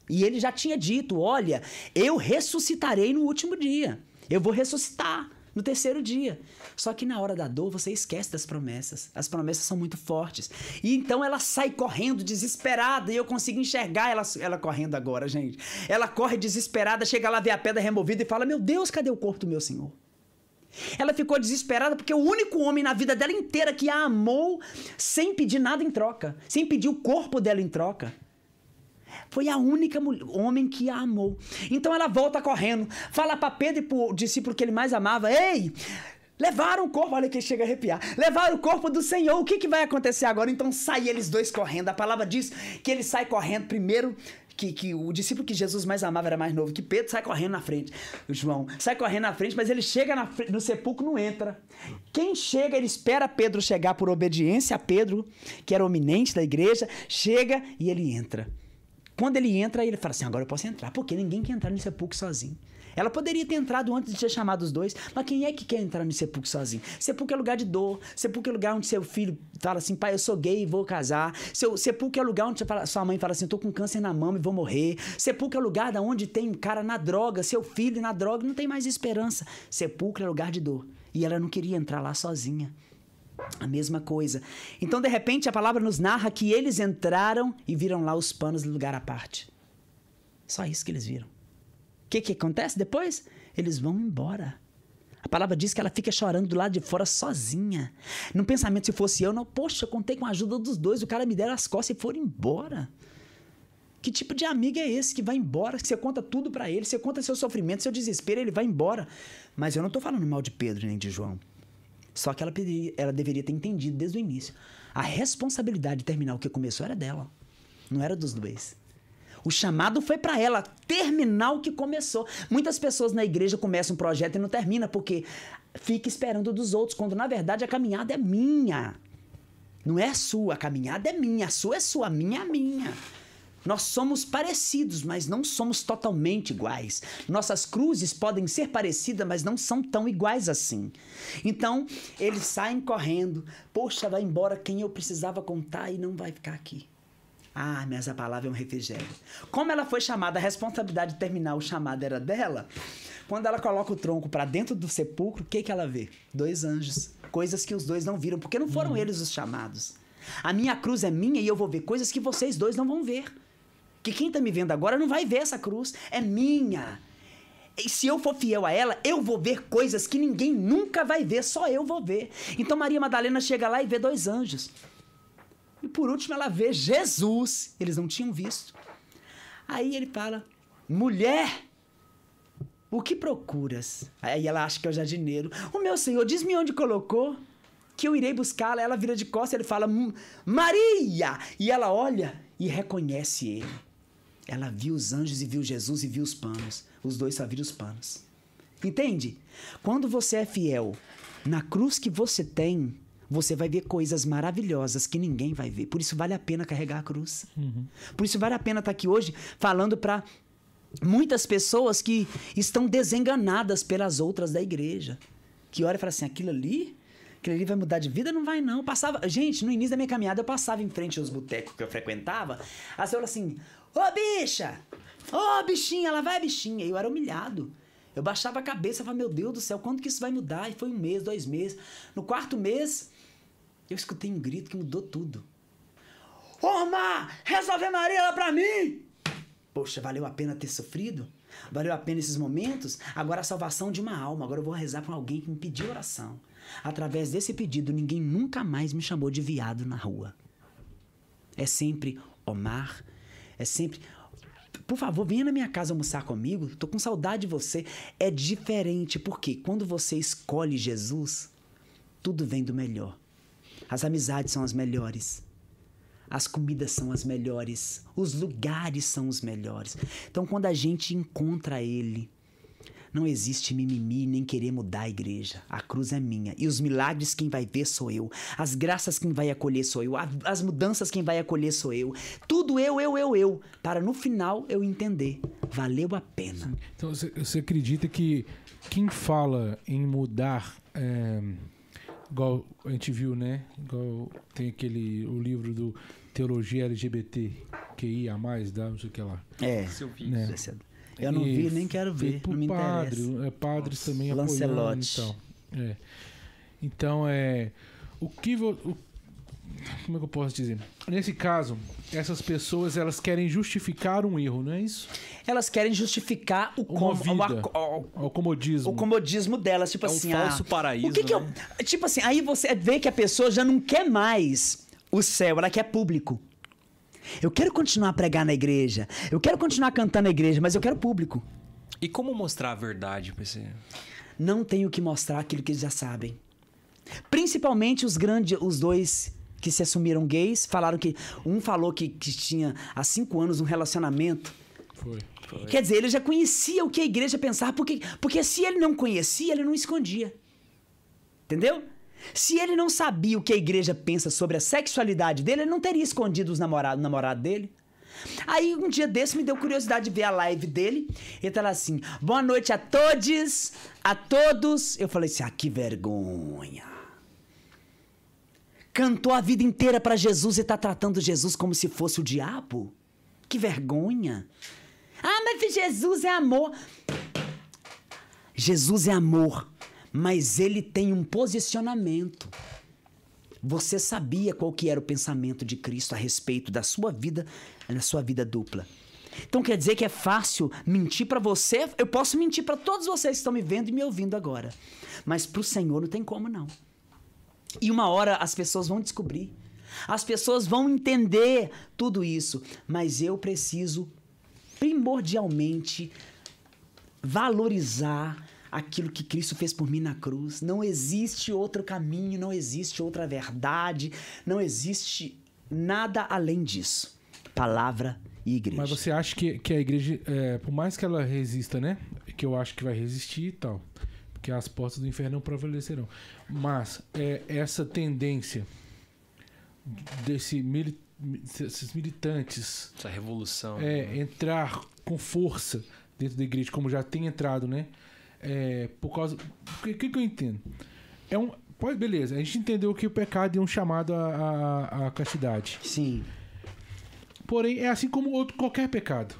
E ele já tinha dito: Olha, eu ressuscitarei no último dia. Eu vou ressuscitar no terceiro dia. Só que na hora da dor você esquece das promessas. As promessas são muito fortes. E então ela sai correndo desesperada e eu consigo enxergar ela, ela correndo agora, gente. Ela corre desesperada, chega lá, vê a pedra removida e fala: Meu Deus, cadê o corpo do meu Senhor? Ela ficou desesperada porque o único homem na vida dela inteira que a amou sem pedir nada em troca, sem pedir o corpo dela em troca. Foi a única homem que a amou. Então ela volta correndo, fala para Pedro e pro discípulo que ele mais amava: Ei, Levaram o corpo, olha que chega a arrepiar. Levaram o corpo do Senhor. O que, que vai acontecer agora? Então sai eles dois correndo. A palavra diz que ele sai correndo primeiro. Que, que o discípulo que Jesus mais amava era mais novo que Pedro, sai correndo na frente. O João sai correndo na frente, mas ele chega na, no sepulcro não entra. Quem chega, ele espera Pedro chegar por obediência a Pedro, que era o eminente da igreja, chega e ele entra. Quando ele entra, ele fala assim: agora eu posso entrar, porque ninguém quer entrar no sepulcro sozinho. Ela poderia ter entrado antes de ter chamado os dois, mas quem é que quer entrar no sepulcro sozinho? Sepulcro é lugar de dor, sepulcro é lugar onde seu filho fala assim, pai, eu sou gay e vou casar. Seu, sepulcro é lugar onde sua mãe fala assim, tô com câncer na mama e vou morrer. Sepulcro é lugar onde tem cara na droga, seu filho na droga, não tem mais esperança. Sepulcro é lugar de dor. E ela não queria entrar lá sozinha. A mesma coisa. Então, de repente, a palavra nos narra que eles entraram e viram lá os panos do lugar à parte. Só isso que eles viram. Que, que acontece depois? Eles vão embora. A palavra diz que ela fica chorando do lado de fora sozinha. No pensamento, se fosse eu, não, poxa, contei com a ajuda dos dois, o cara me deram as costas e foram embora. Que tipo de amigo é esse que vai embora? Que você conta tudo para ele, você conta seu sofrimento, seu desespero, ele vai embora. Mas eu não tô falando mal de Pedro nem de João. Só que ela, ela deveria ter entendido desde o início. A responsabilidade de terminar o que começou era dela, não era dos dois. O chamado foi para ela terminar o que começou. Muitas pessoas na igreja começam um projeto e não termina porque fica esperando dos outros, quando na verdade a caminhada é minha. Não é sua, a caminhada é minha, a sua é sua, a minha é minha. Nós somos parecidos, mas não somos totalmente iguais. Nossas cruzes podem ser parecidas, mas não são tão iguais assim. Então, eles saem correndo. Poxa, vai embora quem eu precisava contar e não vai ficar aqui. Ah, mas a palavra é um refrigério. Como ela foi chamada, a responsabilidade de terminar o chamado era dela. Quando ela coloca o tronco para dentro do sepulcro, o que, que ela vê? Dois anjos. Coisas que os dois não viram, porque não foram uhum. eles os chamados. A minha cruz é minha e eu vou ver coisas que vocês dois não vão ver. Que quem está me vendo agora não vai ver essa cruz. É minha. E se eu for fiel a ela, eu vou ver coisas que ninguém nunca vai ver, só eu vou ver. Então Maria Madalena chega lá e vê dois anjos. E por último ela vê Jesus. Eles não tinham visto. Aí ele fala: Mulher, o que procuras? Aí ela acha que é o jardineiro. O meu senhor, diz-me onde colocou, que eu irei buscá-la. Ela vira de costas ele fala: Maria! E ela olha e reconhece ele. Ela viu os anjos e viu Jesus e viu os panos. Os dois só viram os panos. Entende? Quando você é fiel na cruz que você tem, você vai ver coisas maravilhosas que ninguém vai ver. Por isso vale a pena carregar a cruz. Uhum. Por isso vale a pena estar aqui hoje falando para muitas pessoas que estão desenganadas pelas outras da igreja. Que olha e fala assim: aquilo ali, aquilo ali vai mudar de vida? Não vai, não. passava, gente, no início da minha caminhada, eu passava em frente aos botecos que eu frequentava. Aí eu falava assim: Ô bicha! Ô bichinha, ela vai bichinha. E eu era humilhado. Eu baixava a cabeça e falava, meu Deus do céu, quando que isso vai mudar? E foi um mês, dois meses. No quarto mês, eu escutei um grito que mudou tudo. Omar, resolve Maria lá pra mim! Poxa, valeu a pena ter sofrido? Valeu a pena esses momentos? Agora a salvação de uma alma. Agora eu vou rezar com alguém que me pediu oração. Através desse pedido, ninguém nunca mais me chamou de viado na rua. É sempre Omar, é sempre. Por favor, venha na minha casa almoçar comigo. Tô com saudade de você. É diferente, porque quando você escolhe Jesus, tudo vem do melhor. As amizades são as melhores. As comidas são as melhores. Os lugares são os melhores. Então, quando a gente encontra Ele, não existe mimimi nem querer mudar a igreja. A cruz é minha. E os milagres quem vai ver sou eu. As graças quem vai acolher sou eu. As mudanças quem vai acolher sou eu. Tudo eu, eu, eu, eu. Para no final eu entender. Valeu a pena. Então você, acredita que quem fala em mudar. É, igual a gente viu, né? Igual tem aquele. o livro do Teologia LGBT, QI a mais, dá não sei o que lá. É. Né? Eu não vi, nem quero ver. Não me padre, interessa. é, padres também Lancelote. apoiando. Então, é. então, é. O que. vo- o- como é que eu posso dizer? Nesse caso, essas pessoas elas querem justificar um erro, não é isso? Elas querem justificar o, como, vida. o, o- O comodismo. o comodismo delas. Tipo É um assim, falso ah, paraíso, O que que eu- né? Tipo assim, aí você vê que a pessoa já não quer mais o céu, ela quer público. Eu quero continuar a pregar na igreja. Eu quero continuar cantando na igreja, mas eu quero público. E como mostrar a verdade pra esse... Não tenho que mostrar aquilo que eles já sabem. Principalmente os grandes, os dois que se assumiram gays, falaram que um falou que, que tinha há cinco anos um relacionamento. Foi. Quer dizer, ele já conhecia o que a igreja pensava, porque, porque se ele não conhecia, ele não escondia. Entendeu? Se ele não sabia o que a igreja pensa sobre a sexualidade dele, ele não teria escondido os namorados, o namorado dele. Aí um dia desse me deu curiosidade de ver a live dele. Ele tá lá assim: boa noite a todos, a todos. Eu falei assim: ah, que vergonha. Cantou a vida inteira pra Jesus e tá tratando Jesus como se fosse o diabo? Que vergonha. Ah, mas Jesus é amor. Jesus é amor, mas ele tem um posicionamento. Você sabia qual que era o pensamento de Cristo a respeito da sua vida, da sua vida dupla. Então quer dizer que é fácil mentir pra você? Eu posso mentir pra todos vocês que estão me vendo e me ouvindo agora. Mas pro Senhor não tem como não. E uma hora as pessoas vão descobrir. As pessoas vão entender tudo isso, mas eu preciso primordialmente valorizar aquilo que Cristo fez por mim na cruz. Não existe outro caminho, não existe outra verdade, não existe nada além disso. Palavra e igreja. Mas você acha que, que a igreja, é, por mais que ela resista, né? Que eu acho que vai resistir e tal. Porque as portas do inferno não prevalecerão. Mas é, essa tendência desse mili- desses militantes Essa revolução. é, entrar com força dentro da igreja, como já tem entrado, né? É, por causa. O que, que que eu entendo? É um. Pode, beleza, a gente entendeu que o pecado é um chamado à, à, à castidade. Sim. Porém, é assim como outro, qualquer pecado.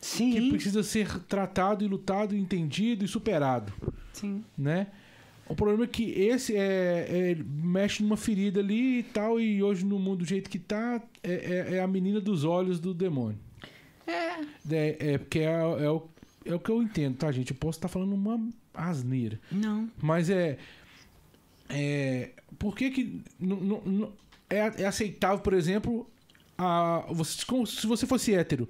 Que Sim. precisa ser tratado e lutado, entendido e superado, Sim. né? O problema é que esse é, é- mexe numa ferida ali e tal, e hoje no mundo do jeito que tá, é, é- é a menina dos olhos do demônio. É. É, é porque é, é o, é o que eu entendo, tá, gente? Eu posso estar falando uma asneira. Não. Mas é. É. Por que que. é, é aceitável, por exemplo, a, você, se você fosse hétero.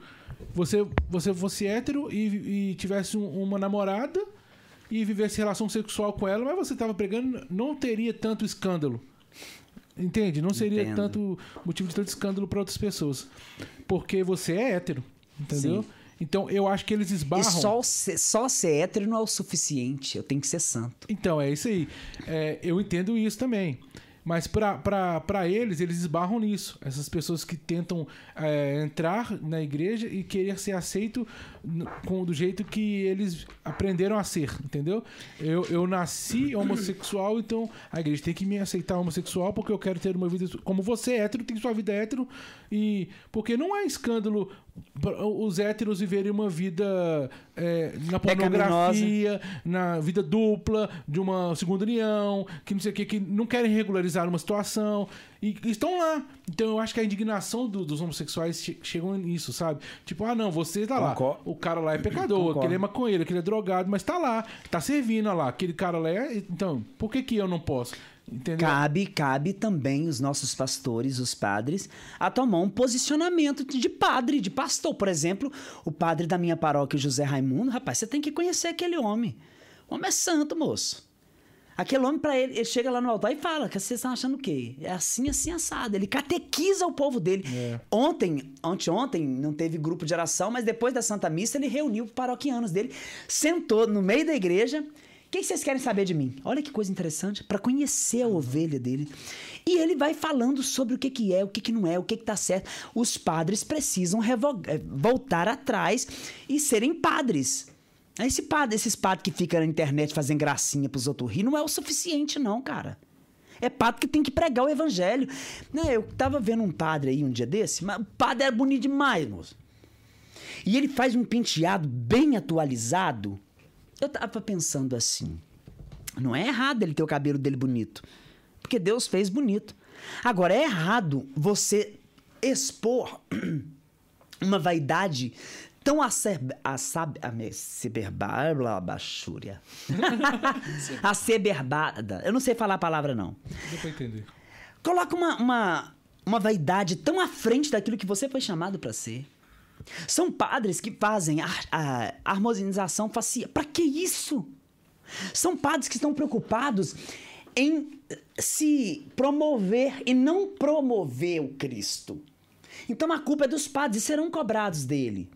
Você, você fosse hétero e, e tivesse um- uma namorada e vivesse relação sexual com ela, mas você tava pregando, não teria tanto escândalo. Entende? Não seria Entendo. tanto motivo de tanto escândalo para outras pessoas. Porque você é hétero. Entendeu? Sim. Então eu acho que eles E esbarram. só ser, só ser hétero não é o suficiente. Eu tenho que ser santo. Então, é isso aí. É, eu entendo isso também. Mas para eles, eles esbarram nisso. Essas pessoas que tentam é, entrar na igreja e querer ser aceito com do jeito que eles aprenderam a ser, entendeu? Eu, eu nasci homossexual, então a igreja tem que me aceitar homossexual porque eu quero ter uma vida como você é hétero tem sua vida hétero e porque não é escândalo os héteros viverem uma vida é, na pornografia, na vida dupla de uma segunda união, que não sei o que, que não querem regularizar uma situação e estão lá. Então eu acho que a indignação do- dos homossexuais che chegam nisso, sabe? Tipo, ah, não, você tá lá. Concordo. O cara lá é pecador, Concordo. aquele é maconheiro, aquele é drogado, mas tá lá, tá servindo olha lá. Aquele cara lá é. Então, por que que eu não posso? Entendeu? Cabe, cabe também os nossos pastores, os padres, a tomar um posicionamento de de padre, de pastor. Por exemplo, o padre da minha paróquia, José Raimundo, rapaz, você tem que conhecer aquele homem. O homem é santo, moço. Aquele homem, pra ele, ele chega lá no altar e fala que vocês estão achando o quê? É assim, assim, assado. Ele catequiza o povo dele. É. Ontem, anteontem, não teve grupo de oração, mas depois da Santa Missa, ele reuniu os paroquianos dele, sentou no meio da igreja. O que vocês querem saber de mim? Olha que coisa interessante, para conhecer a ovelha dele. E ele vai falando sobre o que, que é, o que, que não é, o que, que tá certo. Os padres precisam eh, voltar atrás e serem padres. Esse padre, esses padres que ficam na internet fazendo gracinha pros outros rir, não é o suficiente, não, cara. É padre que tem que pregar o evangelho. Né, eu tava vendo um padre aí um dia desse, mas o padre era bonito demais, moço. E ele faz um penteado bem atualizado. Eu tava pensando assim. Não é errado ele ter o cabelo dele bonito. Porque Deus fez bonito. Agora, é errado você expor uma vaidade tão acer- assab- ame- aceberbada, bachúria. Aceberbada. Eu não sei falar a palavra, não. Deu pra entender. Coloca uma, uma, uma vaidade tão à frente daquilo que você foi chamado para ser. São padres que fazem a, a harmonização facial. Para que isso? São padres que estão preocupados em se promover e não promover o Cristo. Então a culpa é dos padres e serão cobrados dele.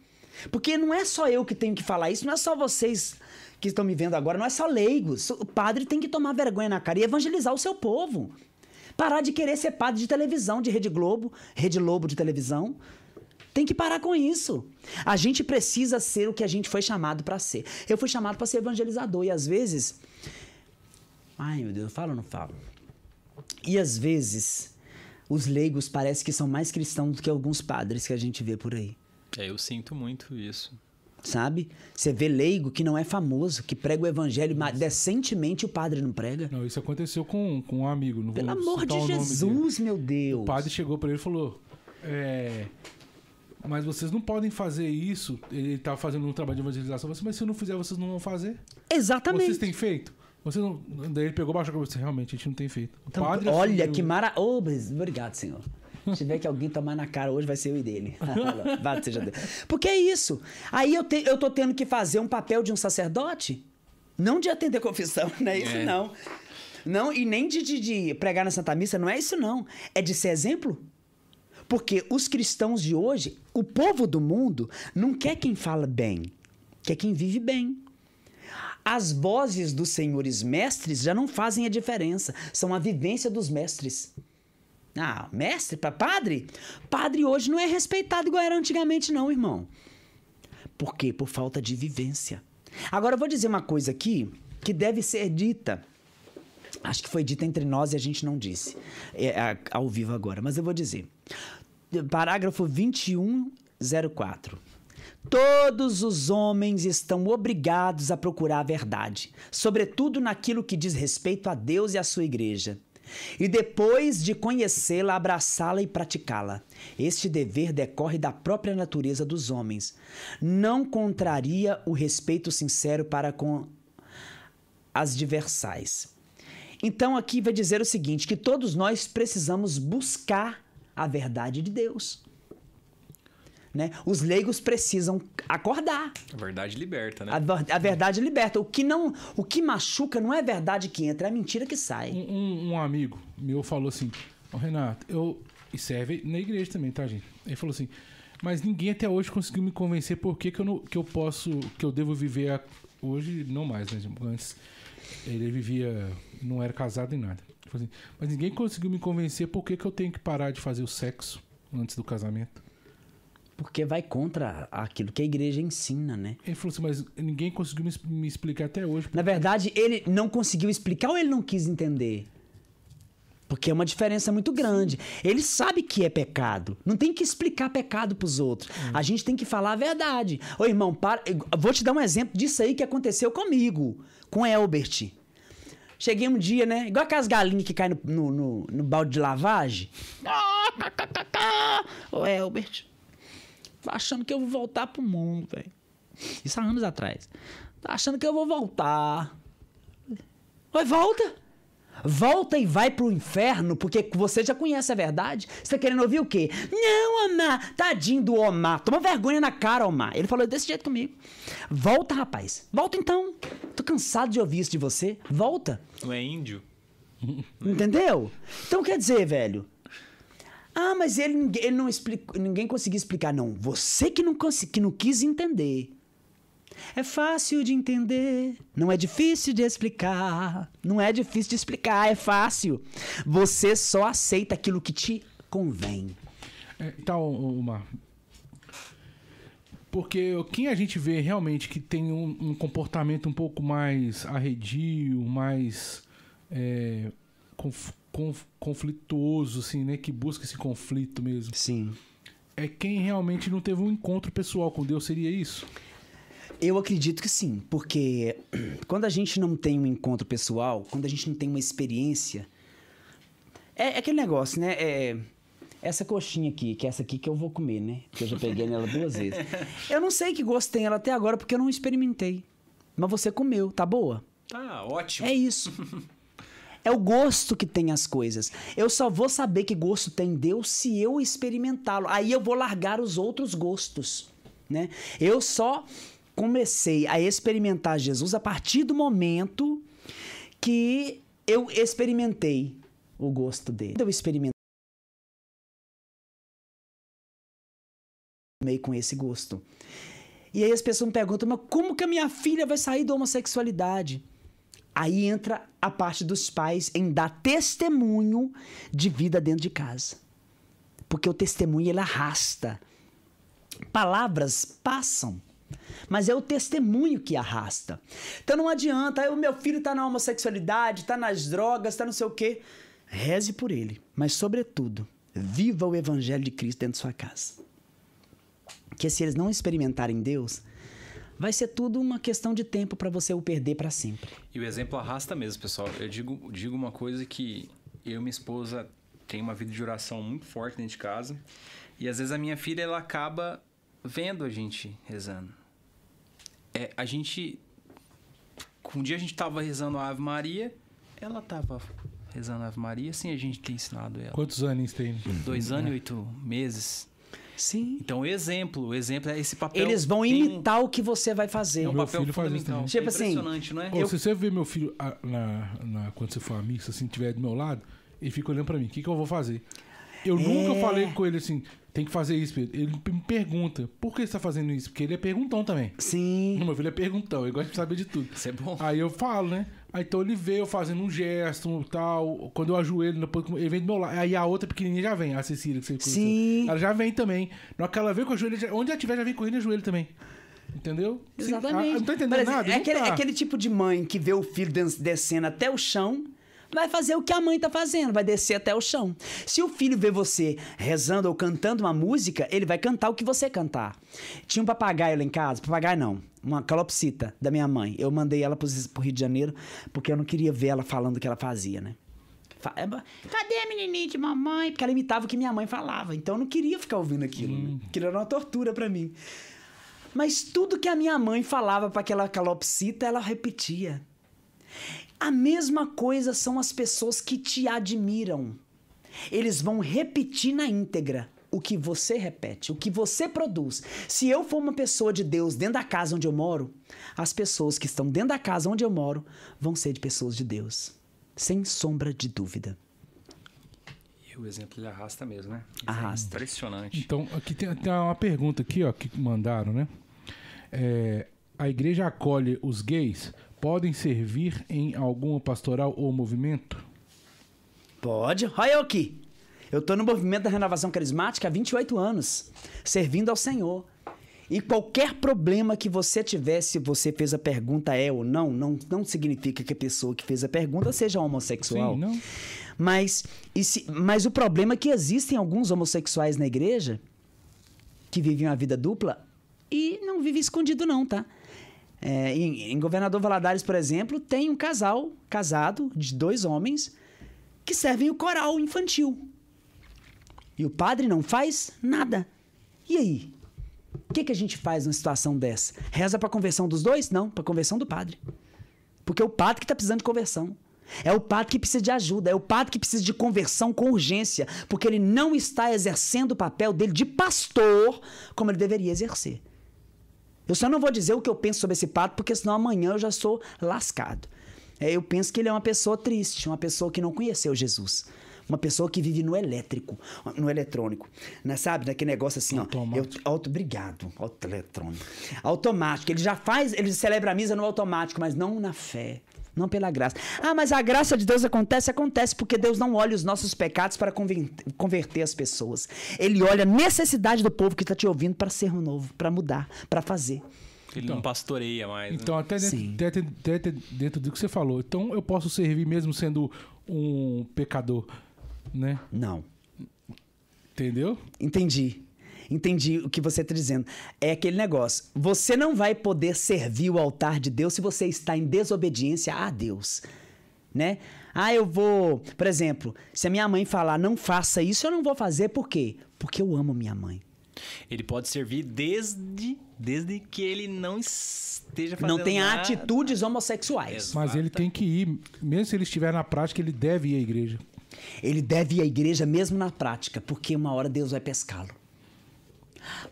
Porque não é só eu que tenho que falar isso, não é só vocês que estão me vendo agora, não é só leigos. O padre tem que tomar vergonha na cara e evangelizar o seu povo. Parar de querer ser padre de televisão, de Rede Globo, Rede Lobo de televisão. Tem que parar com isso. A gente precisa ser o que a gente foi chamado para ser. Eu fui chamado para ser evangelizador e às vezes. Ai, meu Deus, eu falo ou não falo? E às vezes, os leigos parecem que são mais cristãos do que alguns padres que a gente vê por aí. É, eu sinto muito isso. Sabe? Você vê leigo que não é famoso, que prega o evangelho mas decentemente o padre não prega. Não, isso aconteceu com, com um amigo. Não Pelo amor de. Jesus, meu Deus. O padre chegou pra ele e falou: é, Mas vocês não podem fazer isso. Ele tava fazendo um trabalho de evangelização. Falei, mas se eu não fizer, vocês não vão fazer. Exatamente. Vocês têm feito? Vocês não... Daí ele pegou, baixou a cabeça. Realmente, a gente não tem feito. O Então, padre olha que maravilha. obrigado, senhor. Se tiver que alguém tomar na cara hoje, vai ser eu e dele. Seja Deus. Porque é isso. Aí eu, te, eu tô tendo que fazer um papel de um sacerdote? Não de atender confissão, não é isso, É. não. Não, e nem de, de, de pregar na Santa Missa, não é isso, não. É de ser exemplo. Porque os cristãos de hoje, o povo do mundo, não quer quem fala bem, quer quem vive bem. As vozes dos senhores mestres já não fazem a diferença, são a vivência dos mestres. Ah, mestre para padre? Padre hoje não é respeitado igual era antigamente, não, irmão. Por quê? Por falta de vivência. Agora eu vou dizer uma coisa aqui que deve ser dita. Acho que foi dita entre nós e a gente não disse. É, a- ao vivo agora, mas eu vou dizer. Parágrafo 2104. Todos os homens estão obrigados a procurar a verdade, sobretudo naquilo que diz respeito a Deus e à sua igreja. E depois de conhecê-la, abraçá-la e praticá-la. Este dever decorre da própria natureza dos homens. Não contraria o respeito sincero para com as diversais. Então aqui vai dizer o seguinte, que todos nós precisamos buscar a verdade de Deus. Né? Os leigos precisam acordar. A verdade liberta, né? A, a verdade liberta. O que não, o que machuca não é a verdade que entra, é a mentira que sai. Um, um- um amigo meu falou assim: Ô Renato, eu. E serve na igreja também, tá, gente? Ele falou assim: Mas ninguém até hoje conseguiu me convencer por que, que, eu, não, que eu posso. que eu devo viver a- hoje, não mais, né? Antes ele vivia. não era casado nem nada. Ele falou assim, Mas ninguém conseguiu me convencer por que, que eu tenho que parar de fazer o sexo antes do casamento. Porque vai contra aquilo que a igreja ensina, né? Ele falou assim, mas ninguém conseguiu me, me explicar até hoje. Na verdade, ele não conseguiu explicar ou ele não quis entender? Porque é uma diferença muito grande. Ele sabe que é pecado. Não tem que explicar pecado pros outros. A gente tem que falar a verdade. Ô, irmão, para. Vou te dar um exemplo disso aí que aconteceu comigo, com Elbert. Cheguei um dia, né? Igual aquelas galinhas que caem no, no, no- no balde de lavagem. Ô, Elbert. Achando que eu vou voltar pro mundo, velho. Isso há anos atrás. Tô achando que eu vou voltar. Oi, volta! Volta e vai pro inferno, porque você já conhece a verdade. Você tá querendo ouvir o quê? Não, Omar! Tadinho do Omar. Toma vergonha na cara, Omar. Ele falou desse jeito comigo. Volta, rapaz. Volta então. Tô cansado de ouvir isso de você. Volta. Não é índio? Entendeu? Então quer dizer, velho. Ah, mas ele, ele não explicou, ninguém conseguiu explicar. Não, você que não, que não quis entender. É fácil de entender, não é difícil de explicar. Não é difícil de explicar, é fácil. Você só aceita aquilo que te convém. É, tá, ô, ô, Mar. Porque quem a gente vê realmente que tem um, um comportamento um pouco mais arredio, mais é, conflituoso, assim, né? Que busca esse conflito mesmo. Sim. É quem realmente não teve um encontro pessoal com Deus, seria isso? Eu acredito que sim, porque quando a gente não tem um encontro pessoal, quando a gente não tem uma experiência. É, é aquele negócio, né? É, essa coxinha aqui, que é essa aqui que eu vou comer, né? Porque eu já peguei nela duas vezes. Eu não sei que gosto tem ela até agora porque eu não experimentei. Mas você comeu, tá boa? Tá, ótimo. É isso. É o gosto que tem as coisas. Eu só vou saber que gosto tem Deus se eu experimentá-lo. Aí eu vou largar os outros gostos, né? Eu só comecei a experimentar Jesus a partir do momento que eu experimentei o gosto dele. Eu experimentei com esse gosto. E aí as pessoas me perguntam, mas como que a minha filha vai sair da homossexualidade? Aí entra a parte dos pais em dar testemunho de vida dentro de casa. Porque o testemunho ele arrasta. Palavras passam, mas é o testemunho que arrasta. Então não adianta, "Ah, o meu filho tá na homossexualidade, tá nas drogas, tá não sei o quê. Reze por ele, mas sobretudo, viva o evangelho de Cristo dentro de sua casa. Que se eles não experimentarem Deus, vai ser tudo uma questão de tempo para você o perder para sempre. E o exemplo arrasta mesmo, pessoal. Eu digo, digo uma coisa que eu e minha esposa tem uma vida de oração muito forte dentro de casa. E às vezes a minha filha ela acaba vendo a gente rezando. É, a gente um dia a gente tava rezando a Ave Maria, ela tava rezando a Ave Maria, assim a gente tem ensinado ela. Quantos anos tem? Dois anos e oito meses. Sim. Então o exemplo, o exemplo é esse papel. Eles vão tem um- imitar o que você vai fazer. É um Meu papel filho faz isso também. Tipo é assim, impressionante, não é? Ô, Se você ver meu filho ah, na, na- quando você for à missa, assim, tiver do meu lado, ele fica olhando pra mim, o que, que eu vou fazer? Eu É. nunca falei com ele assim, tem que fazer isso, Pedro. Ele me pergunta, por que você tá fazendo isso? Porque ele é perguntão também. Sim. Meu filho é perguntão, ele gosta de saber de tudo. Isso é bom. Aí eu falo, né? Aí então ele eu fazendo um gesto, um tal. Quando eu ajoelho, depois ele vem do meu lado. Aí a outra pequenininha já vem, a Cecília que você conheceu. Sim. Ela já vem também. Na hora que ela vem com o joelho, já- onde ela tiver, já vem correndo o joelho também. Entendeu? Sim. Exatamente. Ah, não tá entendendo exemplo, nada? É aquele, tá. é aquele tipo de mãe que vê o filho des- descendo até o chão, vai fazer o que a mãe tá fazendo, vai descer até o chão. Se o filho vê você rezando ou cantando uma música, ele vai cantar o que você cantar. Tinha um papagaio lá em casa, papagaio não, uma calopsita da minha mãe. Eu mandei ela pro, pro Rio de Janeiro porque eu não queria ver ela falando o que ela fazia, né? É, Cadê a menininha de mamãe? Porque ela imitava o que minha mãe falava. Então eu não queria ficar ouvindo aquilo. Né? Aquilo era uma tortura pra mim. Mas tudo que a minha mãe falava para aquela calopsita, ela repetia. A mesma coisa são as pessoas que te admiram. Eles vão repetir na íntegra o que você repete, o que você produz. Se eu for uma pessoa de Deus dentro da casa onde eu moro, as pessoas que estão dentro da casa onde eu moro vão ser de pessoas de Deus. Sem sombra de dúvida. E o exemplo ele arrasta mesmo, né? Isso é Arrasta. impressionante. Então, aqui tem, tem uma pergunta aqui, ó, que mandaram, né? É, a igreja acolhe os gays? Podem servir em alguma pastoral ou movimento? Pode. Olha eu aqui. Eu tô no movimento da renovação carismática há 28 anos, servindo ao Senhor. E qualquer problema que você tiver, se você fez a pergunta é ou não, não, não significa que a pessoa que fez a pergunta seja homossexual. Sim, não. Mas, se- mas o problema é que existem alguns homossexuais na igreja que vivem uma vida dupla e não vivem escondido, não, tá? É, em, em Governador Valadares, por exemplo, tem um casal casado de dois homens que servem o coral infantil. E o padre não faz nada. E aí? O que, que a gente faz numa situação dessa? Reza para conversão dos dois? Não, para conversão do padre. Porque é o padre que está precisando de conversão. É o padre que precisa de ajuda. É o padre que precisa de conversão com urgência. Porque ele não está exercendo o papel dele de pastor como ele deveria exercer. Eu só não vou dizer o que eu penso sobre esse padre, porque senão amanhã eu já sou lascado. É, eu penso que ele é uma pessoa triste, uma pessoa que não conheceu Jesus. Uma pessoa que vive no elétrico, no eletrônico. Né, sabe? Naquele negócio assim, ó. Automático. Eu, auto, obrigado. Auto, eletrônico. Automático. Ele já faz, ele celebra a misa no automático, mas não na fé. Não pela graça. Ah, mas a graça de Deus acontece? Acontece porque Deus não olha os nossos pecados para conver- converter as pessoas. Ele olha a necessidade do povo que está te ouvindo para ser um novo, para mudar, para fazer. Ele Então. não pastoreia mais. né? Então, até dentro, Sim. até- até- até dentro do que você falou. Então, eu posso servir mesmo sendo um pecador, né? Não. Entendeu? Entendi. Entendi o que você está dizendo. É aquele negócio. Você não vai poder servir o altar de Deus se você está em desobediência a Deus. Né? Ah, eu vou. Por exemplo, se a minha mãe falar não faça isso, eu não vou fazer. Por quê? Porque eu amo minha mãe. Ele pode servir desde, desde que ele não esteja fazendo não tenha nada. atitudes homossexuais. Exato. Mas ele tem que ir, mesmo se ele estiver na prática, ele deve ir à igreja. Ele deve ir à igreja mesmo na prática, porque uma hora Deus vai pescá-lo.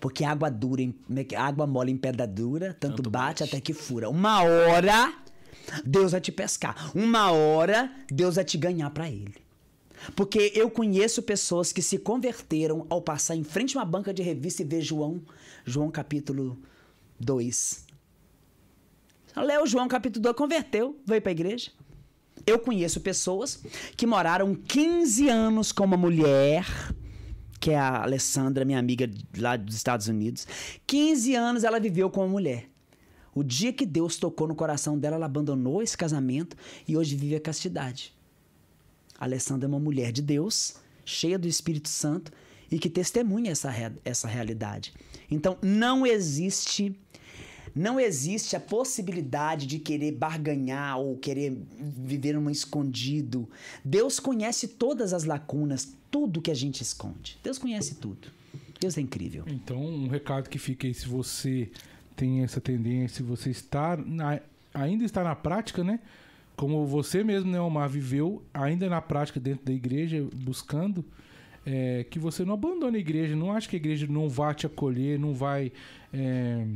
Porque água dura, em- água mole em pedra dura, tanto, Tanto bate, bate. até que fura. Uma hora Deus vai te pescar. Uma hora Deus vai te ganhar para ele. Porque eu conheço pessoas que se converteram ao passar em frente a uma banca de revista e ver João, João capítulo 2. Leu João capítulo 2, converteu, veio para a igreja. Eu conheço pessoas que moraram 15 anos com uma mulher, que é a Alessandra, minha amiga lá dos Estados Unidos. 15 anos ela viveu com uma mulher. O dia que Deus tocou no coração dela, ela abandonou esse casamento e hoje vive a castidade. A Alessandra é uma mulher de Deus, cheia do Espírito Santo e que testemunha essa, essa realidade. Então, não existe não existe a possibilidade de querer barganhar ou querer viver um escondido. Deus conhece todas as lacunas, tudo que a gente esconde. Deus conhece tudo. Deus é incrível. Então, um recado que fica aí, se você tem essa tendência, se você está na- ainda está na prática, né? Como você mesmo, né, Omar, viveu ainda na prática dentro da igreja, buscando, é, que você não abandone a igreja, não acha que a igreja não vai te acolher, não vai. é,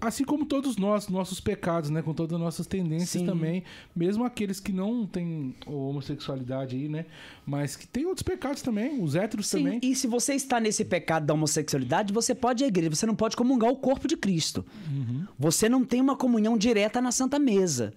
Assim como todos nós, nossos pecados, né? Com todas as nossas tendências Sim. também. Mesmo aqueles que não têm homossexualidade aí, né? Mas que tem outros pecados também, os héteros Sim, também. e se você está nesse pecado da homossexualidade, você pode ir à igreja, você não pode comungar o corpo de Cristo. Você não tem uma comunhão direta na Santa Mesa.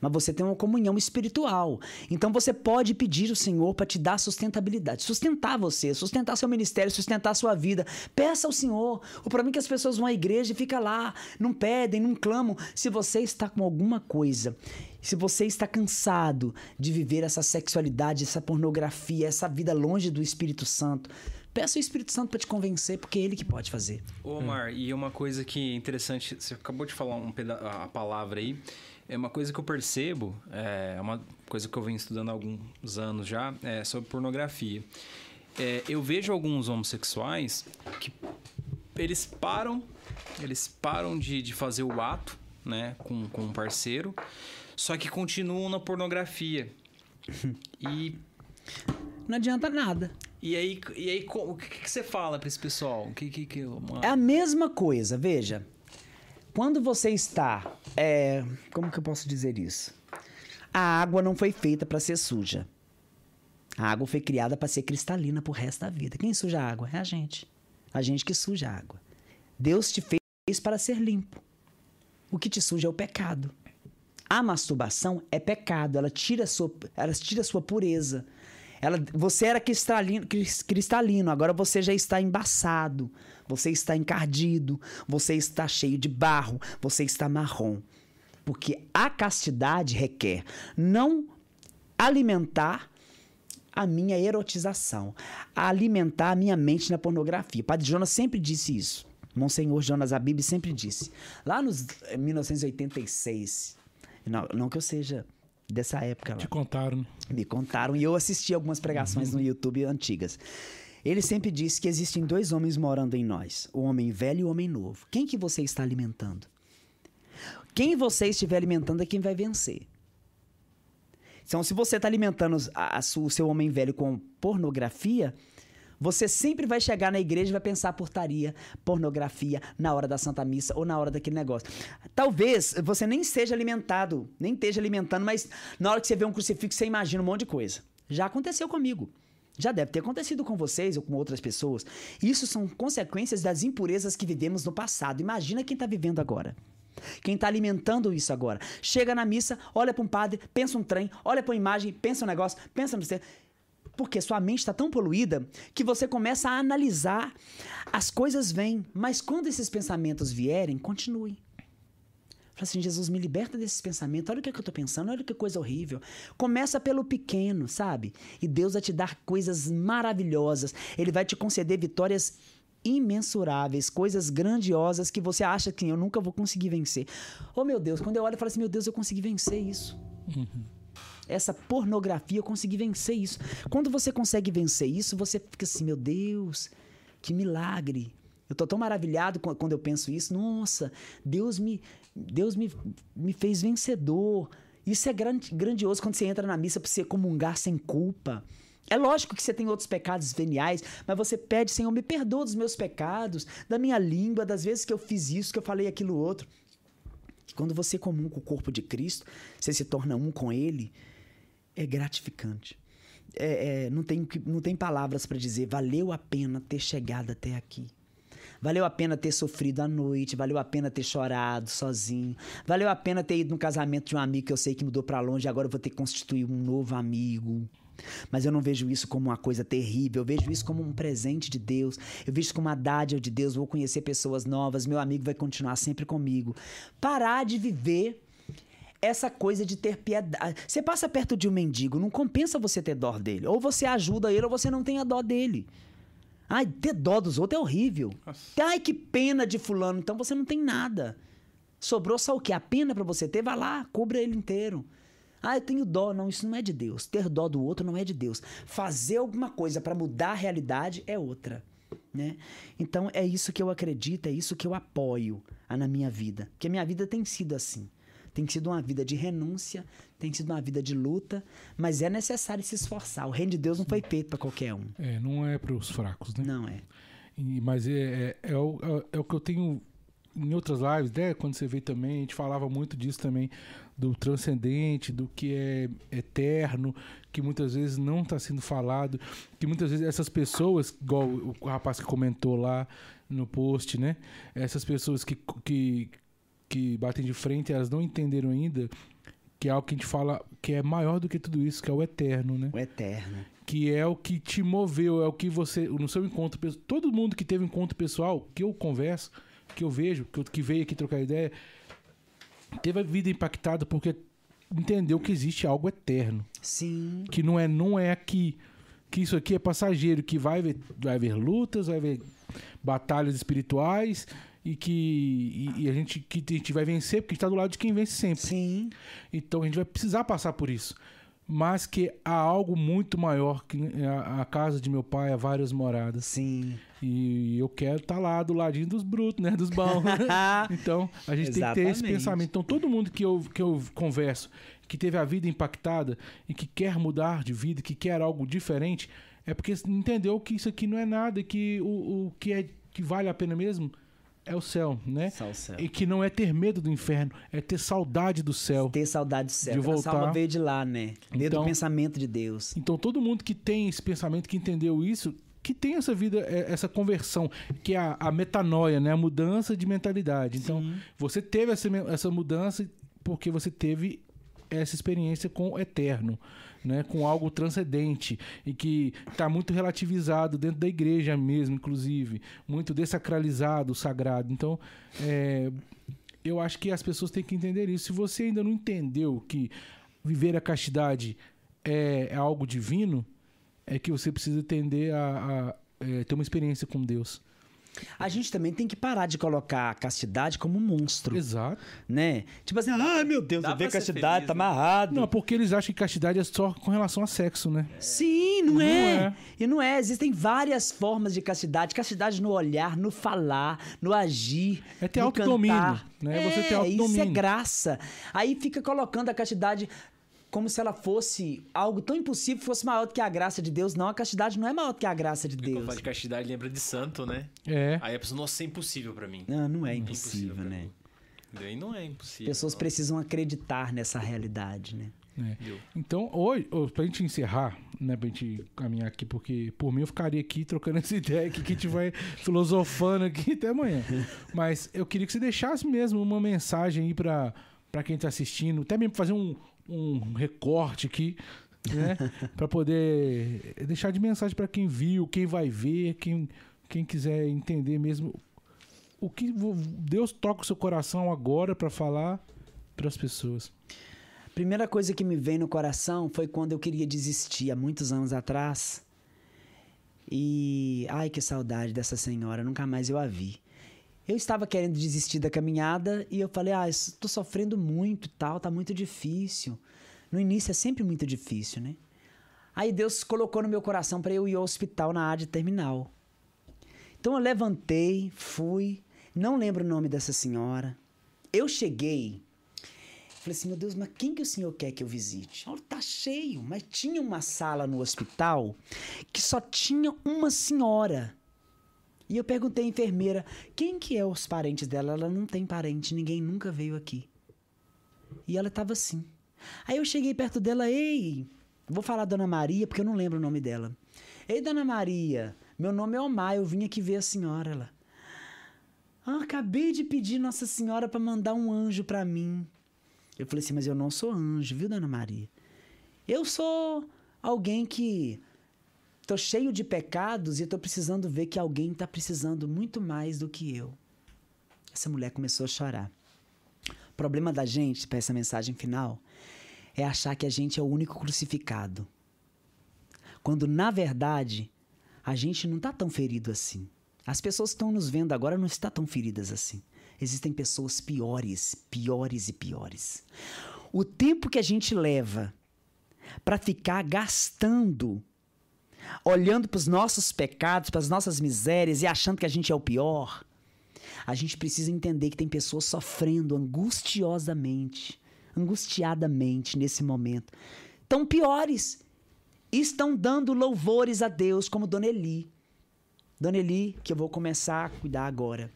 Mas você tem uma comunhão espiritual. Então você pode pedir ao Senhor para te dar sustentabilidade, sustentar você, sustentar seu ministério, sustentar sua vida. Peça ao Senhor. O problema é que as pessoas vão à igreja e ficam lá, não pedem, não clamam. Se você está com alguma coisa, se você está cansado de viver essa sexualidade, essa pornografia, essa vida longe do Espírito Santo, peça ao Espírito Santo para te convencer, porque é ele que pode fazer. Ô, Omar, e uma coisa que é interessante, você acabou de falar um a palavra aí, é uma coisa que eu percebo, é uma coisa que eu venho estudando há alguns anos já, é sobre pornografia. É, eu vejo alguns homossexuais que eles param, eles param de, de fazer o ato, né, com, com um parceiro, só que continuam na pornografia. E Não adianta nada. E aí, e aí o que, que você fala pra esse pessoal? Que, que, que, uma- É a mesma coisa, veja. Quando você está. é, como que eu posso dizer isso? A água não foi feita para ser suja. A água foi criada para ser cristalina pro resto da vida. Quem suja a água? É a gente. A gente que suja a água. Deus te fez para ser limpo. O que te suja é o pecado. A masturbação é pecado, ela tira a sua, ela tira a sua pureza. Ela, você era cristalino, cristalino, agora você já está embaçado, você está encardido, você está cheio de barro, você está marrom. Porque a castidade requer não alimentar a minha erotização, alimentar a minha mente na pornografia. Padre Jonas sempre disse isso. Monsenhor Jonas Abib sempre disse. Lá nos 1986, não, não que eu seja dessa época lá. Te contaram. né? Me contaram e eu assisti algumas pregações no YouTube antigas. Ele sempre disse que existem dois homens morando em nós, o homem velho e o homem novo. Quem que você está alimentando? Quem você estiver alimentando é quem vai vencer. Então, se você está alimentando a- a o seu homem velho com pornografia, você sempre vai chegar na igreja e vai pensar portaria, pornografia, na hora da Santa Missa ou na hora daquele negócio. Talvez você nem seja alimentado, nem esteja alimentando, mas na hora que você vê um crucifixo, você imagina um monte de coisa. Já aconteceu comigo. Já deve ter acontecido com vocês ou com outras pessoas. Isso são consequências das impurezas que vivemos no passado. Imagina quem está vivendo agora. Quem está alimentando isso agora. Chega na missa, olha para um padre, pensa um trem, olha para uma imagem, pensa um negócio, pensa no. Porque sua mente está tão poluída que você começa a analisar. As coisas vêm, mas quando esses pensamentos vierem, continue. Fala assim, Jesus, me liberta desses pensamentos. Olha o que, é que eu tô pensando, olha que coisa horrível. Começa pelo pequeno, sabe? E Deus vai te dar coisas maravilhosas. Ele vai te conceder vitórias imensuráveis, coisas grandiosas que você acha que eu nunca vou conseguir vencer. Oh, meu Deus, quando eu olho, eu falo assim, meu Deus, eu consegui vencer isso. Essa pornografia, eu consegui vencer isso. Quando você consegue vencer isso, você fica assim, meu Deus, que milagre. Eu tô tão maravilhado qu- quando eu penso isso. Nossa, Deus me, Deus me, me fez vencedor. Isso é gran- grandioso quando você entra na missa para você comungar sem culpa. É lógico que você tem outros pecados veniais, mas você pede, Senhor, me perdoa dos meus pecados, da minha língua, das vezes que eu fiz isso, que eu falei aquilo outro. Quando você comunga com o corpo de Cristo, você se torna um com Ele, é gratificante. É, é, não, tem, não tem palavras para dizer, valeu a pena ter chegado até aqui. Valeu a pena ter sofrido à noite, valeu a pena ter chorado sozinho, valeu a pena ter ido no casamento de um amigo que eu sei que mudou pra longe, agora eu vou ter que constituir um novo amigo. Mas eu não vejo isso como uma coisa terrível, eu vejo isso como um presente de Deus, eu vejo isso como uma dádiva de Deus, vou conhecer pessoas novas, meu amigo vai continuar sempre comigo. Parar de viver essa coisa de ter piedade. Você passa perto de um mendigo, não compensa você ter dó dele. Ou você ajuda ele, ou você não tem a dó dele. Ai, ter dó dos outros é horrível. Ai, que pena de fulano. Então você não tem nada. Sobrou só o quê? A pena pra você ter? Vai lá, cubra ele inteiro. Ah, eu tenho dó. Não, isso não é de Deus. Ter dó do outro não é de Deus. Fazer alguma coisa pra mudar a realidade é outra. Né? Então é isso que eu acredito, é isso que eu apoio ah, na minha vida. Porque a minha vida tem sido assim. Tem sido uma vida de renúncia, tem sido uma vida de luta, mas é necessário se esforçar. O reino de Deus não foi feito pra qualquer um. É, não é para os fracos, né? Não é. E- mas é, é, é, o, é, é o que eu tenho em outras lives, né? Quando você vê também, a gente falava muito disso também, do transcendente, do que é eterno, que muitas vezes não está sendo falado, que muitas vezes essas pessoas, igual o rapaz que comentou lá no post, né? Essas pessoas que, que, que batem de frente, elas não entenderam ainda que é algo que a gente fala que é maior do que tudo isso, que é o eterno, né? O eterno. que é o que te moveu, é o que você, no seu encontro, pessoal, todo mundo que teve encontro pessoal, que eu converso, que eu vejo, que, eu- que veio aqui trocar ideia, teve a vida impactada porque entendeu que existe algo eterno, Sim. que não é não é aqui, que isso aqui é passageiro, que vai haver, vai haver lutas, vai haver batalhas espirituais e que e, e a gente que a gente vai vencer porque está do lado de quem vence sempre. Sim. Então a gente vai precisar passar por isso. Mas que há algo muito maior que a, a casa de meu pai há várias moradas. Sim. E eu quero estar lá do ladinho dos brutos, né? Dos bons. então a gente tem que ter esse pensamento. Então todo mundo que eu, que eu converso, que teve a vida impactada e que quer mudar de vida, que quer algo diferente, é porque entendeu que isso aqui não é nada, que o, o que, é, que vale a pena mesmo é o céu, né? Só o céu. E que não é ter medo do inferno, é ter saudade do céu. Ter saudade do céu. De A salva voltar. veio de lá, né? Veio Então- do pensamento de Deus. Então todo mundo que tem esse pensamento, que entendeu isso, que tem essa vida, é, essa conversão, que é a, a metanoia, né? A mudança de mentalidade. Então, você teve essa, essa mudança porque você teve essa experiência com o eterno, né? com algo transcendente e que está muito relativizado dentro da igreja mesmo, inclusive, muito desacralizado, sagrado. Então, é, eu acho que as pessoas têm que entender isso. Se você ainda não entendeu que viver a castidade é, é algo divino, é que você precisa tender a, a é, ter uma experiência com Deus. A gente também tem que parar de colocar a castidade como um monstro. Exato. Né? Tipo assim, ai meu Deus, Dá eu ver castidade, feliz, tá né? amarrado. Não, porque eles acham que castidade é só com relação a sexo, né? Sim, não, Não é. é. E não é. Existem várias formas de castidade. Castidade no olhar, no falar, no agir. É ter autodomínio, né? É, Você ter Isso é autodomínio. graça. Aí fica colocando a castidade como se ela fosse algo tão impossível que fosse maior do que a graça de Deus. Não, a castidade não é maior do que a graça de Quando Deus. fala de castidade, lembra de santo, né? É. Aí a pessoa, nossa, é impossível pra mim. Não, não é É impossível, né? E não é impossível. Pessoas não. precisam acreditar nessa realidade, né? É. Então, hoje, pra gente encerrar, né, pra gente caminhar aqui, porque por mim eu ficaria aqui trocando essa ideia aqui, que a gente vai filosofando aqui até amanhã. Mas eu queria que você deixasse mesmo uma mensagem aí pra, pra quem tá assistindo, até mesmo fazer um, um recorte aqui, né, pra poder deixar de mensagem pra quem viu, quem vai ver, quem, quem quiser entender mesmo o que Deus toca o seu coração agora pra falar pras pessoas. Primeira coisa que me veio no coração foi quando eu queria desistir, há muitos anos atrás. E. Ai, que saudade dessa senhora, nunca mais eu a vi. Eu estava querendo desistir da caminhada e eu falei: ah, estou sofrendo muito e tal, tá muito difícil. No início é sempre muito difícil, né? Aí Deus colocou no meu coração para eu ir ao hospital na área terminal. Então eu levantei, fui, não lembro o nome dessa senhora. Eu cheguei, Falei assim, meu Deus, mas quem que o senhor quer que eu visite? Olha, tá cheio, mas tinha uma sala no hospital que só tinha uma senhora. E eu perguntei à enfermeira, quem que é os parentes dela? Ela não tem parente, ninguém nunca veio aqui. E ela tava assim. Aí eu cheguei perto dela, ei, vou falar Dona Maria, porque eu não lembro o nome dela. Ei, Dona Maria, meu nome é Omar, eu vim aqui ver a senhora. Ela, ah, acabei de pedir Nossa Senhora para mandar um anjo para mim. Eu falei assim, mas eu não sou anjo, viu, Dona Maria? Eu sou alguém que tô cheio de pecados e tô precisando ver que alguém tá precisando muito mais do que eu. Essa mulher começou a chorar. O problema da gente, para essa mensagem final, é achar que a gente é o único crucificado. Quando, na verdade, a gente não tá tão ferido assim. As pessoas que estão nos vendo agora não estão tão feridas assim. Existem pessoas piores, piores e piores. O tempo que a gente leva para ficar gastando, olhando para os nossos pecados, para as nossas misérias e achando que a gente é o pior, a gente precisa entender que tem pessoas sofrendo angustiosamente, angustiadamente nesse momento. Tão piores. Estão dando louvores a Deus, como Dona Eli. Dona Eli, que eu vou começar a cuidar agora.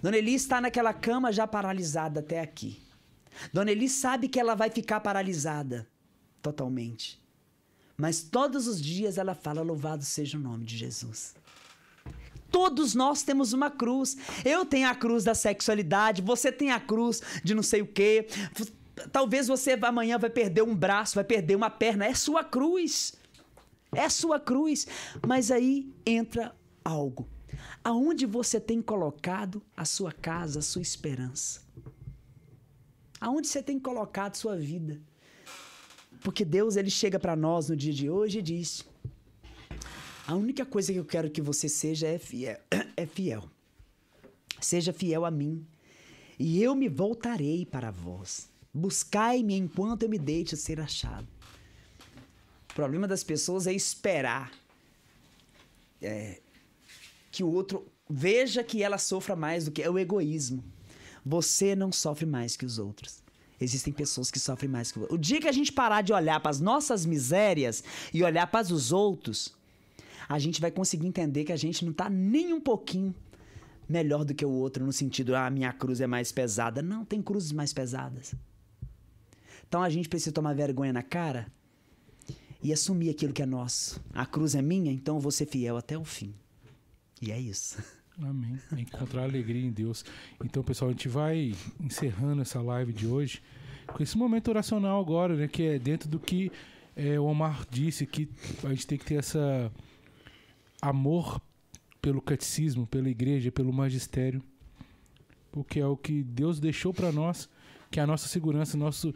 Dona Eli está naquela cama já paralisada até aqui. Dona Eli sabe que ela vai ficar paralisada totalmente. Mas todos os dias ela fala: Louvado seja o nome de Jesus. Todos nós temos uma cruz. Eu tenho a cruz da sexualidade, você tem a cruz de não sei o quê. Talvez você amanhã vai perder um braço, vai perder uma perna. É sua cruz. É sua cruz. Mas aí entra algo. Aonde você tem colocado a sua casa, a sua esperança? Aonde você tem colocado sua vida? Porque Deus ele chega para nós no dia de hoje e diz: A única coisa que eu quero que você seja é fiel. É fiel. Seja fiel a mim, e eu me voltarei para vós. Buscai-me enquanto eu me deixe ser achado. O problema das pessoas é esperar é, que o outro veja que ela sofra mais do que é o egoísmo. Você não sofre mais que os outros. Existem pessoas que sofrem mais que o. O dia que a gente parar de olhar para as nossas misérias e olhar para dos outros, a gente vai conseguir entender que a gente não está nem um pouquinho melhor do que o outro no sentido, ah, minha cruz é mais pesada. Não, tem cruzes mais pesadas. Então a gente precisa tomar vergonha na cara e assumir aquilo que é nosso. A cruz é minha, então eu vou ser fiel até o fim. E é isso. Amém. Encontrar alegria em Deus. Então, pessoal, a gente vai encerrando essa live de hoje. com esse momento oracional agora, né? Que é dentro do que é, o Omar disse, que a gente tem que ter essa amor pelo catecismo, pela igreja, pelo magistério, porque é o que Deus deixou para nós, que é a nossa segurança, nosso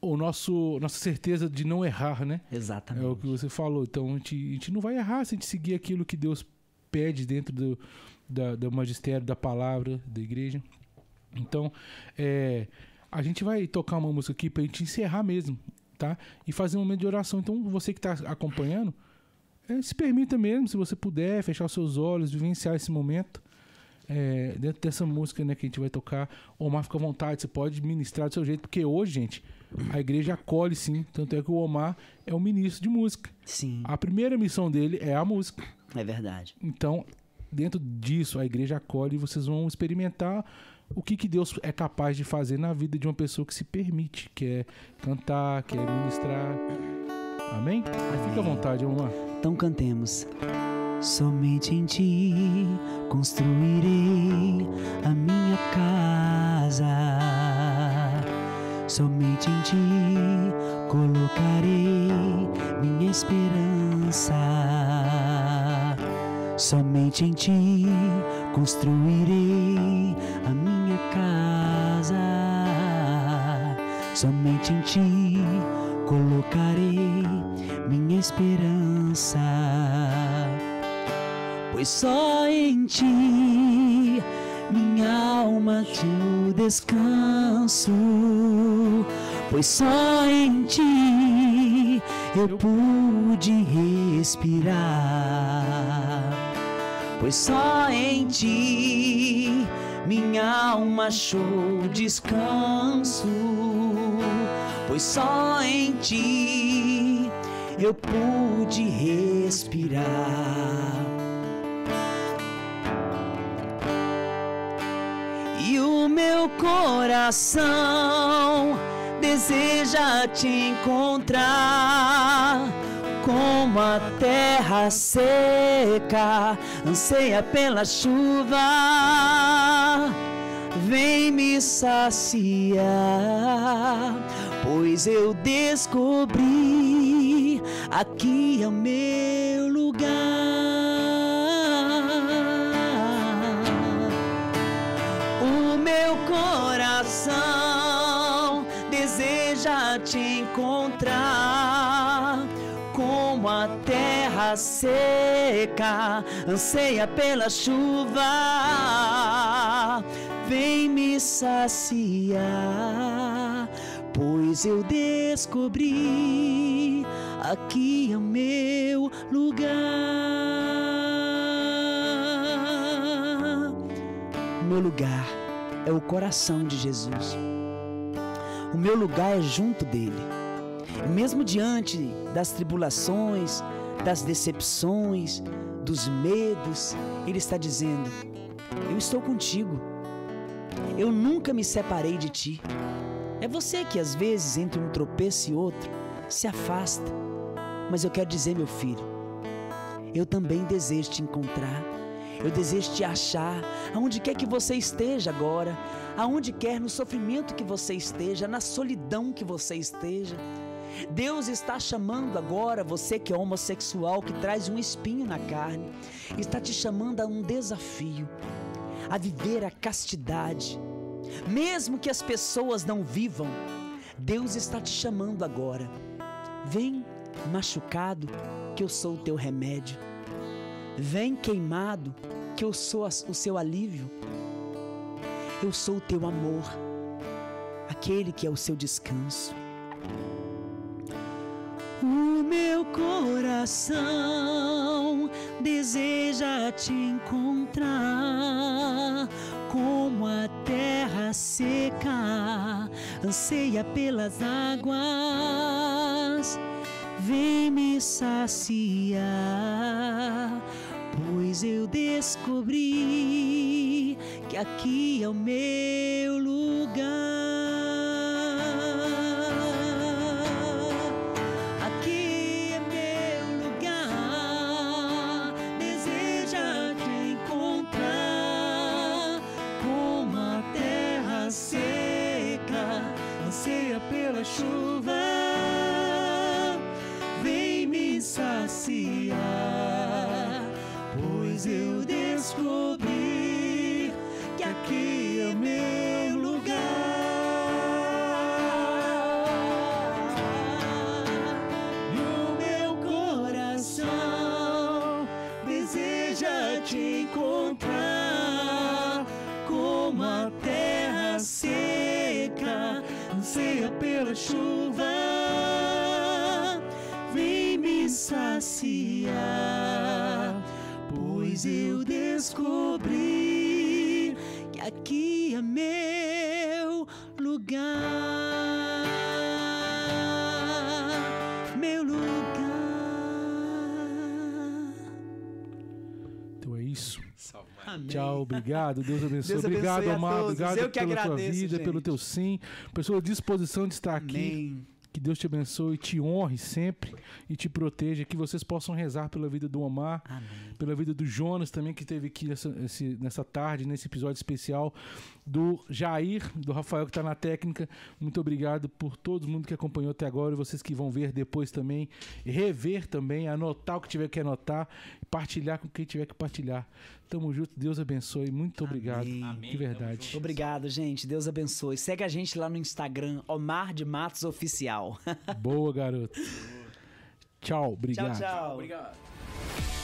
o nosso nossa certeza de não errar, né? Exatamente. É o que você falou. Então a gente, a gente não vai errar se a gente seguir aquilo que Deus pede dentro do, da, do magistério, da palavra, da igreja. Então, é, a gente vai tocar uma música aqui pra gente encerrar mesmo, tá? E fazer um momento de oração. Então, você que está acompanhando, é, se permita mesmo, se você puder, fechar os seus olhos, vivenciar esse momento. É, dentro dessa música né, que a gente vai tocar, Omar fica à vontade, você pode ministrar do seu jeito, porque hoje, gente, a igreja acolhe sim. Tanto é que o Omar é o ministro de música. Sim, A primeira missão dele é a música. é verdade. Então, dentro disso, a igreja acolhe e vocês vão experimentar o que, que Deus é capaz de fazer na vida de uma pessoa que se permite, quer cantar, quer ministrar. Amém? Aí fica à vontade, Omar. Então cantemos. Somente em ti construirei a minha casa. Somente em ti colocarei minha esperança. Somente em ti construirei a minha casa. Somente em ti colocarei minha esperança. Pois só em ti minha alma tem descanso. Pois só em ti eu pude respirar. Pois só em ti minha alma achou descanso. Pois só em ti eu pude respirar. E o meu coração deseja te encontrar. Como a terra seca anseia pela chuva, vem me saciar, pois eu descobri aqui é o meu lugar. O meu coração seca anseia pela chuva, vem me saciar, pois eu descobri aqui é o meu lugar. Meu lugar é o coração de Jesus. O meu lugar é junto dele. Mesmo diante das tribulações, das decepções, dos medos, ele está dizendo: Eu estou contigo. Eu nunca me separei de ti. É você que às vezes, entre um tropeço e outro, se afasta. Mas eu quero dizer, meu filho, eu também desejo te encontrar. Eu desejo te achar, aonde quer que você esteja agora, aonde quer no sofrimento que você esteja, na solidão que você esteja. Deus está chamando agora você que é homossexual, que traz um espinho na carne, está te chamando a um desafio, a viver a castidade. Mesmo que as pessoas não vivam, Deus está te chamando agora. Vem machucado, que eu sou o teu remédio. Vem queimado, que eu sou o seu alívio. Eu sou o teu amor, aquele que é o seu descanso. O meu coração deseja te encontrar, como a terra seca anseia pelas águas. Vem me saciar, pois eu descobri que aqui é o meu lugar. Chuva, vem me saciar, pois eu descobri chuva. Vem me saciar, pois eu descobri que aqui é meu lugar. Amém. Tchau, obrigado. Deus abençoe. Deus obrigado, abençoe a amado. todos. Obrigado Eu pela tua agradeço, vida, gente. pelo teu sim, pela sua disposição de estar aqui. Amém. Que Deus te abençoe, te honre sempre e te proteja. Que vocês possam rezar pela vida do Omar, Amém. pela vida do Jonas também, que esteve aqui nessa, nessa tarde, nesse episódio especial. Do Jair, do Rafael, que está na técnica. Muito obrigado por todo mundo que acompanhou até agora. E vocês que vão ver depois também, rever também, anotar o que tiver que anotar, partilhar com quem tiver que partilhar. Tamo junto, Deus abençoe. Muito obrigado. Amém. Amém. De verdade. Obrigado, gente. Deus abençoe. Segue a gente lá no Instagram, Omar de Matos Oficial. Boa, garoto. Tchau, obrigado. tchau, tchau. Obrigado.